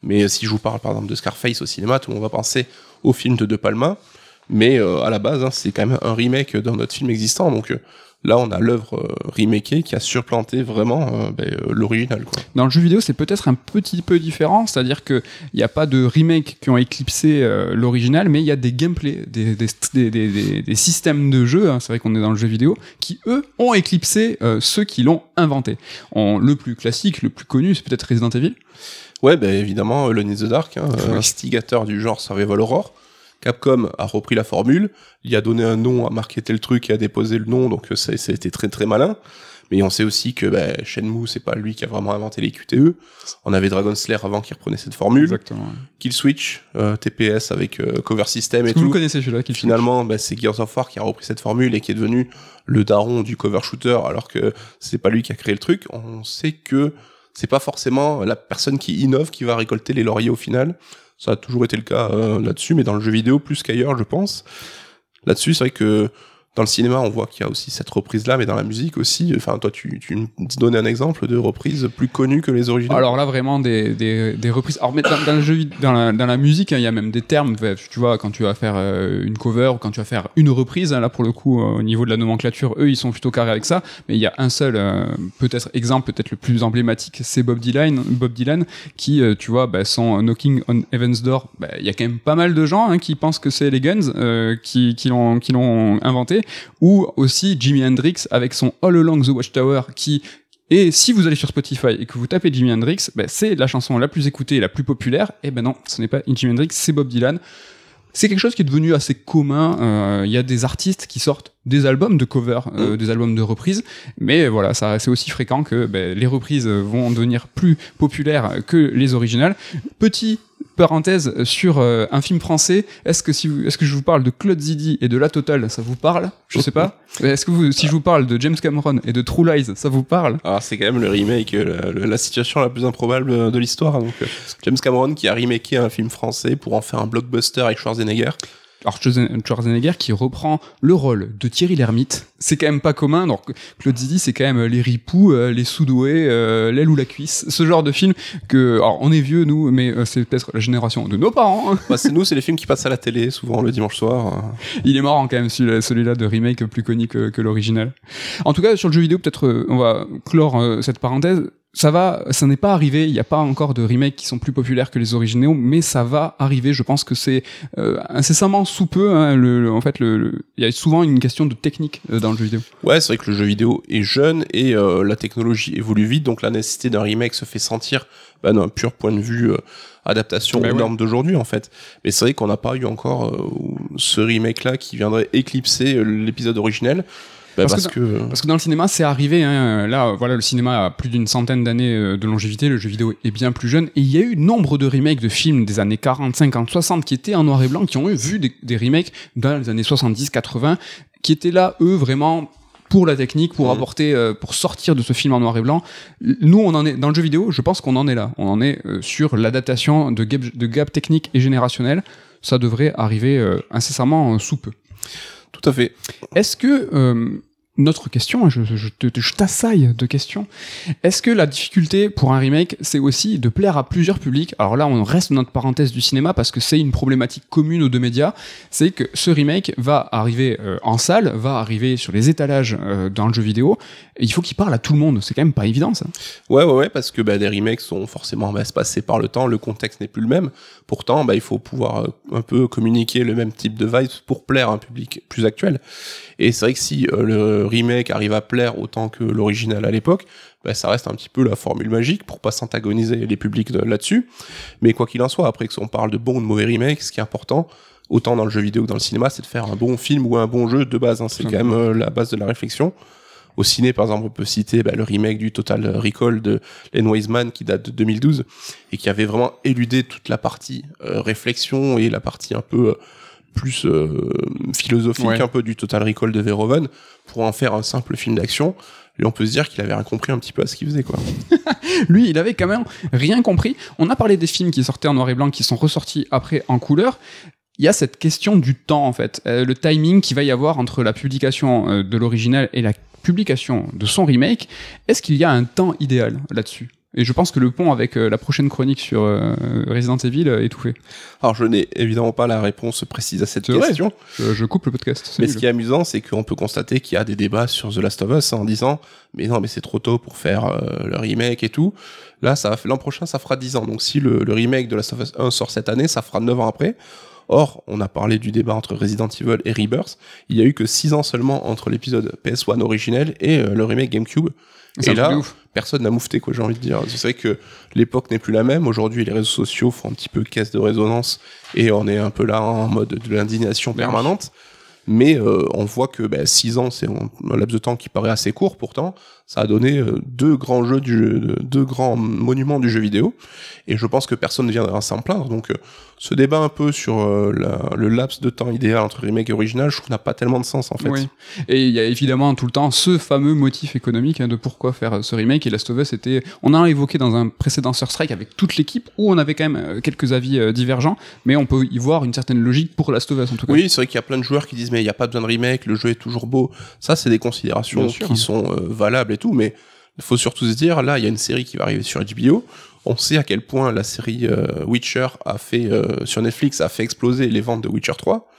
Mais si je vous parle, par exemple, de Scarface au cinéma, tout le monde va penser au film de De Palma. Mais euh, à la base, hein, c'est quand même un remake d'un autre film existant. Donc euh, là, on a l'œuvre euh, remakée qui a surplanté vraiment euh, ben, l'original. Dans le jeu vidéo, c'est peut-être un petit peu différent, c'est-à-dire qu'il n'y a pas de remake qui ont éclipsé l'original, mais il y a des gameplays, des, systèmes de jeu, hein, c'est vrai qu'on est dans le jeu vidéo, qui eux ont éclipsé ceux qui l'ont inventé. En, le plus classique, le plus connu, c'est peut-être Resident Evil. Ouais, ben évidemment, Alone in the Dark, hein, euh, Oui. instigateur du genre Survival Horror. Capcom a repris la formule, il a donné un nom, a marketé le truc et a déposé le nom, donc euh, ça, ça a été très très malin. Mais on sait aussi que ben, Shenmue, c'est pas lui qui a vraiment inventé les QTE. On avait Dragon Slayer avant qui reprenait cette formule. Exactement. Kill Switch, euh, TPS avec euh, cover system et que vous tout. connaissez celui-là qui Finalement, ben, c'est Gears of War qui a repris cette formule et qui est devenu le daron du cover shooter, alors que c'est pas lui qui a créé le truc. On sait que c'est pas forcément la personne qui innove qui va récolter les lauriers au final. Ça a toujours été le cas euh, là-dessus, mais dans le jeu vidéo plus qu'ailleurs, je pense. Là-dessus, c'est vrai que dans le cinéma, on voit qu'il y a aussi cette reprise-là, mais dans la musique aussi. Enfin, toi, tu, tu me donnais un exemple de reprise plus connue que les originaux? Alors là, vraiment, des, des, des reprises. Alors, mais dans, le jeu, dans la, dans la musique, hein, il y a même des termes. Tu vois, quand tu vas faire euh, une cover ou quand tu vas faire une reprise, hein, là, pour le coup, euh, au niveau de la nomenclature, eux, ils sont plutôt carrés avec ça. Mais il y a un seul, euh, peut-être, exemple, peut-être le plus emblématique, c'est Bob Dylan, Bob Dylan, qui, tu vois, bah, son Knocking on Heaven's Door. bah, Il y a quand même pas mal de gens hein, qui pensent que c'est les Guns qui, qui l'ont inventé. Ou aussi Jimi Hendrix avec son All Along the Watchtower qui et si vous allez sur Spotify et que vous tapez Jimi Hendrix, ben, c'est la chanson la plus écoutée et la plus populaire. Et ben non, ce n'est pas Jimi Hendrix, c'est Bob Dylan. C'est quelque chose qui est devenu assez commun. euh, Il y a des artistes qui sortent des albums de cover, euh, des albums de reprises, mais voilà, ça c'est aussi fréquent que ben, les reprises vont devenir plus populaires que les originales. Petit parenthèse sur euh, un film français. Est-ce que si vous- est-ce que je vous parle de Claude Zidi et de La Totale, ça vous parle? Je sais pas. Est-ce que vous, si je vous parle de James Cameron et de True Lies, ça vous parle? Alors c'est quand même le remake, euh, la, situation la plus improbable de l'histoire. Donc euh, James Cameron qui a remaké un film français pour en faire un blockbuster avec Schwarzenegger. Schwarzenegger qui reprend le rôle de Thierry Lhermitte, c'est quand même pas commun. Donc Claude Zidi, c'est quand même les ripoux, euh, les sous-doués, euh, l'aile ou la cuisse, ce genre de film que, alors on est vieux nous, mais euh, c'est peut-être la génération de nos parents. Bah, c'est nous, c'est les films qui passent à la télé souvent le dimanche soir. euh. Il est marrant quand même celui-là, de remake plus connu que, que l'original. En tout cas sur le jeu vidéo, peut-être euh, on va clore euh, cette parenthèse. Ça va, ça n'est pas arrivé. Il n'y a pas encore de remakes qui sont plus populaires que les originaux, mais ça va arriver. Je pense que c'est euh, incessamment sous peu. hein, le, le- en fait, le- le- il y a souvent une question de technique euh, dans le jeu vidéo. Ouais, c'est vrai que le jeu vidéo est jeune et euh, la technologie évolue vite, donc la nécessité d'un remake se fait sentir bah, d'un pur point de vue euh, adaptation Bah aux ouais. normes d'aujourd'hui en fait. Mais c'est vrai qu'on n'a pas eu encore euh, ce remake-là qui viendrait éclipser l'épisode originel. Bah, Parce parce, que que, Parce que dans le cinéma, c'est arrivé. Hein, là, voilà, le cinéma a plus d'une centaine d'années euh, de longévité. Le jeu vidéo est bien plus jeune. Et il y a eu nombre de remakes de films des années 40, 50, 60 qui étaient en noir et blanc, qui ont eu vu des, des remakes dans les années 70, 80, qui étaient là, eux, vraiment pour la technique, pour Mhm. apporter, euh, pour sortir de ce film en noir et blanc. Nous, on en est dans le jeu vidéo. Je pense qu'on en est là. On en est euh, sur l'adaptation de gap, de gap technique et générationnel. Ça devrait arriver euh, incessamment sous peu. Tout à fait. Est-ce que euh, notre question, je, je, t'assaille de questions. Est-ce que la difficulté pour un remake, c'est aussi de plaire à plusieurs publics? Alors là, on reste dans notre parenthèse du cinéma parce que c'est une problématique commune aux deux médias. C'est que ce remake va arriver euh, en salle, va arriver sur les étalages euh, dans le jeu vidéo. Il faut qu'il parle à tout le monde. C'est quand même pas évident, ça. Ouais, ouais, ouais, parce que bah, des remakes sont forcément bah, espacés par le temps, le contexte n'est plus le même. Pourtant, bah, il faut pouvoir euh, un peu communiquer le même type de vibes pour plaire à un public plus actuel. Et c'est vrai que si euh, le remake arrive à plaire autant que l'original à l'époque, bah, ça reste un petit peu la formule magique pour pas s'antagoniser les publics de- là-dessus. Mais quoi qu'il en soit, après que on parle de bons ou de mauvais remakes, ce qui est important, autant dans le jeu vidéo que dans le cinéma, c'est de faire un bon film ou un bon jeu de base. hein. C'est quand même euh, la base de la réflexion. Au ciné, par exemple, on peut citer bah, le remake du Total Recall de Len Wiseman qui date de 2012 et qui avait vraiment éludé toute la partie euh, réflexion et la partie un peu euh, plus euh, philosophique Ouais. un peu du Total Recall de Verhoeven pour en faire un simple film d'action. Et on peut se dire qu'il avait rien compris un petit peu à ce qu'il faisait, quoi. Lui, il avait quand même rien compris. On a parlé des films qui sortaient en noir et blanc, qui sont ressortis après en couleur. Il y a cette question du temps, en fait. Euh, le timing qu'il va y avoir entre la publication euh, de l'original et la publication de son remake. Est-ce qu'il y a un temps idéal là-dessus? Et je pense que le pont avec euh, la prochaine chronique sur euh, Resident Evil euh, est tout fait. Alors, je n'ai évidemment pas la réponse précise à cette vrai. question. Je, je coupe le podcast. Mais nul. ce qui est amusant, c'est qu'on peut constater qu'il y a des débats sur The Last of Us hein, en disant mais non, mais c'est trop tôt pour faire euh, le remake et tout. Là, ça l'an prochain, ça fera 10 ans. Donc si le, le remake de Last of Us 1 sort cette année, ça fera 9 ans après. Or, on a parlé du débat entre Resident Evil et Rebirth. Il y a eu que 6 ans seulement entre l'épisode PS1 originel et le remake GameCube. Et là, personne n'a moufté, quoi, j'ai envie de dire. C'est vrai que l'époque n'est plus la même. Aujourd'hui, les réseaux sociaux font un petit peu caisse de résonance et on est un peu là en mode de l'indignation permanente. Mais euh, on voit que 6 ans, c'est un laps de temps qui paraît assez court pourtant. Ça a donné euh, deux grands jeux du jeu- deux grands monuments du jeu vidéo. Et je pense que personne ne viendra s'en plaindre. Donc, euh, ce débat un peu sur euh, la- le laps de temps idéal entre remake et original, je trouve n'a pas tellement de sens en fait. Oui. Et il y a évidemment tout le temps ce fameux motif économique hein, de pourquoi faire euh, ce remake. Et Last of Us était, on a évoqué dans un précédent Sur Strike avec toute l'équipe où on avait quand même euh, quelques avis euh, divergents, mais on peut y voir une certaine logique pour Last of Us en tout cas. Oui, c'est vrai qu'il y a plein de joueurs qui disent mais il n'y a pas besoin de remake, le jeu est toujours beau. Ça, c'est des considérations qui sont euh, valables et tout, mais il faut surtout se dire, là, il y a une série qui va arriver sur HBO. On sait à quel point la série euh, Witcher a fait euh, sur Netflix a fait exploser les ventes de Witcher 3.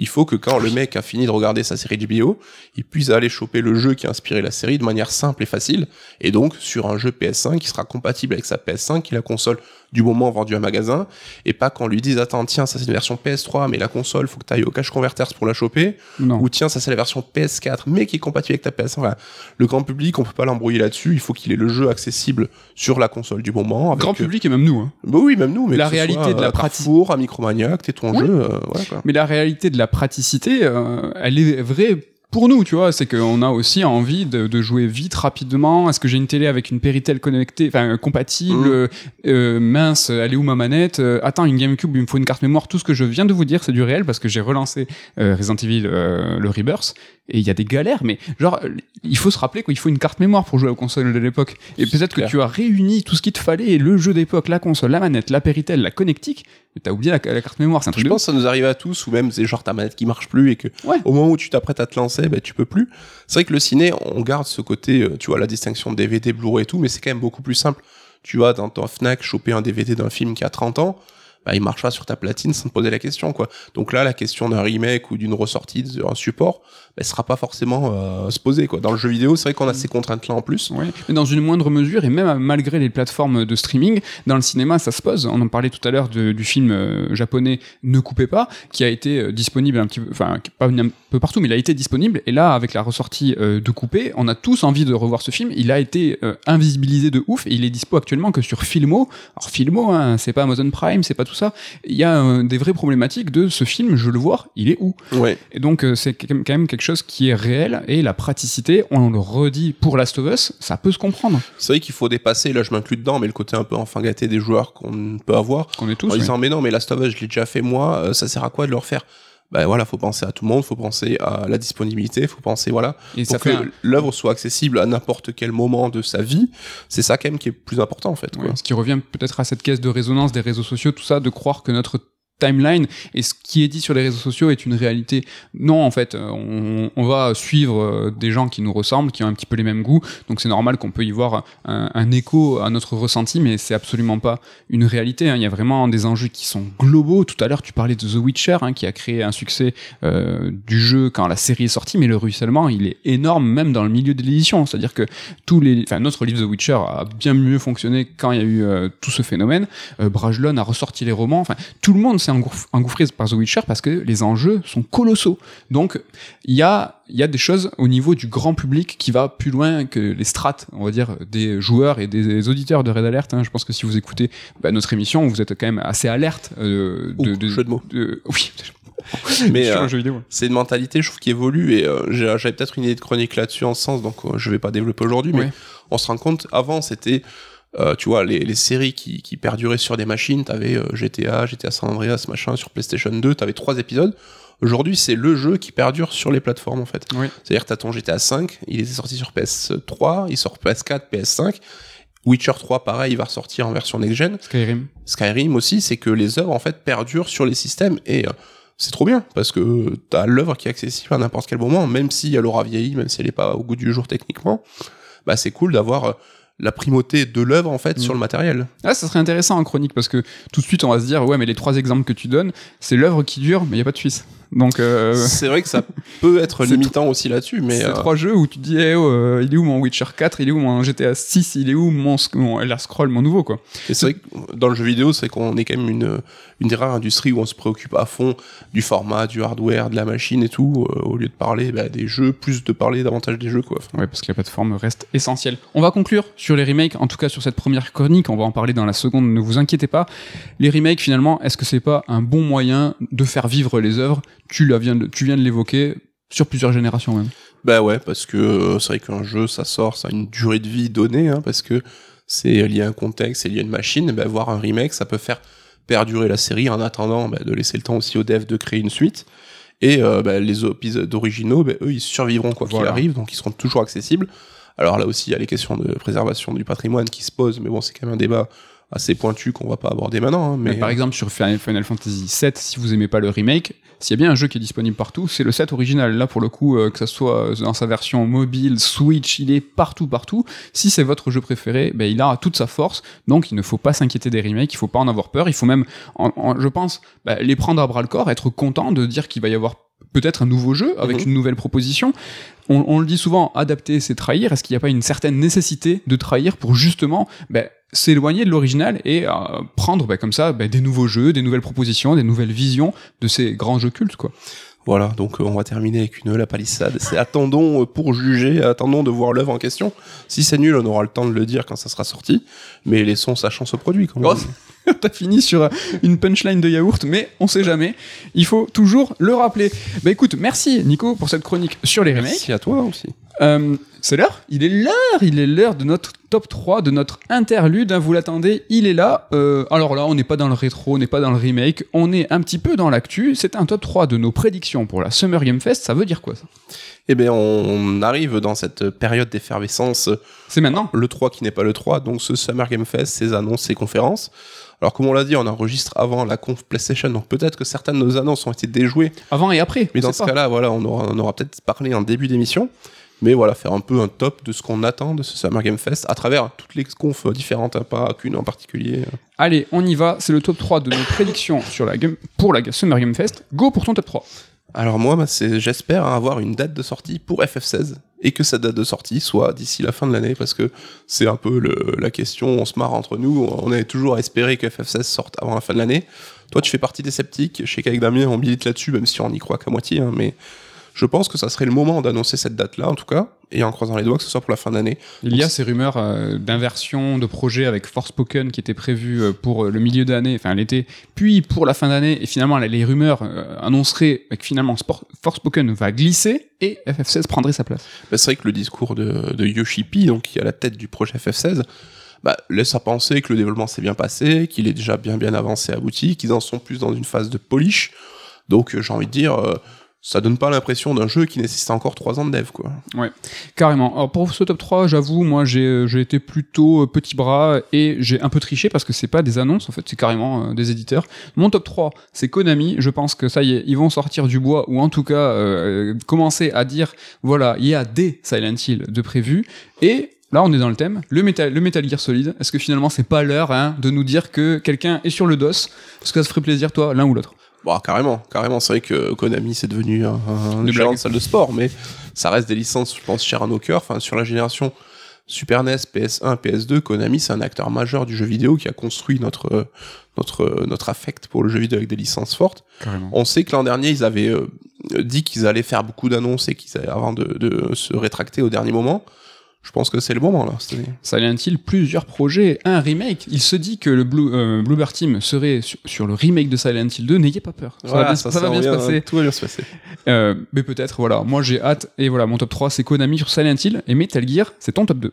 Il faut que quand le mec a fini de regarder sa série HBO, il puisse aller choper le jeu qui a inspiré la série de manière simple et facile, et donc sur un jeu PS5 qui sera compatible avec sa PS5, qui est la console du moment vendue à magasin, et pas qu'on lui dise attends tiens ça c'est une version PS3 mais la console faut que tu ailles au cache converters pour la choper Non. ou tiens ça c'est la version PS4 mais qui est compatible avec ta PS5 Voilà. le grand public on peut pas l'embrouiller là-dessus il faut qu'il ait le jeu accessible sur la console du moment avec Grand euh, public et même nous. hein. bah oui même nous mais La réalité soit, de la euh, pratique. À Micromania que t'es ton Oui. jeu euh, voilà quoi Mais la réalité de la praticité, euh, elle est vraie pour nous, tu vois. C'est qu'on a aussi envie de, de jouer vite, rapidement. Est-ce que j'ai une télé avec une Péritel connectée, enfin euh, compatible, Mm. euh, euh, mince, elle est où ma manette Euh, Attends, une GameCube, il me faut une carte mémoire. Tout ce que je viens de vous dire, c'est du réel parce que j'ai relancé euh, Resident Evil, euh, le Rebirth, et il y a des galères. Mais genre, il faut se rappeler qu'il faut une carte mémoire pour jouer aux consoles de l'époque. Et peut-être que tu as réuni tout ce qu'il te fallait, le jeu d'époque, la console, la manette, la Péritel, la connectique. Mais t'as oublié la, la carte mémoire, c'est un truc je de pense que ça nous arrive à tous ou même c'est genre ta manette qui marche plus et que Ouais. au moment où tu t'apprêtes à te lancer ben tu peux plus c'est vrai que le ciné on garde ce côté euh, tu vois la distinction DVD Blu-ray et tout mais c'est quand même beaucoup plus simple tu vas dans ton Fnac choper un DVD d'un film qui a 30 ans bah, il marchera sur ta platine sans te poser la question quoi donc là la question d'un remake ou d'une ressortie d'un support elle sera pas forcément euh, se poser quoi dans le jeu vidéo c'est vrai qu'on a ces contraintes là en plus mais dans une moindre mesure, et même malgré les plateformes de streaming, dans le cinéma, ça se pose. On en parlait tout à l'heure du film euh, japonais Ne coupez pas, qui a été euh, disponible un petit peu, enfin, pas un peu partout, mais il a été disponible. Et là, avec la ressortie euh, de Coupé, on a tous envie de revoir ce film. Il a été invisibilisé de ouf, et il est dispo actuellement que sur Filmo. Alors, Filmo, hein, c'est pas Amazon Prime, c'est pas tout ça. Il y a euh, des vraies problématiques de ce film, je le vois, il est où? Ouais et donc, euh, c'est quand même- quelque chose qui est réel, et la praticité, on le redit pour Last of Us, ça peut se comprendre. c'est vrai qu'il faut dépasser là je m'inclus dedans mais le côté un peu enfant gâté des joueurs qu'on peut avoir Qu'on est tous. en oui. disant mais non mais Last of Us je l'ai déjà fait moi euh, ça sert à quoi de le refaire? Ben voilà faut penser à tout le monde faut penser à la disponibilité faut penser voilà Et pour ça que un- l'œuvre soit accessible à n'importe quel moment de sa vie c'est ça quand même qui est plus important en fait quoi. ce qui revient peut-être à cette caisse de résonance des réseaux sociaux, tout ça, de croire que notre timeline et ce qui est dit sur les réseaux sociaux est une réalité. Non, en fait, euh, on, va suivre euh, des gens qui nous ressemblent, qui ont un petit peu les mêmes goûts, donc c'est normal qu'on peut y voir un, écho à notre ressenti, mais c'est absolument pas une réalité. hein. Il y a vraiment des enjeux qui sont globaux. Tout à l'heure, tu parlais de The Witcher, hein, qui a créé un succès euh, du jeu quand la série est sortie, mais le ruissellement, il est énorme même dans le milieu de l'édition. C'est-à-dire que tous les, enfin, notre livre The Witcher a bien mieux fonctionné quand il y a eu tout ce phénomène. Euh, Brajlon a ressorti les romans. Enfin, tout le monde s'est engouff- engouffré par The Witcher parce que les enjeux sont colossaux. Donc, il y a, y a des choses au niveau du grand public qui va plus loin que les strates, on va dire, des joueurs et des auditeurs de Red Alert. hein. Je pense que si vous écoutez bah, notre émission, vous êtes quand même assez alerte euh, de, Ouh, de, jeu de mots. de- oui. Mais, euh, c'est une mentalité, je trouve, qui évolue et euh, j'avais peut-être une idée de chronique là-dessus en ce sens, donc euh, je vais pas développer aujourd'hui, mais on se rend compte, avant c'était, euh, tu vois, les, les séries qui, qui perduraient sur des machines, t'avais euh, GTA, GTA San Andreas, machin, sur PlayStation 2, t'avais trois épisodes. Aujourd'hui, c'est le jeu qui perdure sur les plateformes en fait. Oui. C'est-à-dire que t'as ton GTA 5, il était sorti sur PS3, il sort PS4, PS5. Witcher 3, pareil, il va ressortir en version next-gen. Skyrim. Skyrim aussi, c'est que les œuvres en fait perdurent sur les systèmes et euh, c'est trop bien parce que t'as l'œuvre qui est accessible à n'importe quel moment, même si elle aura vieilli, même si elle est pas au goût du jour techniquement. Bah c'est cool d'avoir la primauté de l'œuvre en fait Mm. sur le matériel. Ah, ça serait intéressant en chronique parce que tout de suite on va se dire ouais mais les trois exemples que tu donnes c'est l'œuvre qui dure mais il y a pas de Suisse. Donc euh, C'est vrai que ça peut être limitant aussi là-dessus, mais c'est euh, trois jeux où tu te dis eh, oh, euh, il est où mon Witcher 4, il est où mon GTA 6, il est où mon, mon Elder Scroll mon nouveau quoi. et c'est vrai que dans le jeu vidéo, c'est qu'on est quand même une une des rares industries où on se préoccupe à fond du format, du hardware, de la machine et tout, euh, au lieu de parler bah, des jeux, plus de parler davantage des jeux quoi. Enfin, Ouais, parce que la plateforme reste essentielle. On va conclure sur les remakes, en tout cas sur cette première chronique, on va en parler dans la seconde, ne vous inquiétez pas. Les remakes, finalement, est-ce que c'est pas un bon moyen de faire vivre les œuvres tu, la viens de, tu viens de l'évoquer, sur plusieurs générations même. Bah ouais, parce que euh, c'est vrai qu'un jeu, ça sort, ça a une durée de vie donnée, hein, parce que c'est lié à un contexte, c'est lié à une machine, bah, voir un remake, ça peut faire perdurer la série en attendant bah, de laisser le temps aussi aux devs de créer une suite. Et euh, bah, les épisodes originaux, eux, ils survivront quoi qu'il arrive, donc ils seront toujours accessibles. Alors là aussi, il y a les questions de préservation du patrimoine qui se posent, mais bon, c'est quand même un débat assez pointu qu'on va pas aborder maintenant. hein, Mais, mais par exemple, sur Final Final Fantasy VII, si vous aimez pas le remake, s'il y a bien un jeu qui est disponible partout, c'est le 7 original. Là, pour le coup, euh, que ça soit dans sa version mobile, Switch, il est partout, partout. Si c'est votre jeu préféré, ben, il a toute sa force. Donc, il ne faut pas s'inquiéter des remakes, il faut pas en avoir peur. Il faut même, en- en- je pense, ben, les prendre à bras le corps, être content de dire qu'il va y avoir peut-être un nouveau jeu avec Mhm. une nouvelle proposition. On, on le dit souvent, adapter, c'est trahir. Est-ce qu'il n'y a pas une certaine nécessité de trahir pour justement ben, s'éloigner de l'original et euh, prendre ben, comme ça ben, des nouveaux jeux, des nouvelles propositions, des nouvelles visions de ces grands jeux cultes quoi? Voilà, donc euh, on va terminer avec une la palissade. C'est attendons euh, pour juger, attendons de voir l'œuvre en question. Si c'est nul, on aura le temps de le dire quand ça sera sorti. Mais laissons sa chance au produit quand même. T'as fini sur une punchline de yaourt, mais on sait jamais. Il faut toujours le rappeler. Bah écoute, merci Nico pour cette chronique sur les remakes. Merci à toi aussi. Euh, c'est l'heure Il est l'heure Il est l'heure de notre top 3, de notre interlude. hein, vous l'attendez, il est là. Euh, alors là, on n'est pas dans le rétro, on n'est pas dans le remake, on est un petit peu dans l'actu. C'est un top 3 de nos prédictions pour la Summer Game Fest. Ça veut dire quoi ça? Eh bien, on arrive dans cette période d'effervescence, C'est maintenant? Le 3 qui n'est pas le 3, donc ce Summer Game Fest, ces annonces, ces conférences. Alors, comme on l'a dit, on enregistre avant la conf PlayStation, donc peut-être que certaines de nos annonces ont été déjouées, Avant et après. mais dans ce cas-là, voilà, on aura, on aura peut-être parlé en début d'émission. Mais voilà, faire un peu un top de ce qu'on attend de ce Summer Game Fest à travers toutes les confs différentes, hein, pas qu'une en particulier. Allez, on y va. C'est le top 3 de nos prédictions sur la game, pour la Summer Game Fest. Go pour ton top 3. Alors moi, j'espère avoir une date de sortie pour FF16 et que cette date de sortie soit d'ici la fin de l'année parce que c'est un peu la question, on se marre entre nous, on est toujours à espérer que FF16 sorte avant la fin de l'année. Toi, tu fais partie des sceptiques, je sais qu'avec Damien, on milite là-dessus, même si on n'y croit qu'à moitié, hein, mais je pense que ça serait le moment d'annoncer cette date-là, en tout cas, et en croisant les doigts que ce soit pour la fin d'année. Il y a ces rumeurs euh, d'inversion de projet avec Forspoken qui était prévu euh, pour euh, le milieu d'année, enfin l'été, puis pour la fin d'année, et finalement les rumeurs euh, annonceraient que finalement Sport- Forspoken va glisser et FF16 prendrait sa place. Bah, c'est vrai que le discours de, de Yoshi P, donc qui est à la tête du projet FF16, bah, laisse à penser que le développement s'est bien passé, qu'il est déjà bien bien avancé, abouti, qu'ils en sont plus dans une phase de polish. Donc j'ai envie de dire, euh, ça donne pas l'impression d'un jeu qui nécessite encore 3 ans de dev, quoi. Carrément. Alors pour ce top 3, j'avoue, moi j'ai euh, été plutôt euh, petit bras et j'ai un peu triché parce que c'est pas des annonces, en fait, c'est carrément euh, des éditeurs. Mon top 3, c'est Konami. Je pense que ça y est, ils vont sortir du bois ou en tout cas euh, commencer à dire voilà, il y a des Silent Hill de prévu et Là, on est dans le thème. Le Metal, le Metal Gear Solid. Est-ce que finalement, c'est pas l'heure hein, de nous dire que quelqu'un est sur le dos? Est-ce que ça se ferait plaisir, toi, l'un ou l'autre? Bon, carrément, carrément. C'est vrai que Konami, c'est devenu un, un géant de salle de sport, mais ça reste des licences, je pense, chères à nos cœurs. Enfin, sur la génération Super NES, PS1, PS2, Konami, c'est un acteur majeur du jeu vidéo qui a construit notre, euh, notre, euh, notre affect pour le jeu vidéo avec des licences fortes. Carrément. On sait que l'an dernier, ils avaient euh, dit qu'ils allaient faire beaucoup d'annonces et qu'ils allaient avant de, de se rétracter au dernier moment. Je pense que c'est le moment, là, cette année. Silent Hill, plusieurs projets, un remake. Il se dit que le Blue, euh, Bluebird Team serait sur, sur le remake de Silent Hill 2. N'ayez pas peur. Ça va bien, ça va bien se passer. Tout va bien se passer. Euh, mais peut-être, voilà. Moi, j'ai hâte. Et voilà, mon top 3, c'est Konami sur Silent Hill. Et Metal Gear, c'est ton top 2.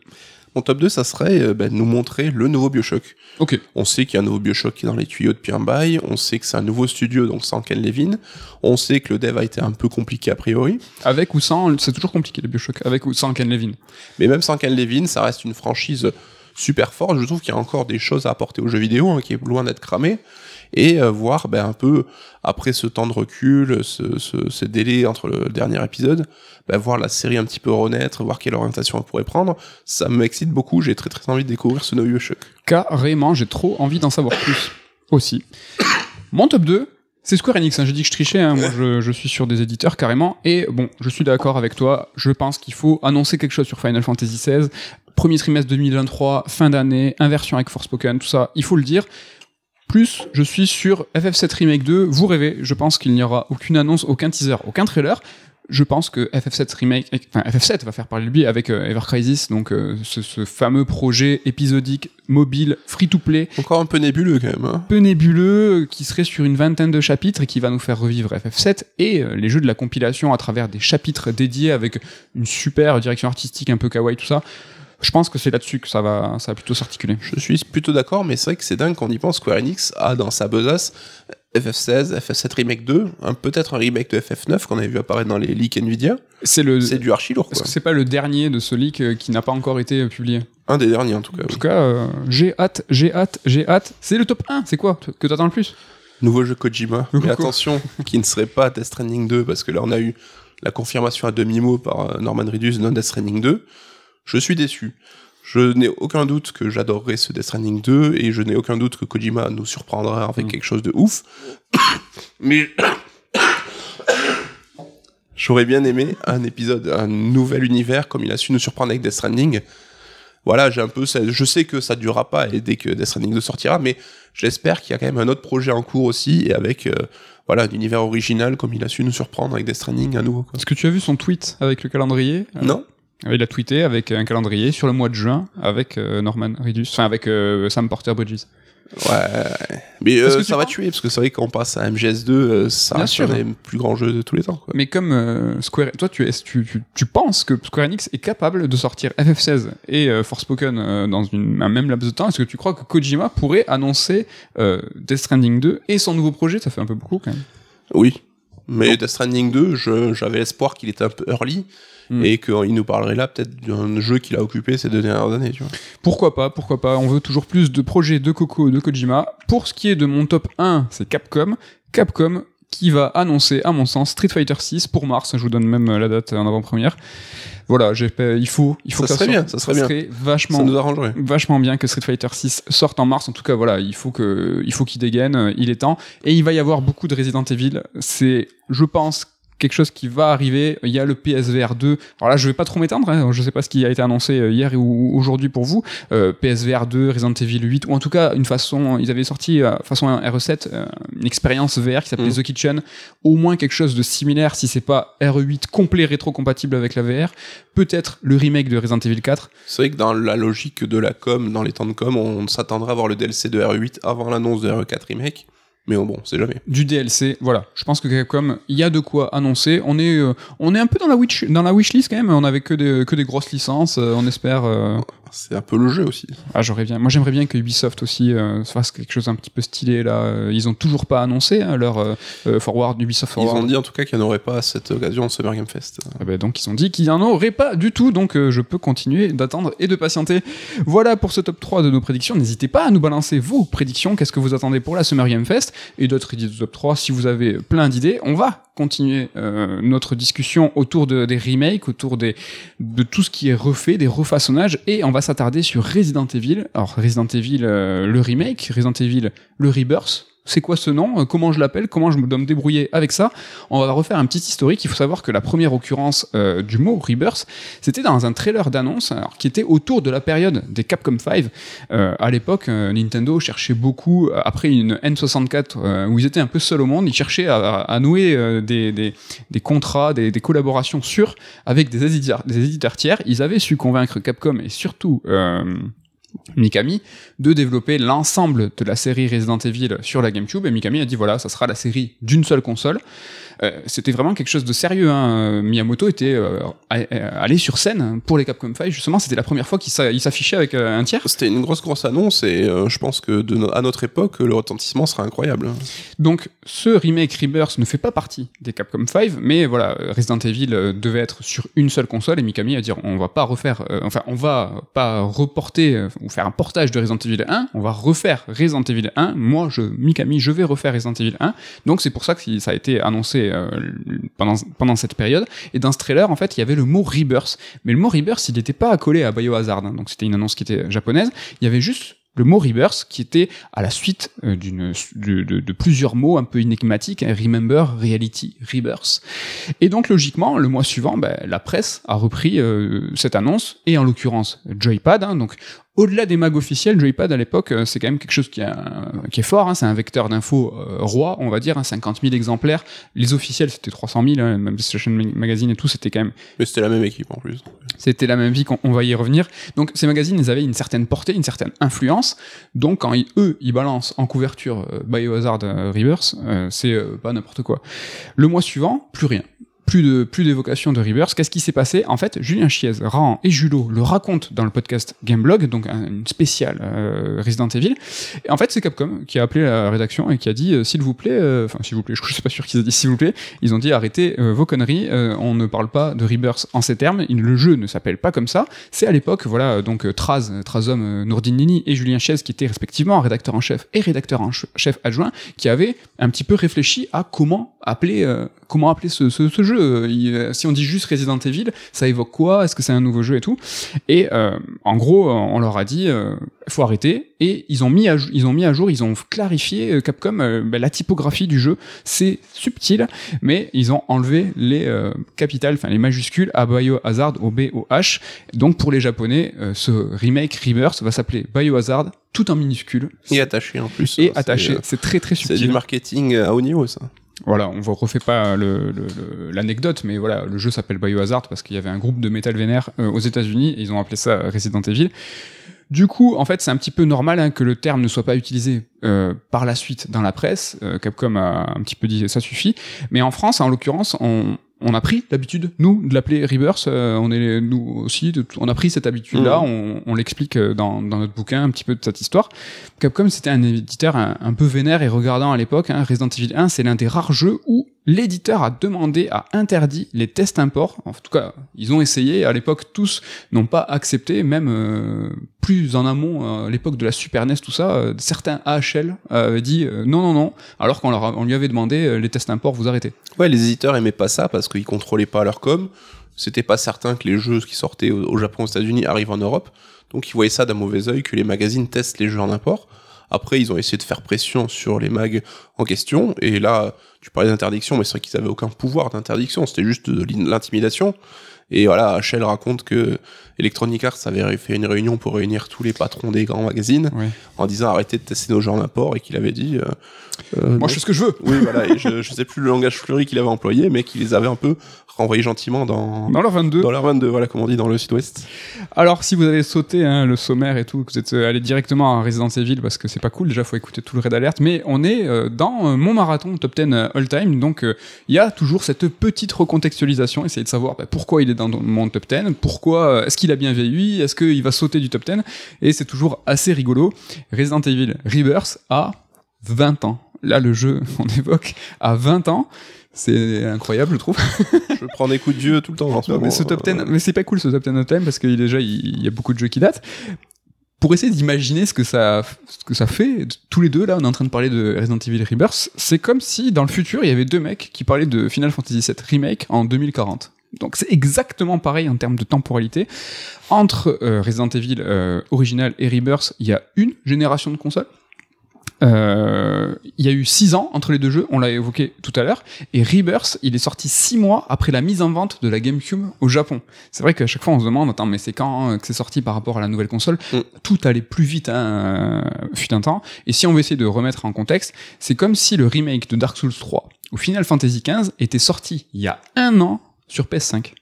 Mon top 2, ça serait euh, ben, nous montrer le nouveau Bioshock. Ok. On sait qu'il y a un nouveau Bioshock qui est dans les tuyaux depuis un bail. On sait que c'est un nouveau studio, donc sans Ken Levin. On sait que le dev a été un peu compliqué a priori. Avec ou sans, c'est toujours compliqué, le Bioshock. Avec ou sans Ken Levin. Mais même sans Ken Levin, ça reste une franchise super forte. Je trouve qu'il y a encore des choses à apporter aux jeux vidéo, hein, qui est loin d'être cramé. Et euh, voir ben, un peu, après ce temps de recul, ce, délai entre le dernier épisode, ben, voir la série un petit peu renaître, voir quelle orientation elle pourrait prendre, ça m'excite beaucoup. J'ai très très envie de découvrir ce nouveau Bioshock. Carrément, j'ai trop envie d'en savoir plus. Aussi. Mon top 2, c'est Square Enix. hein. J'ai dit que je trichais. hein. Moi, je, je suis sur des éditeurs carrément. Et bon, je suis d'accord avec toi. Je pense qu'il faut annoncer quelque chose sur Final Fantasy XVI. Premier trimestre 2023, fin d'année, inversion avec Forspoken, tout ça. Il faut le dire. Plus, je suis sur FF7 Remake 2. Vous rêvez. Je pense qu'il n'y aura aucune annonce, aucun teaser, aucun trailer. Je pense que FF7 Remake, enfin FF7 va faire parler de lui avec euh, Ever Crisis, donc euh, ce, ce fameux projet épisodique, mobile, free-to-play, Encore un peu nébuleux quand même. Hein. peu nébuleux, euh, qui serait sur une vingtaine de chapitres et qui va nous faire revivre FF7 et euh, les jeux de la compilation à travers des chapitres dédiés avec une super direction artistique un peu kawaii, tout ça. Je pense que c'est là-dessus que ça va, ça va plutôt s'articuler. Je suis plutôt d'accord, mais c'est vrai que c'est dingue qu'on y pense. Square Enix a dans sa besace FF16, FF7 Remake 2, un- peut-être un remake de FF9 qu'on avait vu apparaître dans les leaks Nvidia. C'est le. C'est du archi lourd, Est-ce que c'est pas le dernier de ce leak euh, qui n'a pas encore été euh, publié? Un des derniers en tout cas. En oui. tout cas, euh, j'ai hâte, j'ai hâte, j'ai hâte. C'est le top 1, c'est quoi que t'attends le plus? Nouveau jeu Kojima. Le Mais Coco. attention, qui ne serait pas Death Stranding 2, parce que là on a eu la confirmation à demi-mot par euh, Norman Reedus de Death Stranding 2. Je suis déçu. Je n'ai aucun doute que j'adorerais ce Death Stranding 2 et je n'ai aucun doute que Kojima nous surprendra avec Mm. quelque chose de ouf. Mais j'aurais bien aimé un épisode, un nouvel univers comme il a su nous surprendre avec Death Stranding. Voilà, j'ai un peu, ça- je sais que ça durera pas et dès que Death Stranding 2 sortira, mais j'espère qu'il y a quand même un autre projet en cours aussi et avec euh, voilà un univers original comme il a su nous surprendre avec Death Stranding à nouveau. Est-ce que tu as vu son tweet avec le calendrier? Euh, Non Il a tweeté avec un calendrier sur le mois de juin avec euh, Norman Reedus, enfin avec euh, Sam Porter Bridges. Ouais. Mais euh, ça va tuer parce que c'est vrai qu'on passe à MGS2, euh, ça reste un des plus grands jeux de tous les temps. Quoi. Mais comme Square, toi tu, es, tu, tu, tu penses que Square Enix est capable de sortir FF16 et Forspoken dans une, un même laps de temps, est-ce que tu crois que Kojima pourrait annoncer Death Stranding 2 et son nouveau projet? Ça fait un peu beaucoup quand même. Oui. Mais Death Stranding 2, je- j'avais l'espoir qu'il était un peu early Hmm. et qu'il nous parlerait là peut-être d'un jeu qu'il a occupé ces deux dernières années. Tu vois. Pourquoi pas, pourquoi pas, on veut toujours plus de projets de Coco, de Kojima. Pour ce qui est de mon top 1, c'est Capcom. Capcom qui va annoncer, à mon sens, Street Fighter 6 pour mars. Je vous donne même la date en avant-première. Voilà, il faut, il faut Ça que serait sorte. bien, ça serait bien. serait vachement Ça nous arrangerait. vachement bien que Street Fighter 6 sorte en mars. En tout cas, voilà, il faut que, il faut qu'il dégaine, il est temps. Et il va y avoir beaucoup de Resident Evil. C'est, je pense, quelque chose qui va arriver. Il y a le PSVR 2. Alors là, je vais pas trop m'étendre. Hein. Je sais pas ce qui a été annoncé euh, hier ou aujourd'hui pour vous. Euh, PSVR 2, Resident Evil 8, ou en tout cas une façon. Ils avaient sorti euh, façon un RE7 euh, une expérience VR qui s'appelait Mm. The Kitchen. Au moins quelque chose de similaire, si c'est pas RE8 complet rétro-compatible avec la VR. Peut-être le remake de Resident Evil 4. C'est vrai que dans la logique de la com, dans les temps de com, on s'attendrait à voir le DLC de RE8 avant l'annonce de RE4 Remake. Mais bon, c'est jamais. du DLC. Voilà, je pense que Capcom, il y a de quoi annoncer. On est, euh, on est un peu dans la wish, dans la wishlist quand même. On avait que des, que des grosses licences. euh, on espère. euh, c'est un peu le jeu aussi. Ah, j'aurais bien. Moi, j'aimerais bien que Ubisoft aussi euh, fasse quelque chose un petit peu stylé là. Euh, Ils ont toujours pas annoncé hein, leur euh, Forward, Ubisoft Ils Forward. ont dit en tout cas qu'il n'y en aurait pas à cette occasion au Summer Game Fest. Ah ben, donc ils ont dit qu'il n'y en aurait pas du tout, donc euh, je peux continuer d'attendre et de patienter. Voilà pour ce top 3 de nos prédictions. N'hésitez pas à nous balancer vos prédictions, qu'est-ce que vous attendez pour la Summer Game Fest et d'autres idées de top 3 si vous avez plein d'idées. On va continuer notre discussion autour de, des remakes, autour des, de tout ce qui est refait, des refaçonnages et on va s'attarder sur Resident Evil. Alors Resident Evil euh, le remake, Resident Evil le Rebirth. C'est quoi ce nom? Comment je l'appelle? Comment je dois me débrouiller avec ça? On va refaire un petit historique. Il faut savoir que la première occurrence euh, du mot Rebirth, c'était dans un trailer d'annonce qui était autour de la période des Capcom 5. Euh, à l'époque, euh, Nintendo cherchait beaucoup, euh, après une N64 euh, où ils étaient un peu seuls au monde, ils cherchaient à, à nouer des, des, des contrats, des, des collaborations sûres avec des éditeurs, des éditeurs tiers. Ils avaient su convaincre Capcom et surtout... Mikami de développer l'ensemble de la série Resident Evil sur la GameCube. Et Mikami a dit voilà ça sera la série d'une seule console Euh, c'était vraiment quelque chose de sérieux hein. Miyamoto était euh, allé sur scène pour les Capcom 5 justement c'était la première fois qu'il s'a- il s'affichait avec euh, un tiers C'était une grosse grosse annonce et euh, je pense que de no- à notre époque le retentissement sera incroyable. donc ce remake Rebirth ne fait pas partie des Capcom 5 mais voilà Resident Evil devait être sur une seule console et Mikami a dit on va pas refaire enfin on va pas reporter ou faire un portage de Resident Evil 1 on va refaire Resident Evil 1 moi je Mikami je vais refaire Resident Evil 1 donc c'est pour ça que ça a été annoncé euh, pendant, cette période. Et dans ce trailer en fait il y avait le mot Rebirth. Mais le mot Rebirth il n'était pas accolé à Biohazard hein, donc c'était une annonce qui était japonaise. Il y avait juste le mot Rebirth qui était à la suite euh, d'une de plusieurs mots un peu énigmatiques hein, Remember, Reality, Rebirth. Et donc logiquement le mois suivant ben, la presse a repris euh, cette annonce. Et en l'occurrence Joypad hein, donc au-delà des mags officiels, Joypad à l'époque, euh, c'est quand même quelque chose qui, a- qui est fort. hein, c'est un vecteur d'infos euh, roi, on va dire, hein, 50 000 exemplaires. Les officiels, c'était 300 000. Hein, même PlayStation Magazine et tout, c'était quand même Mais c'était la même équipe en plus. c'était la même vie qu'on on va y revenir. Donc ces magazines, ils avaient une certaine portée, une certaine influence. Donc quand ils- eux, ils balancent en couverture euh, Biohazard euh, Rebirth, c'est pas n'importe quoi. Le mois suivant, plus rien. Plus de plus d'évocation de Rebirth. Qu'est-ce qui s'est passé? En fait, Julien Chiez, Rahan et Julot le racontent dans le podcast Gameblog, donc un- une spéciale euh, Resident Evil. Et en fait, c'est Capcom qui a appelé la rédaction et qui a dit euh, s'il vous plaît, euh, enfin s'il vous plaît, je suis pas sûr qu'ils aient dit s'il vous plaît. Ils ont dit arrêtez euh, vos conneries. on ne parle pas de Rebirth en ces termes. Le jeu ne s'appelle pas comme ça. C'est à l'époque, voilà, donc Traz, Trazom, euh, Nourdine Nini et Julien Chiez qui étaient respectivement rédacteur en chef et rédacteur en ch- chef adjoint, qui avaient un petit peu réfléchi à comment appeler, comment appeler ce, ce, ce jeu. Euh, il- euh, si on dit juste Resident Evil, ça évoque quoi Est-ce que c'est un nouveau jeu et tout Et euh, en gros, euh, on leur a dit, euh, faut arrêter. Et ils ont mis à, ils ont mis à jour, ils ont clarifié euh, Capcom ben, la typographie du jeu. C'est subtil, mais ils ont enlevé les euh, capitales, enfin les majuscules à Biohazard au B au H. Donc pour les Japonais, ce remake Rebirth va s'appeler Biohazard tout en minuscules Et attaché en plus. et C'est, attaché. C'est très très C'est subtil. du marketing à haut niveau ça. Voilà, on ne refait pas l'anecdote, mais voilà, le jeu s'appelle Biohazard parce qu'il y avait un groupe de métal vénère euh, aux États-Unis et ils ont appelé ça Resident Evil. Du coup, en fait, c'est un petit peu normal hein, que le terme ne soit pas utilisé euh, par la suite dans la presse. Euh, Capcom a un petit peu dit ça suffit, mais en France, en l'occurrence, on, on a pris l'habitude, nous, de l'appeler Rebirth. euh, on est nous aussi, de- on a pris cette habitude-là. On, on l'explique euh, dans, dans notre bouquin un petit peu de cette histoire. Capcom, c'était un éditeur un, un peu vénère et regardant à l'époque. Hein, Resident Evil 1, c'est l'un des rares jeux où l'éditeur a demandé, a interdit les tests import. En tout cas, ils ont essayé. À l'époque, tous n'ont pas accepté, même euh, plus en amont, euh, à l'époque de la Super NES, tout ça, euh, certains AHL avaient dit non, non, non, alors qu'on on lui avait demandé les tests import, vous arrêtez. Ouais, les éditeurs aimaient pas ça parce qu'ils contrôlaient pas leur com. C'était pas certain que les jeux qui sortaient au Japon, aux États-Unis arrivent en Europe. Donc ils voyaient ça d'un mauvais œil que les magazines testent les jeux en import. Après, ils ont essayé de faire pression sur les mags en question. Et là, tu parlais d'interdiction, mais c'est vrai qu'ils avaient aucun pouvoir d'interdiction. C'était juste de l'in- l'intimidation. Et voilà, HL raconte que Electronic Arts avait fait une réunion pour réunir tous les patrons des grands magazines en disant arrêtez de tester nos jeux en import et qu'il avait dit euh, euh, Moi, je fais ce que je veux. oui, voilà, et je, je sais plus le langage fleuri qu'il avait employé, mais qu'il les avait un peu renvoyés gentiment dans, Dans leur 22. dans leur 22, voilà, comme on dit dans le sud-ouest. Alors, si vous avez sauté hein, le sommaire et tout, que vous êtes euh, allé directement à Resident Evil parce que c'est pas cool, déjà faut écouter tout le Red Alert, mais on est euh, dans euh, mon marathon top 10 euh, all time, donc euh, il y a toujours cette petite recontextualisation, essayer de savoir bah, pourquoi il est dans mon top 10 Pourquoi Est-ce qu'il a bien vieilli Est-ce qu'il va sauter du top 10 Et c'est toujours assez rigolo. Resident Evil Rebirth a 20 ans. Là, le jeu, on évoque, à 20 ans. C'est incroyable, je trouve. je prends des coups de vieux tout le temps Non, moment. mais ce top 10, Euh, mais c'est pas cool ce top 10 of time parce que déjà il il y a beaucoup de jeux qui datent. Pour essayer d'imaginer ce que ça ce que ça fait, tous les deux là, on est en train de parler de Resident Evil Rebirth, c'est comme si dans le futur il y avait deux mecs qui parlaient de Final Fantasy VII remake en 2040. Donc c'est exactement pareil en termes de temporalité. Entre euh, Resident Evil euh, original et Rebirth, il y a une génération de consoles. Euh, il y a eu 6 ans entre les deux jeux, on l'a évoqué tout à l'heure, et Rebirth, il est sorti 6 mois après la mise en vente de la GameCube au Japon. C'est vrai qu'à chaque fois on se demande, attends, mais c'est quand hein, que c'est sorti par rapport à la nouvelle console? Mm. Tout allait plus vite, hein, euh, fut un temps. Et si on veut essayer de remettre en contexte, c'est comme si le remake de Dark Souls 3 ou Final Fantasy XV était sorti il y a un an sur PS5.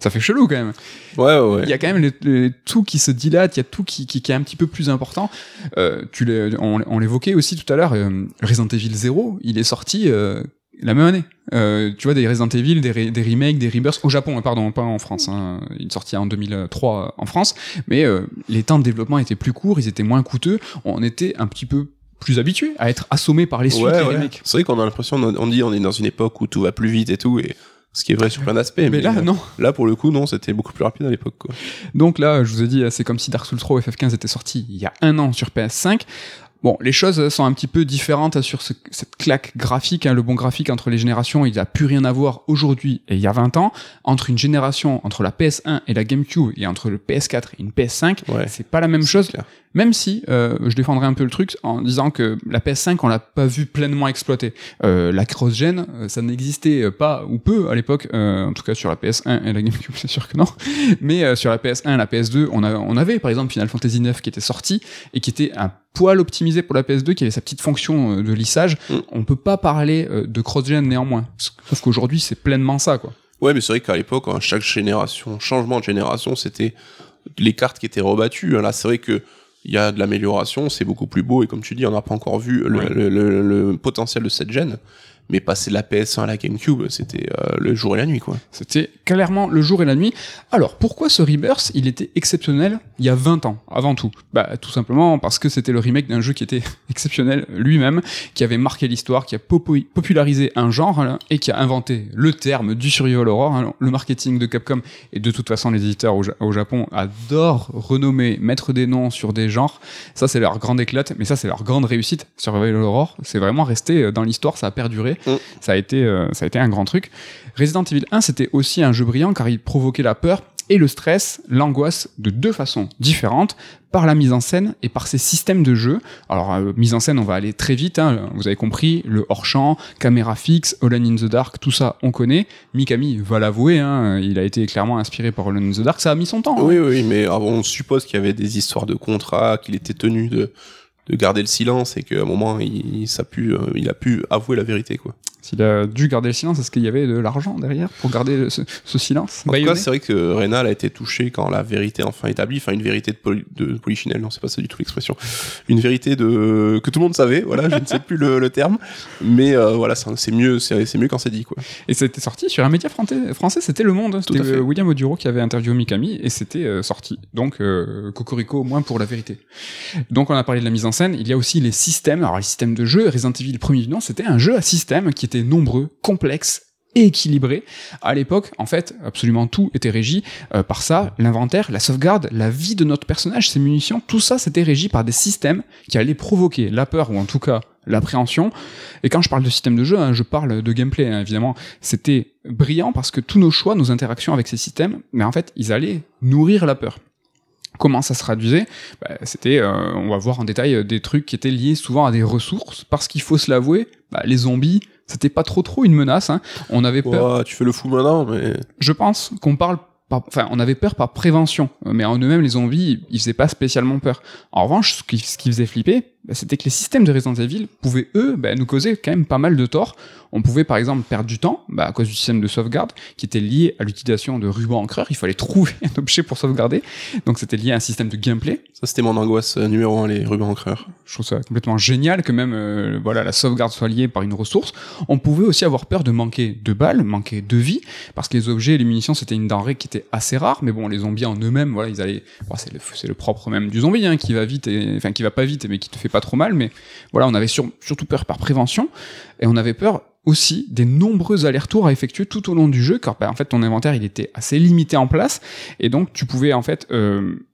Ça fait chelou quand même. Ouais, ouais, ouais. Il y a quand même le- le- tout qui se dilate, il y a tout qui, qui, qui est un petit peu plus important. Euh, tu on, on l'évoquait aussi tout à l'heure, euh, Resident Evil 0, il est sorti euh, la même année. Euh, tu vois, des Resident Evil, des, re- des remakes, des rebirths, au Japon, hein, pardon, pas en France. Hein. Il est sorti en 2003 en France, mais euh, les temps de développement étaient plus courts, ils étaient moins coûteux, on était un petit peu plus habitué à être assommé par les suites, Ouais, les ouais. remakes. C'est vrai qu'on a l'impression, on on dit on est dans une époque où tout va plus vite et tout, et ce qui est vrai sur plein d'aspects. Mais là, euh, non. Là, pour le coup, non, c'était beaucoup plus rapide à l'époque. quoi. Donc là, je vous ai dit, c'est comme si Dark Souls 3 ou FF15 étaient sortis il y a un an sur PS5. Bon, les choses sont un petit peu différentes sur ce- cette claque graphique. hein. Le bon graphique entre les générations, il n'a plus rien à voir aujourd'hui et il y a 20 ans. Entre une génération, entre la PS1 et la GameCube, et entre le PS4 et une PS5, Ouais. c'est pas la même chose. clair. Même si euh, je défendrai un peu le truc en disant que la PS5, on l'a pas vu pleinement exploiter. Euh, la cross-gen, euh, ça n'existait pas ou peu à l'époque, euh, en tout cas sur la PS1 et la GameCube, c'est sûr que non. Mais euh, sur la PS1 et la PS2, on, a, on avait par exemple Final Fantasy 9 qui était sorti et qui était un poil optimisé pour la PS2, qui avait sa petite fonction euh, de lissage. Mm. On peut pas parler euh, de cross-gen néanmoins. Sauf qu'aujourd'hui, c'est pleinement ça, quoi. Ouais, mais c'est vrai qu'à l'époque, hein, chaque génération, changement de génération, c'était les cartes qui étaient rebattues. Là, c'est vrai que il y a de l'amélioration, c'est beaucoup plus beau, et comme tu dis, on n'a pas encore vu le, Ouais. le- le- le potentiel de cette gêne. Mais passer de la PS1 à la GameCube, c'était euh, le jour et la nuit, quoi. C'était clairement le jour et la nuit. Alors, pourquoi ce Rebirth, il était exceptionnel il y a 20 ans, avant tout? Bah, tout simplement parce que c'était le remake d'un jeu qui était exceptionnel lui-même, qui avait marqué l'histoire, qui a popularisé un genre, hein, et qui a inventé le terme du survival horror. hein. Le marketing de Capcom, et de toute façon, les éditeurs au, au Japon adorent renommer, mettre des noms sur des genres. Ça, c'est leur grande éclate, mais ça, c'est leur grande réussite. Survival horror, c'est vraiment resté euh, dans l'histoire, ça a perduré. Mm. Ça a été, euh, ça a été un grand truc. Resident Evil 1, c'était aussi un jeu brillant car il provoquait la peur et le stress, l'angoisse de deux façons différentes, par la mise en scène et par ses systèmes de jeu. Alors, euh, mise en scène, on va aller très vite, hein, vous avez compris, le hors-champ, caméra fixe, Alone in the Dark, tout ça, on connaît. Mikami va l'avouer, hein, il a été clairement inspiré par Alone in the Dark, ça a mis son temps. hein. Oui, oui, mais ah, on suppose qu'il y avait des histoires de contrat, qu'il était tenu de, de garder le silence et qu'à un moment, il, pu, euh, il a pu avouer la vérité, quoi. S'il a dû garder le silence, est-ce qu'il y avait de l'argent derrière pour garder ce, ce silence En tout cas, c'est vrai que Rénal a été touché quand la vérité enfin établie, enfin une vérité de, poly, de polichinelle, non, c'est pas ça du tout l'expression. Une vérité de que tout le monde savait, voilà, je ne sais plus le, le terme, mais euh, voilà, c'est mieux, c'est mieux quand c'est dit, quoi. Et c'était sorti sur un média français, français c'était Le Monde. C'était William Oduro qui avait interviewé Mikami et c'était euh, sorti. Donc, euh, Cocorico au moins pour la vérité. Donc, on a parlé de la mise en scène. Il y a aussi les systèmes. Alors, les systèmes de jeu, Resident Evil premier du nom, c'était un jeu à système qui était nombreux, complexe et équilibré. À l'époque, en fait, absolument tout était régi euh, par ça. L'inventaire, la sauvegarde, la vie de notre personnage, ses munitions, tout ça, c'était régi par des systèmes qui allaient provoquer la peur ou en tout cas l'appréhension. Et quand je parle de système de jeu, hein, je parle de gameplay, hein, évidemment. C'était brillant parce que tous nos choix, nos interactions avec ces systèmes, mais en fait, ils allaient nourrir la peur. Comment ça se traduisait? Bah, C'était, euh, on va voir en détail, euh, des trucs qui étaient liés souvent à des ressources, parce qu'il faut se l'avouer, bah, les zombies, c'était pas trop trop une menace. hein. On avait peur. Ouah, tu fais le fou maintenant, mais Je pense qu'on parle par, enfin, on avait peur par prévention, mais en eux-mêmes, les zombies, ils faisaient pas spécialement peur. En revanche, ce qui, ce qui faisait flipper, bah, c'était que les systèmes de Resident Evil pouvaient, eux, bah, nous causer quand même pas mal de tort. On pouvait par exemple perdre du temps bah, à cause du système de sauvegarde qui était lié à l'utilisation de rubans encreurs. Il fallait trouver un objet pour sauvegarder. Donc c'était lié à un système de gameplay. Ça, c'était mon angoisse euh, numéro un, les rubans encreurs. Je trouve ça complètement génial que même euh, voilà la sauvegarde soit liée par une ressource. On pouvait aussi avoir peur de manquer de balles, manquer de vie, parce que les objets et les munitions c'était une denrée qui était assez rare. Mais bon, les zombies en eux-mêmes, voilà, ils allaient. Bon, c'est le, c'est le propre même du zombie, hein, qui va vite, et, enfin qui va pas vite, mais qui te fait pas trop mal. Mais voilà, on avait sur- surtout peur par prévention, et on avait peur aussi des nombreux allers-retours à effectuer tout au long du jeu, car bah, en fait ton inventaire il était assez limité en place, et donc tu pouvais en fait euh,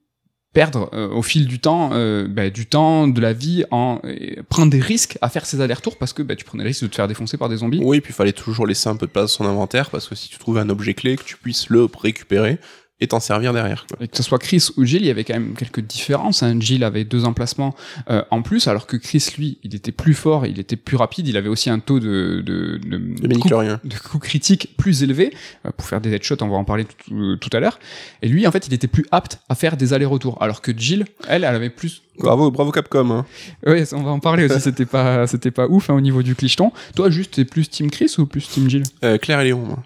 perdre euh, au fil du temps euh, bah, du temps de la vie en prendre des risques à faire ces allers-retours parce que bah, tu prenais le risque de te faire défoncer par des zombies. Oui, puis il fallait toujours laisser un peu de place dans son inventaire parce que si tu trouvais un objet clé, que tu puisses le récupérer et t'en servir derrière. Quoi. Et que ce soit Chris ou Jill, il y avait quand même quelques différences. Hein. Jill avait deux emplacements euh, en plus, alors que Chris, lui, il était plus fort, il était plus rapide, il avait aussi un taux de, de, de, Le coup, de coup critique plus élevé, euh, pour faire des headshots, on va en parler tout, euh, tout à l'heure. Et lui, en fait, il était plus apte à faire des allers-retours, alors que Jill, elle, elle avait plus... Bravo, bravo Capcom. Hein. Ouais, on va en parler aussi, c'était pas, c'était pas ouf hein, au niveau du clicheton. Toi, juste, t'es plus Team Chris ou plus Team Jill? Euh, Claire et Léon. moi.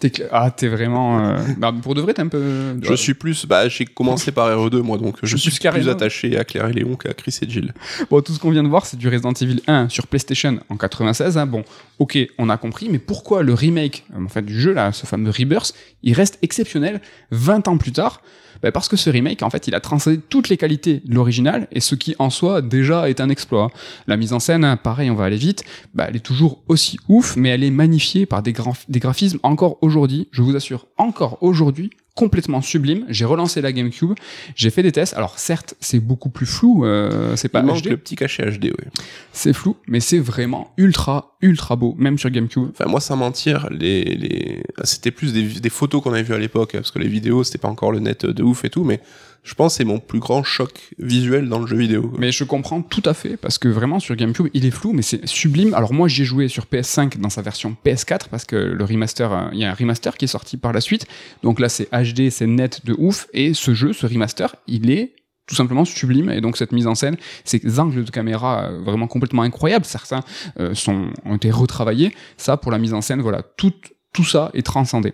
T'es cl- Ah, t'es vraiment... euh, bah, pour de vrai, t'es un peu... Je suis plus, bah, j'ai commencé par RE2 moi, donc je suis plus attaché à Claire et Léon qu'à Chris et Jill. Bon, tout ce qu'on vient de voir, c'est du Resident Evil 1 sur PlayStation en 96. hein. Bon, ok, on a compris, mais pourquoi le remake euh, en fait, du jeu, là, ce fameux Rebirth, il reste exceptionnel 20 ans plus tard? Bah, Parce que ce remake, en fait, il a transcendé toutes les qualités de l'original, et ce qui, en soi, déjà est un exploit. La mise en scène, pareil, on va aller vite, bah, elle est toujours aussi ouf, mais elle est magnifiée par des graphismes encore aujourd'hui, je vous assure, encore aujourd'hui, complètement sublime. J'ai relancé la GameCube, j'ai fait des tests. Alors certes, c'est beaucoup plus flou, euh, c'est pas Il manque HD. le petit cachet HD, oui. C'est flou, mais c'est vraiment ultra, ultra beau, même sur GameCube. Enfin, moi, sans mentir, les, les... c'était plus des, des photos qu'on avait vues à l'époque, parce que les vidéos, c'était pas encore le net de ouf et tout, mais je pense c'est mon plus grand choc visuel dans le jeu vidéo. Mais je comprends tout à fait, parce que vraiment sur GameCube, il est flou, mais c'est sublime. Alors moi, j'ai joué sur PS5 dans sa version PS4, parce que le remaster, euh, il y a un remaster qui est sorti par la suite. Donc là, c'est HD, c'est net de ouf, et ce jeu, ce remaster, il est tout simplement sublime et donc cette mise en scène ces angles de caméra euh, vraiment complètement incroyables certains euh, sont ont été retravaillés ça pour la mise en scène voilà tout tout ça est transcendé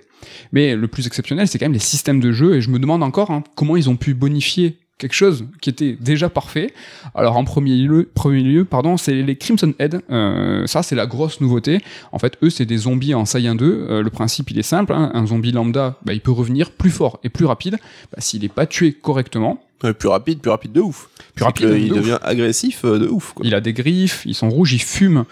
mais le plus exceptionnel c'est quand même les systèmes de jeu et je me demande encore hein, comment ils ont pu bonifier quelque chose qui était déjà parfait alors en premier lieu, premier lieu pardon, c'est les Crimson Head. Euh, ça c'est la grosse nouveauté. En fait, eux c'est des zombies en Saiyan 2. Euh, le principe il est simple. hein. Un zombie lambda, bah, il peut revenir plus fort et plus rapide bah, s'il n'est pas tué correctement. Plus rapide, plus rapide de ouf. Plus rapide de il devient agressif euh, de ouf. Quoi. Il a des griffes, ils sont rouges, ils fument.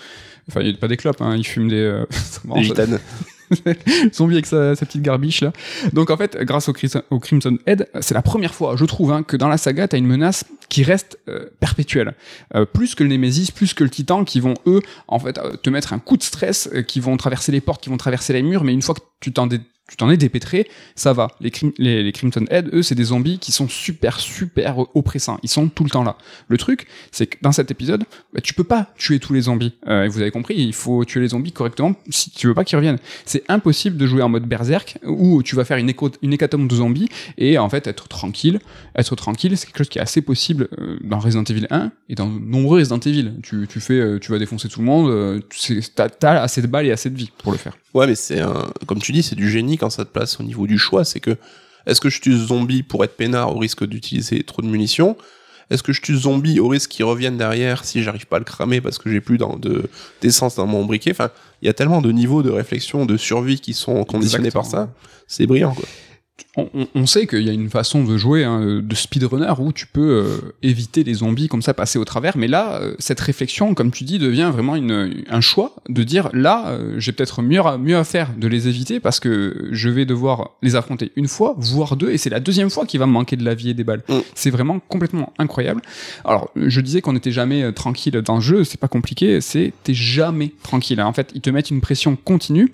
Enfin, il n'y a pas des clopes, hein, il fume des. euh, ça. gitanes. zombie avec sa, petite garbiche là. Donc en fait, grâce au, Crimson- Head, c'est la première fois, je trouve, hein, que dans la saga, t'as une menace qui reste euh, perpétuelle. Euh, plus que le Nemesis, plus que le Titan, qui vont eux, en fait, euh, te mettre un coup de stress, qui vont traverser les portes, qui vont traverser les murs, mais une fois que tu t'en dé- tu t'en es dépêtré, ça va. Les, les, les Crimson Head, eux, c'est des zombies qui sont super, super oppressants. Ils sont tout le temps là. Le truc, c'est que dans cet épisode, bah, tu peux pas tuer tous les zombies. Euh, et vous avez compris, il faut tuer les zombies correctement si tu veux pas qu'ils reviennent. C'est impossible de jouer en mode berserk où tu vas faire une, éco- une hécatombe de zombies et en fait être tranquille. Être tranquille, c'est quelque chose qui est assez possible euh, dans Resident Evil 1 et dans de nombreux Resident Evil. Tu, tu fais, euh, tu vas défoncer tout le monde. T'as t'as assez de balles et assez de vie pour le faire. Ouais, mais c'est comme tu dis, c'est du génie ça te place au niveau du choix. C'est que, est-ce que je tue ce zombie pour être peinard au risque d'utiliser trop de munitions? Est-ce que je tue ce zombie au risque qu'il revienne derrière si j'arrive pas à le cramer parce que j'ai plus dans- de, d'essence dans mon briquet? Enfin, il y a tellement de niveaux de réflexion, de survie qui sont conditionnés par ça. C'est brillant, quoi. On, sait qu'il y a une façon de jouer hein, de speedrunner où tu peux euh, éviter les zombies comme ça, passer au travers. Mais là, euh, cette réflexion, comme tu dis, devient vraiment une, un choix de dire là, euh, j'ai peut-être mieux, à- mieux à faire de les éviter parce que je vais devoir les affronter une fois, voire deux, et c'est la deuxième fois qu'il va me manquer de la vie et des balles. Mm. C'est vraiment complètement incroyable. Alors, je disais qu'on n'était jamais tranquille dans le jeu, c'est pas compliqué, c'est t'es jamais tranquille. hein. En fait, ils te mettent une pression continue.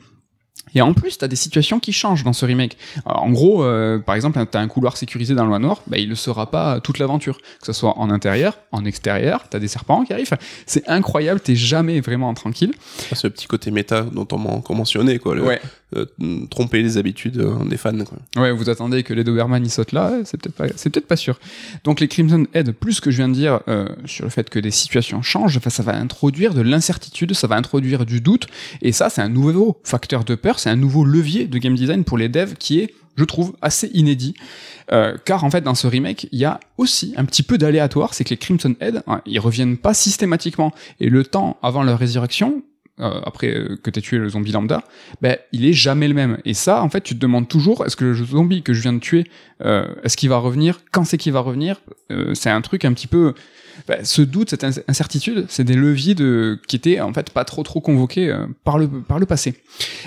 Et en plus, t'as des situations qui changent dans ce remake. Alors, en gros, euh, par exemple, t'as un couloir sécurisé dans le manoir, bah, il ne sera pas toute l'aventure. Que ce soit en intérieur, en extérieur, t'as des serpents qui arrivent. C'est incroyable, t'es jamais vraiment tranquille. Ce petit côté méta dont on, qu'on mentionnait, quoi. Le- Ouais. Euh, tromper les habitudes euh, des fans. Quoi. Ouais, vous attendez que les Doberman y sautent là, c'est peut-être pas, c'est peut-être pas sûr. Donc les Crimson Head, plus que je viens de dire euh, sur le fait que des situations changent, enfin, ça va introduire de l'incertitude, ça va introduire du doute, et ça c'est un nouveau facteur de peur, c'est un nouveau levier de game design pour les devs qui est je trouve assez inédit, euh, car en fait dans ce remake il y a aussi un petit peu d'aléatoire, c'est que les Crimson Head hein, ils reviennent pas systématiquement, et le temps avant leur résurrection, euh, après euh, que t'aies tué le zombie lambda, ben il est jamais le même. Et ça, en fait, tu te demandes toujours, est-ce que le zombie que je viens de tuer, euh, est-ce qu'il va revenir? Quand c'est qu'il va revenir? Euh, C'est un truc un petit peu... ben, ce doute, cette in- incertitude, c'est des leviers de qui étaient en fait pas trop trop convoqués euh, par le par le passé.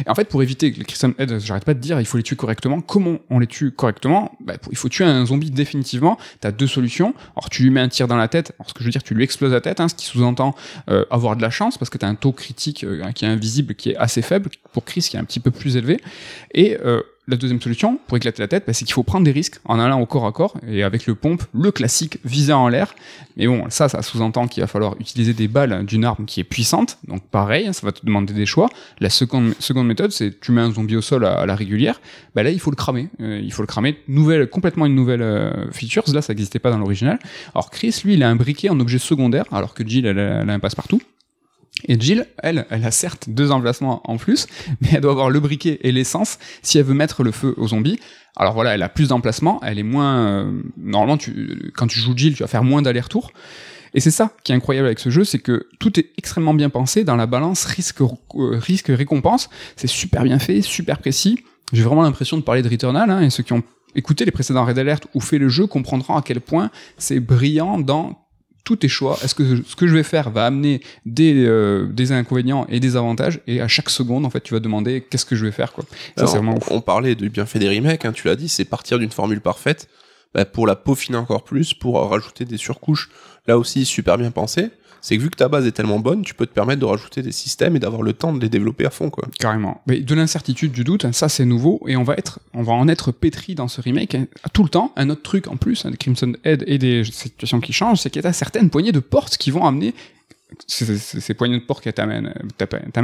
Et en fait, pour éviter que les Crimson Head, j'arrête pas de dire, il faut les tuer correctement. Comment on les tue correctement? Pour- Il faut tuer un zombie définitivement. T'as deux solutions. Alors tu lui mets un tir dans la tête. Alors ce que je veux dire, tu lui exploses la tête, hein, ce qui sous-entend euh, avoir de la chance parce que tu as un taux critique euh, qui est invisible, qui est assez faible, pour Chris qui est un petit peu plus élevé. Et euh, la deuxième solution, pour éclater la tête, bah, c'est qu'il faut prendre des risques en allant au corps à corps et avec le pompe, le classique visé en l'air. Mais bon, ça, ça sous-entend qu'il va falloir utiliser des balles d'une arme qui est puissante. Donc pareil, hein, ça va te demander des choix. La seconde, seconde méthode, c'est tu mets un zombie au sol à, la régulière. Bah là, il faut le cramer. Euh, il faut le cramer. Nouvelle, complètement une nouvelle euh, feature. Là, ça n'existait pas dans l'original. Alors Chris, lui, il a un briquet en objet secondaire, alors que Jill, elle a un passe-partout. Et Jill, elle, elle a certes deux emplacements en plus, mais elle doit avoir le briquet et l'essence si elle veut mettre le feu aux zombies. Alors voilà, elle a plus d'emplacements, elle est moins... euh, normalement, tu, quand tu joues Jill, tu vas faire moins d'allers-retours. Et c'est ça qui est incroyable avec ce jeu, c'est que tout est extrêmement bien pensé dans la balance risque, euh. C'est super bien fait, super précis. J'ai vraiment l'impression de parler de Returnal, hein, et ceux qui ont écouté les précédents Red Alert ou fait le jeu comprendront à quel point c'est brillant dans tous tes choix. Est-ce que ce que je vais faire va amener des, euh, des inconvénients et des avantages? Et à chaque seconde, en fait, tu vas demander qu'est-ce que je vais faire, quoi. Ça, Alors, vraiment on parlait du bienfait des remakes, hein, tu l'as dit, c'est partir d'une formule parfaite bah, pour la peaufiner encore plus, pour rajouter des surcouches. Là aussi, super bien pensé. C'est que vu que ta base est tellement bonne, tu peux te permettre de rajouter des systèmes et d'avoir le temps de les développer à fond, quoi. Carrément. Mais de l'incertitude, du doute, hein, ça c'est nouveau et on va être, on va en être pétri dans ce remake hein, tout le temps. Un autre truc en plus, hein, des Crimson Head et des situations qui changent, c'est qu'il y a certaines poignées de portes qui vont amener ces, poignées de porte qui t'amènent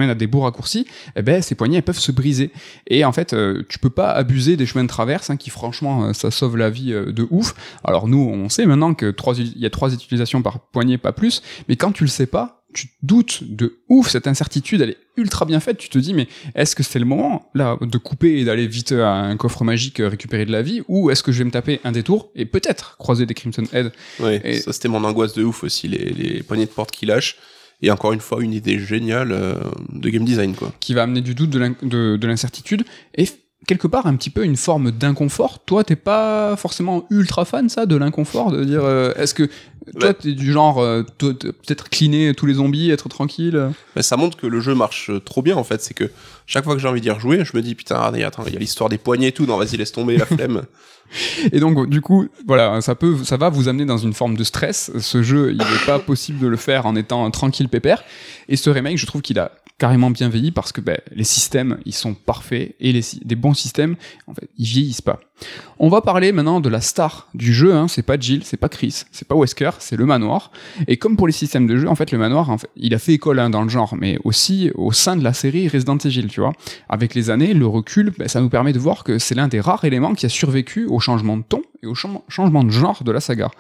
à des beaux raccourcis, eh ben ces poignées elles peuvent se briser. Et en fait, euh, tu peux pas abuser des chemins de traverse hein, qui franchement euh, ça sauve la vie euh, de ouf. Alors nous, on sait maintenant que il y a trois utilisations par poignée, pas plus. Mais quand tu le sais pas, tu te doutes de ouf. Cette incertitude, elle est ultra bien faite. Tu te dis, mais est-ce que c'est le moment là de couper et d'aller vite à un coffre magique euh, récupérer de la vie, ou est-ce que je vais me taper un détour et peut-être croiser des Crimson Head Ouais, Et- ça c'était mon angoisse de ouf aussi, les, les poignées de porte qui lâchent. Et encore une fois, une idée géniale euh, de game design, quoi. qui va amener du doute, de l'in- de de l'incertitude, et quelque part un petit peu une forme d'inconfort. Toi, t'es pas forcément ultra fan, ça, de l'inconfort, de dire, euh, est-ce que toi, t'es du genre, euh, peut-être cleaner tous les zombies, être tranquille Mais ça montre que le jeu marche trop bien en fait. C'est que chaque fois que j'ai envie d'y rejouer, je me dis putain, attends, il y a l'histoire des poignets et tout. Non, vas-y, laisse tomber la flemme. Et donc, du coup, voilà, ça peut, ça va vous amener dans une forme de stress. Ce jeu, il n'est pas possible de le faire en étant tranquille pépère. Et ce remake, je trouve qu'il a carrément bien vieilli parce que ben, les systèmes, ils sont parfaits et les, des bons systèmes, en fait, ils vieillissent pas. On va parler maintenant de la star du jeu. Hein. C'est pas Jill, c'est pas Chris, c'est pas Wesker, c'est le manoir. Et comme pour les systèmes de jeu, en fait, le manoir, il a fait école hein, dans le genre, mais aussi au sein de la série Resident Evil, tu vois. Avec les années, le recul, ben, ça nous permet de voir que c'est l'un des rares éléments qui a survécu au changement de ton et au changement de genre de la saga.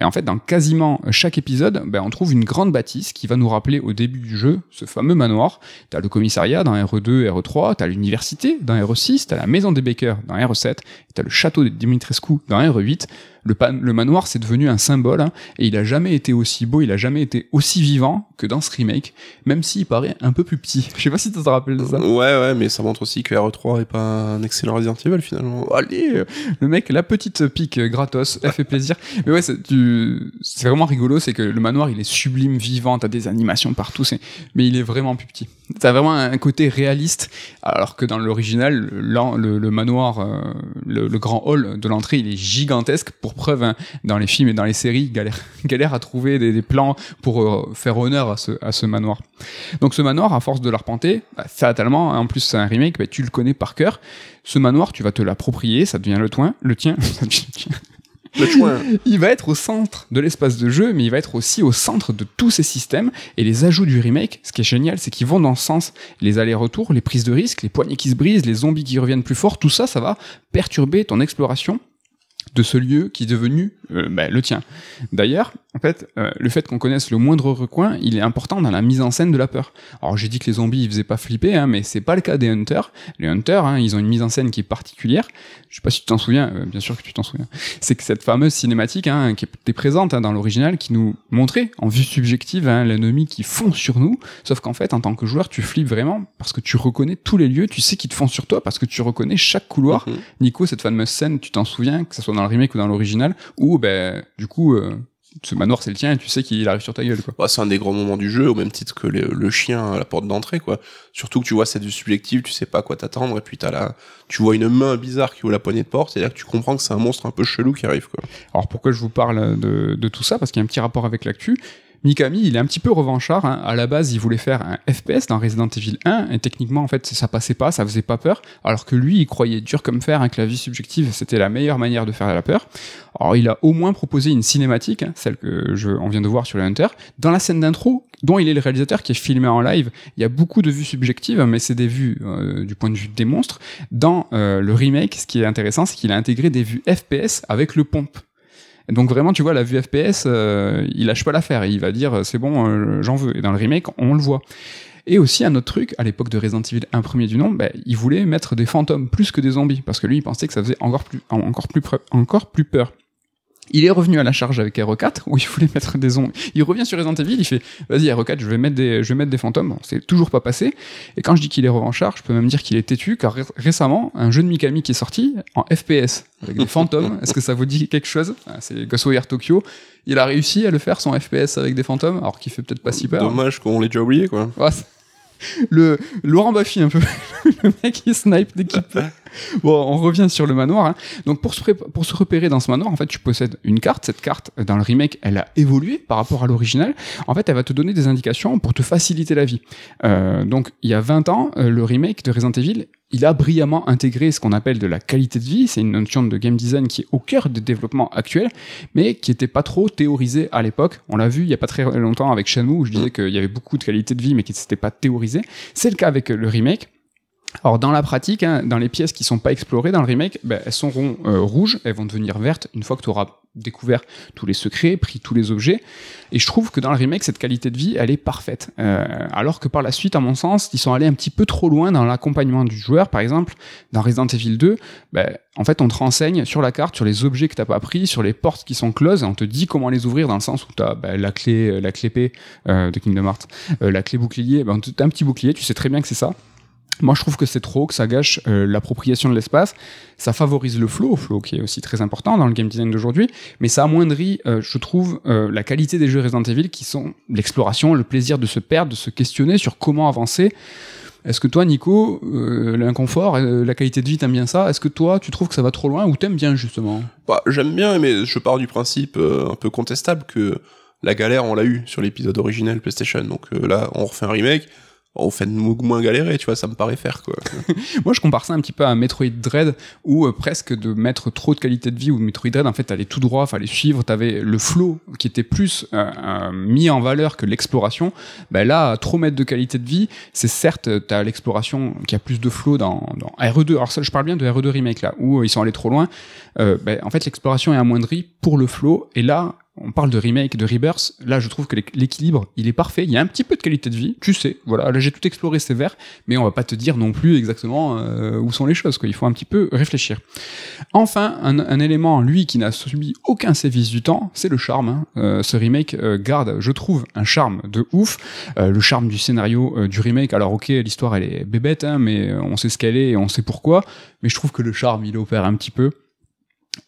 Et en fait, dans quasiment chaque épisode, ben, on trouve une grande bâtisse qui va nous rappeler au début du jeu ce fameux manoir. T'as le commissariat dans RE2, RE3, t'as l'université dans RE6, t'as la maison des Baker dans RE7, t'as le château de Dimitrescu dans RE8. Le, pan- le manoir, c'est devenu un symbole, hein, et il a jamais été aussi beau, il a jamais été aussi vivant que dans ce remake, même s'il paraît un peu plus petit. Je sais pas si tu te rappelles de ça. ouais, ouais, mais ça montre aussi que RE3 est pas un excellent Resident Evil finalement. Allez, le mec, la petite pique euh, gratos, elle fait plaisir. Mais ouais, c'est vraiment rigolo, c'est que le manoir, il est sublime, vivant, t'as des animations partout, mais il est vraiment plus petit. T'as vraiment un côté réaliste, alors que dans l'original, le, le manoir, euh, le, le grand hall de l'entrée, il est gigantesque. Pour preuve, hein, dans les films et dans les séries, galère, galère à trouver des, des plans pour euh, faire honneur à ce, à ce manoir. Donc ce manoir, à force de l'arpenter, bah, fatalement, hein, en plus c'est un remake, bah, tu le connais par cœur. Ce manoir, tu vas te l'approprier, ça devient le, toin, le tien. ça devient le tien. Le. Il va être au centre de l'espace de jeu, mais il va être aussi au centre de tous ces systèmes. Et les ajouts du remake, ce qui est génial, c'est qu'ils vont dans ce sens. Les allers-retours, les prises de risques, les poignées qui se brisent, les zombies qui reviennent plus fort, tout ça, ça va perturber ton exploration de ce lieu qui est devenu euh, bah, le tien. D'ailleurs, en fait, euh, le fait qu'on connaisse le moindre recoin, il est important dans la mise en scène de la peur. Alors j'ai dit que les zombies ils faisaient pas flipper, hein, mais c'est pas le cas des hunters. Les hunters, hein, ils ont une mise en scène qui est particulière. Je sais pas si tu t'en souviens, euh, bien sûr que tu t'en souviens. C'est que cette fameuse cinématique hein, qui était présente hein, dans l'original, qui nous montrait en vue subjective l'ennemi qui fond sur nous. Sauf qu'en fait, en tant que joueur, tu flippes vraiment parce que tu reconnais tous les lieux, tu sais qu'ils te font sur toi parce que tu reconnais chaque couloir. Mhm. Nico, cette fameuse scène, tu t'en souviens, que ce soit dans le remake ou dans l'original, où ben du coup. euh, ce manoir c'est le tien et tu sais qu'il arrive sur ta gueule quoi. C'est un des grands moments du jeu, au même titre que le, le chien à la porte d'entrée, quoi. Surtout que tu vois cette vue subjective, tu sais pas à quoi t'attendre, et puis t'as la, tu vois une main bizarre qui ouvre la poignée de porte, et là que tu comprends que c'est un monstre un peu chelou qui arrive, quoi. Alors pourquoi je vous parle de, de tout ça? Parce qu'il y a un petit rapport avec l'actu. Mikami, il est un petit peu revanchard. hein. À la base, il voulait faire un FPS dans Resident Evil 1, et techniquement, en fait, ça passait pas, ça faisait pas peur. Alors que lui, il croyait dur comme fer hein, que la vie subjective, c'était la meilleure manière de faire la peur. Alors, il a au moins proposé une cinématique, hein, celle que je, on vient de voir sur le Hunter, dans la scène d'intro, dont il est le réalisateur, qui est filmé en live. Il y a beaucoup de vues subjectives, mais c'est des vues euh, du point de vue des monstres. Dans euh, le remake, ce qui est intéressant, c'est qu'il a intégré des vues FPS avec le pompe. Donc vraiment, tu vois, la vue FPS, euh, il lâche pas l'affaire. Il va dire, euh, c'est bon, euh, j'en veux. Et dans le remake, on le voit. Et aussi un autre truc, à l'époque de Resident Evil 1 premier du nom, bah, il voulait mettre des fantômes plus que des zombies, parce que lui, il pensait que ça faisait encore plus, encore plus, encore plus peur. Il est revenu à la charge avec RE4 où il voulait mettre des zombies. Il revient sur Resident Evil, il fait vas-y RE4, je vais mettre des, je vais mettre des fantômes. Bon, c'est toujours pas passé. Et quand je dis qu'il est revanchard, je peux même dire qu'il est têtu, car ré- récemment, un jeu de Mikami qui est sorti en FPS avec des fantômes. Est-ce que ça vous dit quelque chose? Ah, C'est Ghostwire Tokyo. Il a réussi à le faire son FPS avec des fantômes, alors qu'il fait peut-être pas si peur. Dommage qu'on l'ait déjà oublié, quoi. Ouais, le Laurent Baffy un peu le mec il snipe dès qu'il peut. bon on revient sur le manoir hein. donc pour se, repérer dans ce manoir en fait tu possèdes une carte cette carte euh, dans le remake elle a évolué par rapport à l'original en fait elle va te donner des indications pour te faciliter la vie Euh, donc il y a 20 ans euh, le remake de Resident Evil il a brillamment intégré ce qu'on appelle de la qualité de vie c'est une notion de game design qui est au cœur des développements actuels mais qui était pas trop théorisé à l'époque. On l'a vu il y a pas très longtemps avec Shenmue où je disais qu'il y avait beaucoup de qualité de vie mais qui n'était pas théorisé. C'est le cas avec le remake. Alors dans la pratique, hein, dans les pièces qui sont pas explorées dans le remake, ben, elles seront euh, rouges, elles vont devenir vertes une fois que tu auras découvert tous les secrets, pris tous les objets. Et je trouve que dans le remake, cette qualité de vie, elle est parfaite. Euh, alors que par la suite, à mon sens, ils sont allés un petit peu trop loin dans l'accompagnement du joueur. Par exemple, dans Resident Evil 2, ben, en fait, on te renseigne sur la carte, sur les objets que t'as pas pris, sur les portes qui sont closes, on te dit comment les ouvrir dans le sens où t'as ben, la clé, euh, la clé P euh, de Kingdom Hearts, la clé bouclier. Ben, t'as un petit bouclier, tu sais très bien que c'est ça. Moi, je trouve que c'est trop, que ça gâche euh, l'appropriation de l'espace. Ça favorise le flow, flow qui est aussi très important dans le game design d'aujourd'hui, mais ça amoindrit, euh, je trouve, euh, la qualité des jeux Resident Evil qui sont l'exploration, le plaisir de se perdre, de se questionner sur comment avancer. Est-ce que toi, Nico, l'inconfort, la qualité de vie, t'aimes bien ça? Est-ce que toi, tu trouves que ça va trop loin ou t'aimes bien justement? Bah, j'aime bien, mais je pars du principe un peu contestable que la galère, on l'a eu sur l'épisode originel PlayStation. Donc là, on refait un remake, on fait moins galérer, tu vois, ça me paraît faire, quoi. Moi, je compare ça un petit peu à Metroid Dread, où euh, presque de mettre trop de qualité de vie, où Metroid Dread, en fait, t'allais tout droit, fallait suivre, t'avais le flow qui était plus euh, euh, mis en valeur que l'exploration. Ben là, trop mettre de qualité de vie, c'est certes, euh, t'as l'exploration qui a plus de flow dans, dans RE2. Alors ça, je parle bien de RE2 Remake, là, où euh, ils sont allés trop loin. Ben, en fait, l'exploration est amoindrie pour le flow, et là, on parle de remake, de rebirth. Là, je trouve que l'équ- l'équilibre, il est parfait. Il y a un petit peu de qualité de vie. Tu sais, voilà. Là, j'ai tout exploré, c'est vert. Mais on va pas te dire non plus exactement euh, où sont les choses. Quoi. Il faut un petit peu réfléchir. Enfin, un, élément, lui, qui n'a subi aucun sévice du temps, c'est le charme. hein. Euh, ce remake euh, garde, je trouve, un charme de ouf. Le charme du scénario du remake. Alors, ok, l'histoire, elle est bébête, hein, mais on sait ce qu'elle est et on sait pourquoi. Mais je trouve que le charme, il opère un petit peu.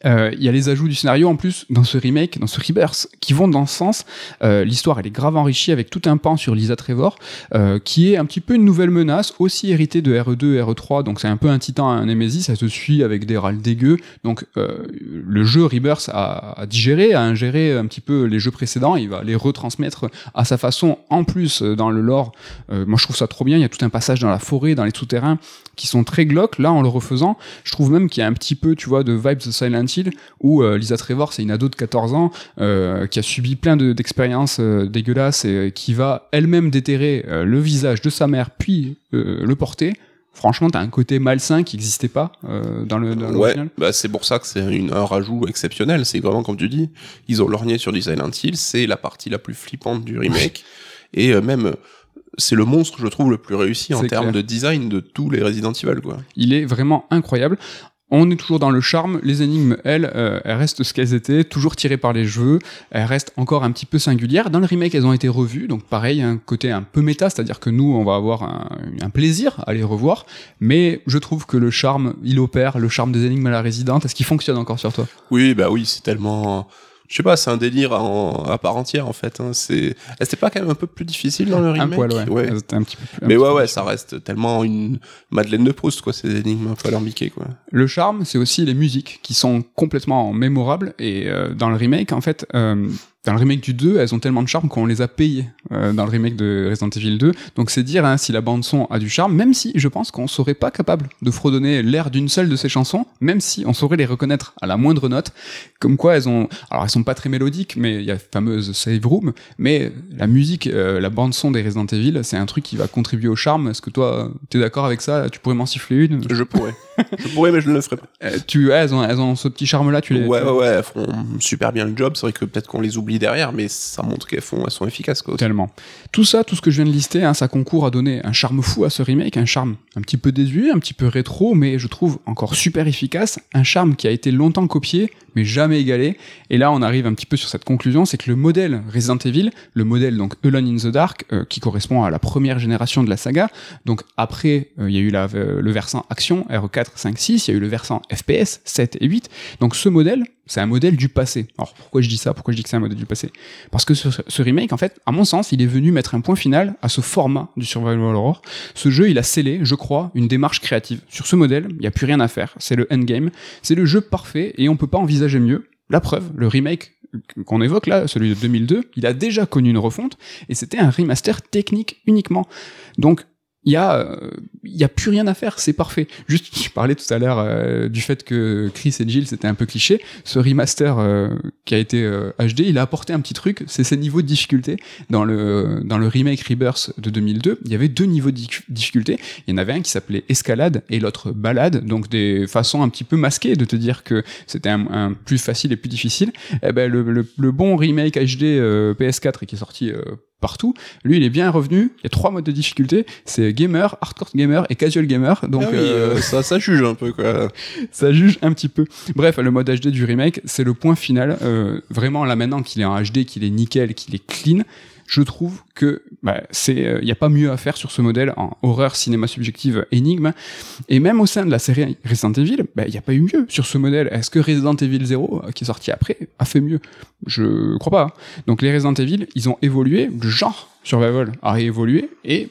Euh, Il y a les ajouts du scénario en plus dans ce remake, dans ce rebirth, qui vont dans ce sens. Euh, L'histoire elle est grave enrichie avec tout un pan sur Lisa Trevor, euh, qui est un petit peu une nouvelle menace, aussi héritée de RE2 et RE3. Donc c'est un peu un titan, un Nemesis, ça se suit avec des râles dégueux. Donc le jeu Rebirth a, digéré, a ingéré un petit peu les jeux précédents, il va les retransmettre à sa façon. En plus dans le lore, moi je trouve ça trop bien. Il y a tout un passage dans la forêt, dans les souterrains qui sont très glauques. Là en le refaisant, je trouve même qu'il y a un petit peu, tu vois, de vibes de Silent Silent Hill où euh, Lisa Trevor, c'est une ado de 14 ans euh, qui a subi plein de- d'expériences euh, dégueulasses et qui va elle-même déterrer le visage de sa mère puis le porter. Franchement, t'as un côté malsain qui n'existait pas euh, dans le dans Ouais, bah c'est pour ça que c'est une- un rajout exceptionnel. C'est vraiment comme tu dis, ils ont lorgné sur du Silent Hill. C'est la partie la plus flippante du remake. Et euh, même, c'est le monstre, je trouve, le plus réussi en termes de design de tous les Resident Evil, quoi. Il est vraiment incroyable. On est toujours dans le charme. Les énigmes, elles, euh, elles restent ce qu'elles étaient, toujours tirées par les cheveux. Elles restent encore un petit peu singulières. Dans le remake, elles ont été revues, donc pareil, un côté un peu méta, c'est-à-dire que nous, on va avoir un, un plaisir à les revoir. Mais je trouve que le charme, il opère, le charme des énigmes à la résidente. Est-ce qu'il fonctionne encore sur toi? Oui, bah oui, c'est tellement. Je sais pas, c'est un délire en- à part entière en fait. Hein. C'est, Eh, c'était pas quand même un peu plus difficile dans le remake? Un poil, ouais. C'était un petit peu plus- un Mais ouais, ouais, ça reste tellement une Madeleine de Proust, quoi, ces énigmes un peu alambiquées, quoi. Le charme, c'est aussi les musiques qui sont complètement mémorables. Et euh, dans le remake, en fait, euh, dans le remake du 2, elles ont tellement de charme qu'on les a payées euh, dans le remake de Resident Evil 2. Donc c'est dire hein, si la bande son a du charme, même si je pense qu'on serait pas capable de fredonner l'air d'une seule de ces chansons, même si on saurait les reconnaître à la moindre note. Comme quoi elles ont, alors elles sont pas très mélodiques, mais il y a la fameuse save room. Mais la musique, euh, la bande son des Resident Evil, c'est un truc qui va contribuer au charme. Est-ce que toi, t'es d'accord avec ça? Tu pourrais m'en siffler une? Je pourrais. je pourrais, mais je ne le ferai pas. euh, tu, ouais, elles, ont, elles ont ce petit charme-là, tu les. Ouais, tu- ouais, ouais, elles font super bien le job. C'est vrai que peut-être qu'on les oublie derrière, mais ça montre qu'elles sont efficaces, quoi. Tellement. Tout ça, tout ce que je viens de lister, hein, ça concourt à donner un charme fou à ce remake, un charme un petit peu désuet, un petit peu rétro, mais je trouve encore super efficace, un charme qui a été longtemps copié, mais jamais égalé. Et là, on arrive un petit peu sur cette conclusion, c'est que le modèle Resident Evil, le modèle donc Alone in the Dark, euh, qui correspond à la première génération de la saga, donc après, il y a eu le versant action, RE4, 5, 6, il y a eu le versant FPS, 7 et 8. Donc ce modèle, c'est un modèle du passé. Alors pourquoi je dis ça? Pourquoi je dis que c'est un modèle du passé? Parce que ce, ce remake, en fait, à mon sens, il est venu mettre un point final à ce format du Survival Horror. Ce jeu, il a scellé, je crois, une démarche créative. Sur ce modèle, il n'y a plus rien à faire. C'est le endgame. C'est le jeu parfait et on peut pas envisager mieux. La preuve, le remake qu'on évoque là, celui de 2002, il a déjà connu une refonte et c'était un remaster technique uniquement. Donc il y a euh, il y a plus rien à faire, c'est parfait. Juste je parlais tout à l'heure euh, du fait que Chris et Jill c'était un peu cliché, ce remaster euh, qui a été euh, HD, il a apporté un petit truc, c'est ses niveaux de difficulté dans le dans le remake Rebirth de 2002, il y avait deux niveaux de dif- difficulté, il y en avait un qui s'appelait escalade et l'autre balade, donc des façons un petit peu masquées de te dire que c'était un, un plus facile et plus difficile. Eh ben le, le, le bon remake HD euh, PS4 et qui est sorti euh, partout, lui il est bien revenu. Il y a trois modes de difficulté, c'est gamer, hardcore gamer et casual gamer. Donc Ah oui, euh, euh, ça, ça juge un peu, quoi. ça juge un petit peu. Bref, le mode HD du remake, c'est le point final. Euh, vraiment là maintenant qu'il est en HD, qu'il est nickel, qu'il est clean, je trouve que bah, c'est, il n'y a pas mieux à faire sur ce modèle en horreur, cinéma subjective, énigme. Et même au sein de la série Resident Evil, bah, il n'y a pas eu mieux sur ce modèle. Est-ce que Resident Evil 0, euh, qui est sorti après, a fait mieux? Je crois pas. hein. Donc les Resident Evil, ils ont évolué, le genre survival a évolué, et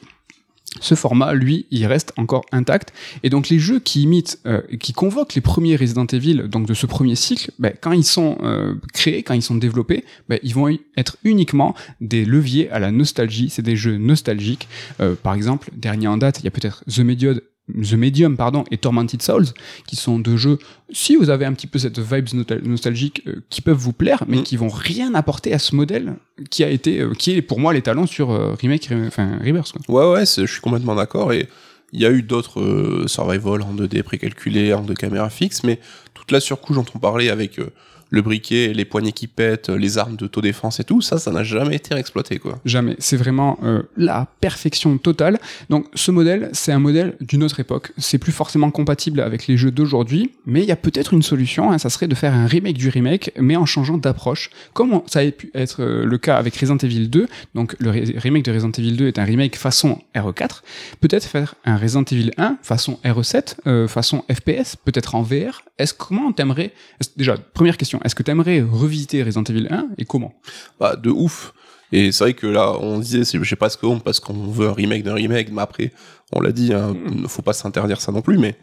ce format, lui, il reste encore intact. Et donc les jeux qui imitent, euh, qui convoquent les premiers Resident Evil, donc de ce premier cycle, ben, quand ils sont euh, créés, quand ils sont développés, ben, ils vont être uniquement des leviers à la nostalgie. C'est des jeux nostalgiques. Euh, par exemple, dernier en date, il y a peut-être The Medium, The Medium pardon, et Tormented Souls, qui sont deux jeux, si vous avez un petit peu cette vibes nostal- nostalgique, euh, qui peuvent vous plaire, mais Mm. qui vont rien apporter à ce modèle qui a été, euh, qui est pour moi les talents sur euh, remake, Re- enfin Rebirth. Quoi. Ouais, ouais, je suis complètement d'accord. Et il y a eu d'autres survival en 2D précalculés, en de caméra fixe, mais toute la surcouche dont on parlait avec euh, le briquet, les poignées qui pètent, les armes d'autodéfense et tout, ça, ça n'a jamais été exploité, quoi. Jamais. C'est vraiment euh, la perfection totale. Donc ce modèle, c'est un modèle d'une autre époque. C'est plus forcément compatible avec les jeux d'aujourd'hui, mais il y a peut-être une solution. hein, ça serait de faire un remake du remake, mais en changeant d'approche, comme ça a pu être euh, le cas avec Resident Evil 2. Donc le remake de Resident Evil 2 est un remake façon RE4. Peut-être faire un Resident Evil 1 façon RE7, euh, façon FPS, peut-être en VR. Est-ce comment t'aimerais Déjà, première question. Est-ce que t'aimerais revisiter Resident Evil 1 et comment? Bah, de ouf. Et c'est vrai que là, on disait, c'est- j'ai pas ce honte parce qu'on veut un remake d'un remake, mais après, on l'a dit, hein, faut pas s'interdire ça non plus, mais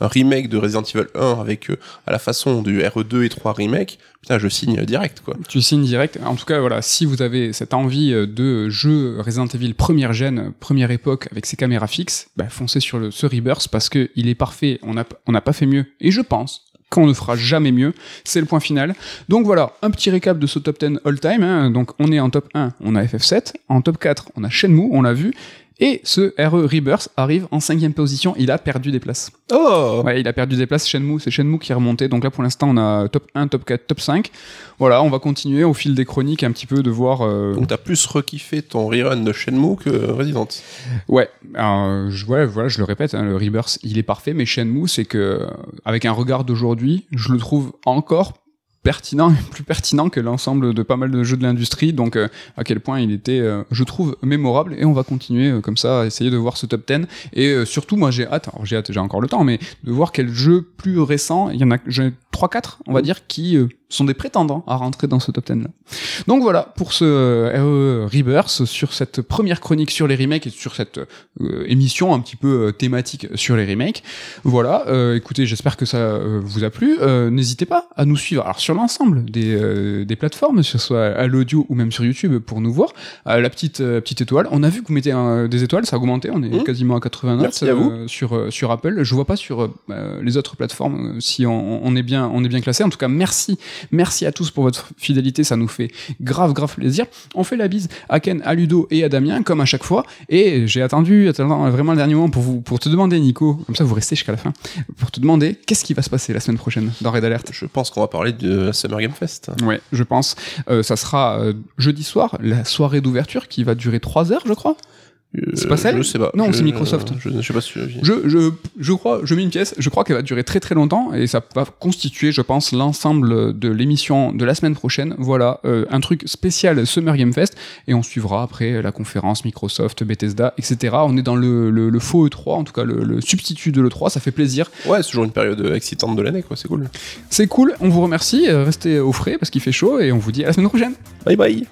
un remake de Resident Evil 1 avec, euh, à la façon du RE2 et 3 remake, putain, je signe direct, quoi. Tu signes direct. En tout cas, voilà, si vous avez cette envie euh, de jeu Resident Evil première gêne, première époque avec ses caméras fixes, bah, foncez sur le, ce Rebirth parce que il est parfait. On n'a on n'a pas fait mieux. Et je pense qu'on ne fera jamais mieux. C'est le point final. Donc voilà, un petit récap de ce top 10 all-time. hein. Donc on est en top 1, on a FF7. En top 4, on a Shenmue, on l'a vu. Et ce RE Rebirth arrive en cinquième position. Il a perdu des places. Oh Ouais, il a perdu des places. Shenmue, c'est Shenmue qui est remonté. Donc là, pour l'instant, on a top 1, top 4, top 5. Voilà, on va continuer au fil des chroniques un petit peu de voir. euh, Donc t'as plus rekiffé ton rerun de Shenmue que Resident. Ouais, alors, je, ouais, voilà, je le répète, hein, le Rebirth, il est parfait, mais Shenmue, c'est que, avec un regard d'aujourd'hui, je le trouve encore pertinent, plus pertinent que l'ensemble de pas mal de jeux de l'industrie, donc euh, à quel point il était, euh, je trouve, mémorable, et on va continuer euh, comme ça, à essayer de voir ce top 10, et euh, surtout, moi j'ai hâte, alors j'ai hâte, j'ai encore le temps, mais de voir quel jeu plus récent, il y en a, j'ai 3-4, on va dire, qui euh, sont des prétendants à rentrer dans ce top 10 là. Donc voilà pour ce euh, RE Rebirth sur cette première chronique sur les remakes et sur cette euh, émission un petit peu euh, thématique sur les remakes. Voilà, euh, écoutez, j'espère que ça vous a plu. Euh, N'hésitez pas à nous suivre alors sur l'ensemble des, euh, des plateformes, que ce soit à l'audio ou même sur YouTube pour nous voir. La petite euh, petite étoile, on a vu que vous mettez un- des étoiles, ça a augmenté, on est Mmh. quasiment à 89 Merci à vous. euh, sur euh, sur Apple. Je vois pas sur euh, les autres plateformes si on, on est bien on est bien classé. En tout cas, merci merci à tous pour votre fidélité, ça nous fait grave grave plaisir. On fait la bise à Ken, à Ludo et à Damien comme à chaque fois. Et j'ai attendu, vraiment le dernier moment pour vous pour te demander Nico, comme ça vous restez jusqu'à la fin, pour te demander qu'est-ce qui va se passer la semaine prochaine dans Red Alert? Je pense qu'on va parler de la Summer Game Fest. Ouais, je pense. Euh, ça sera euh, jeudi soir, la soirée d'ouverture qui va durer 3 heures, je crois. C'est pas celle Je sais pas. Non, Je- c'est Microsoft. Je, je sais pas si. Je, je, je crois, je mets une pièce, je crois qu'elle va durer très très longtemps et ça va constituer, je pense, l'ensemble de l'émission de la semaine prochaine. Voilà, euh, un truc spécial Summer Game Fest et on suivra après la conférence Microsoft, Bethesda, etc. On est dans le, le, le faux E3, en tout cas le, le substitut de l'E3, ça fait plaisir. Ouais, c'est toujours une période excitante de l'année, quoi. C'est cool. C'est cool, on vous remercie, euh, restez au frais parce qu'il fait chaud et on vous dit à la semaine prochaine. Bye bye.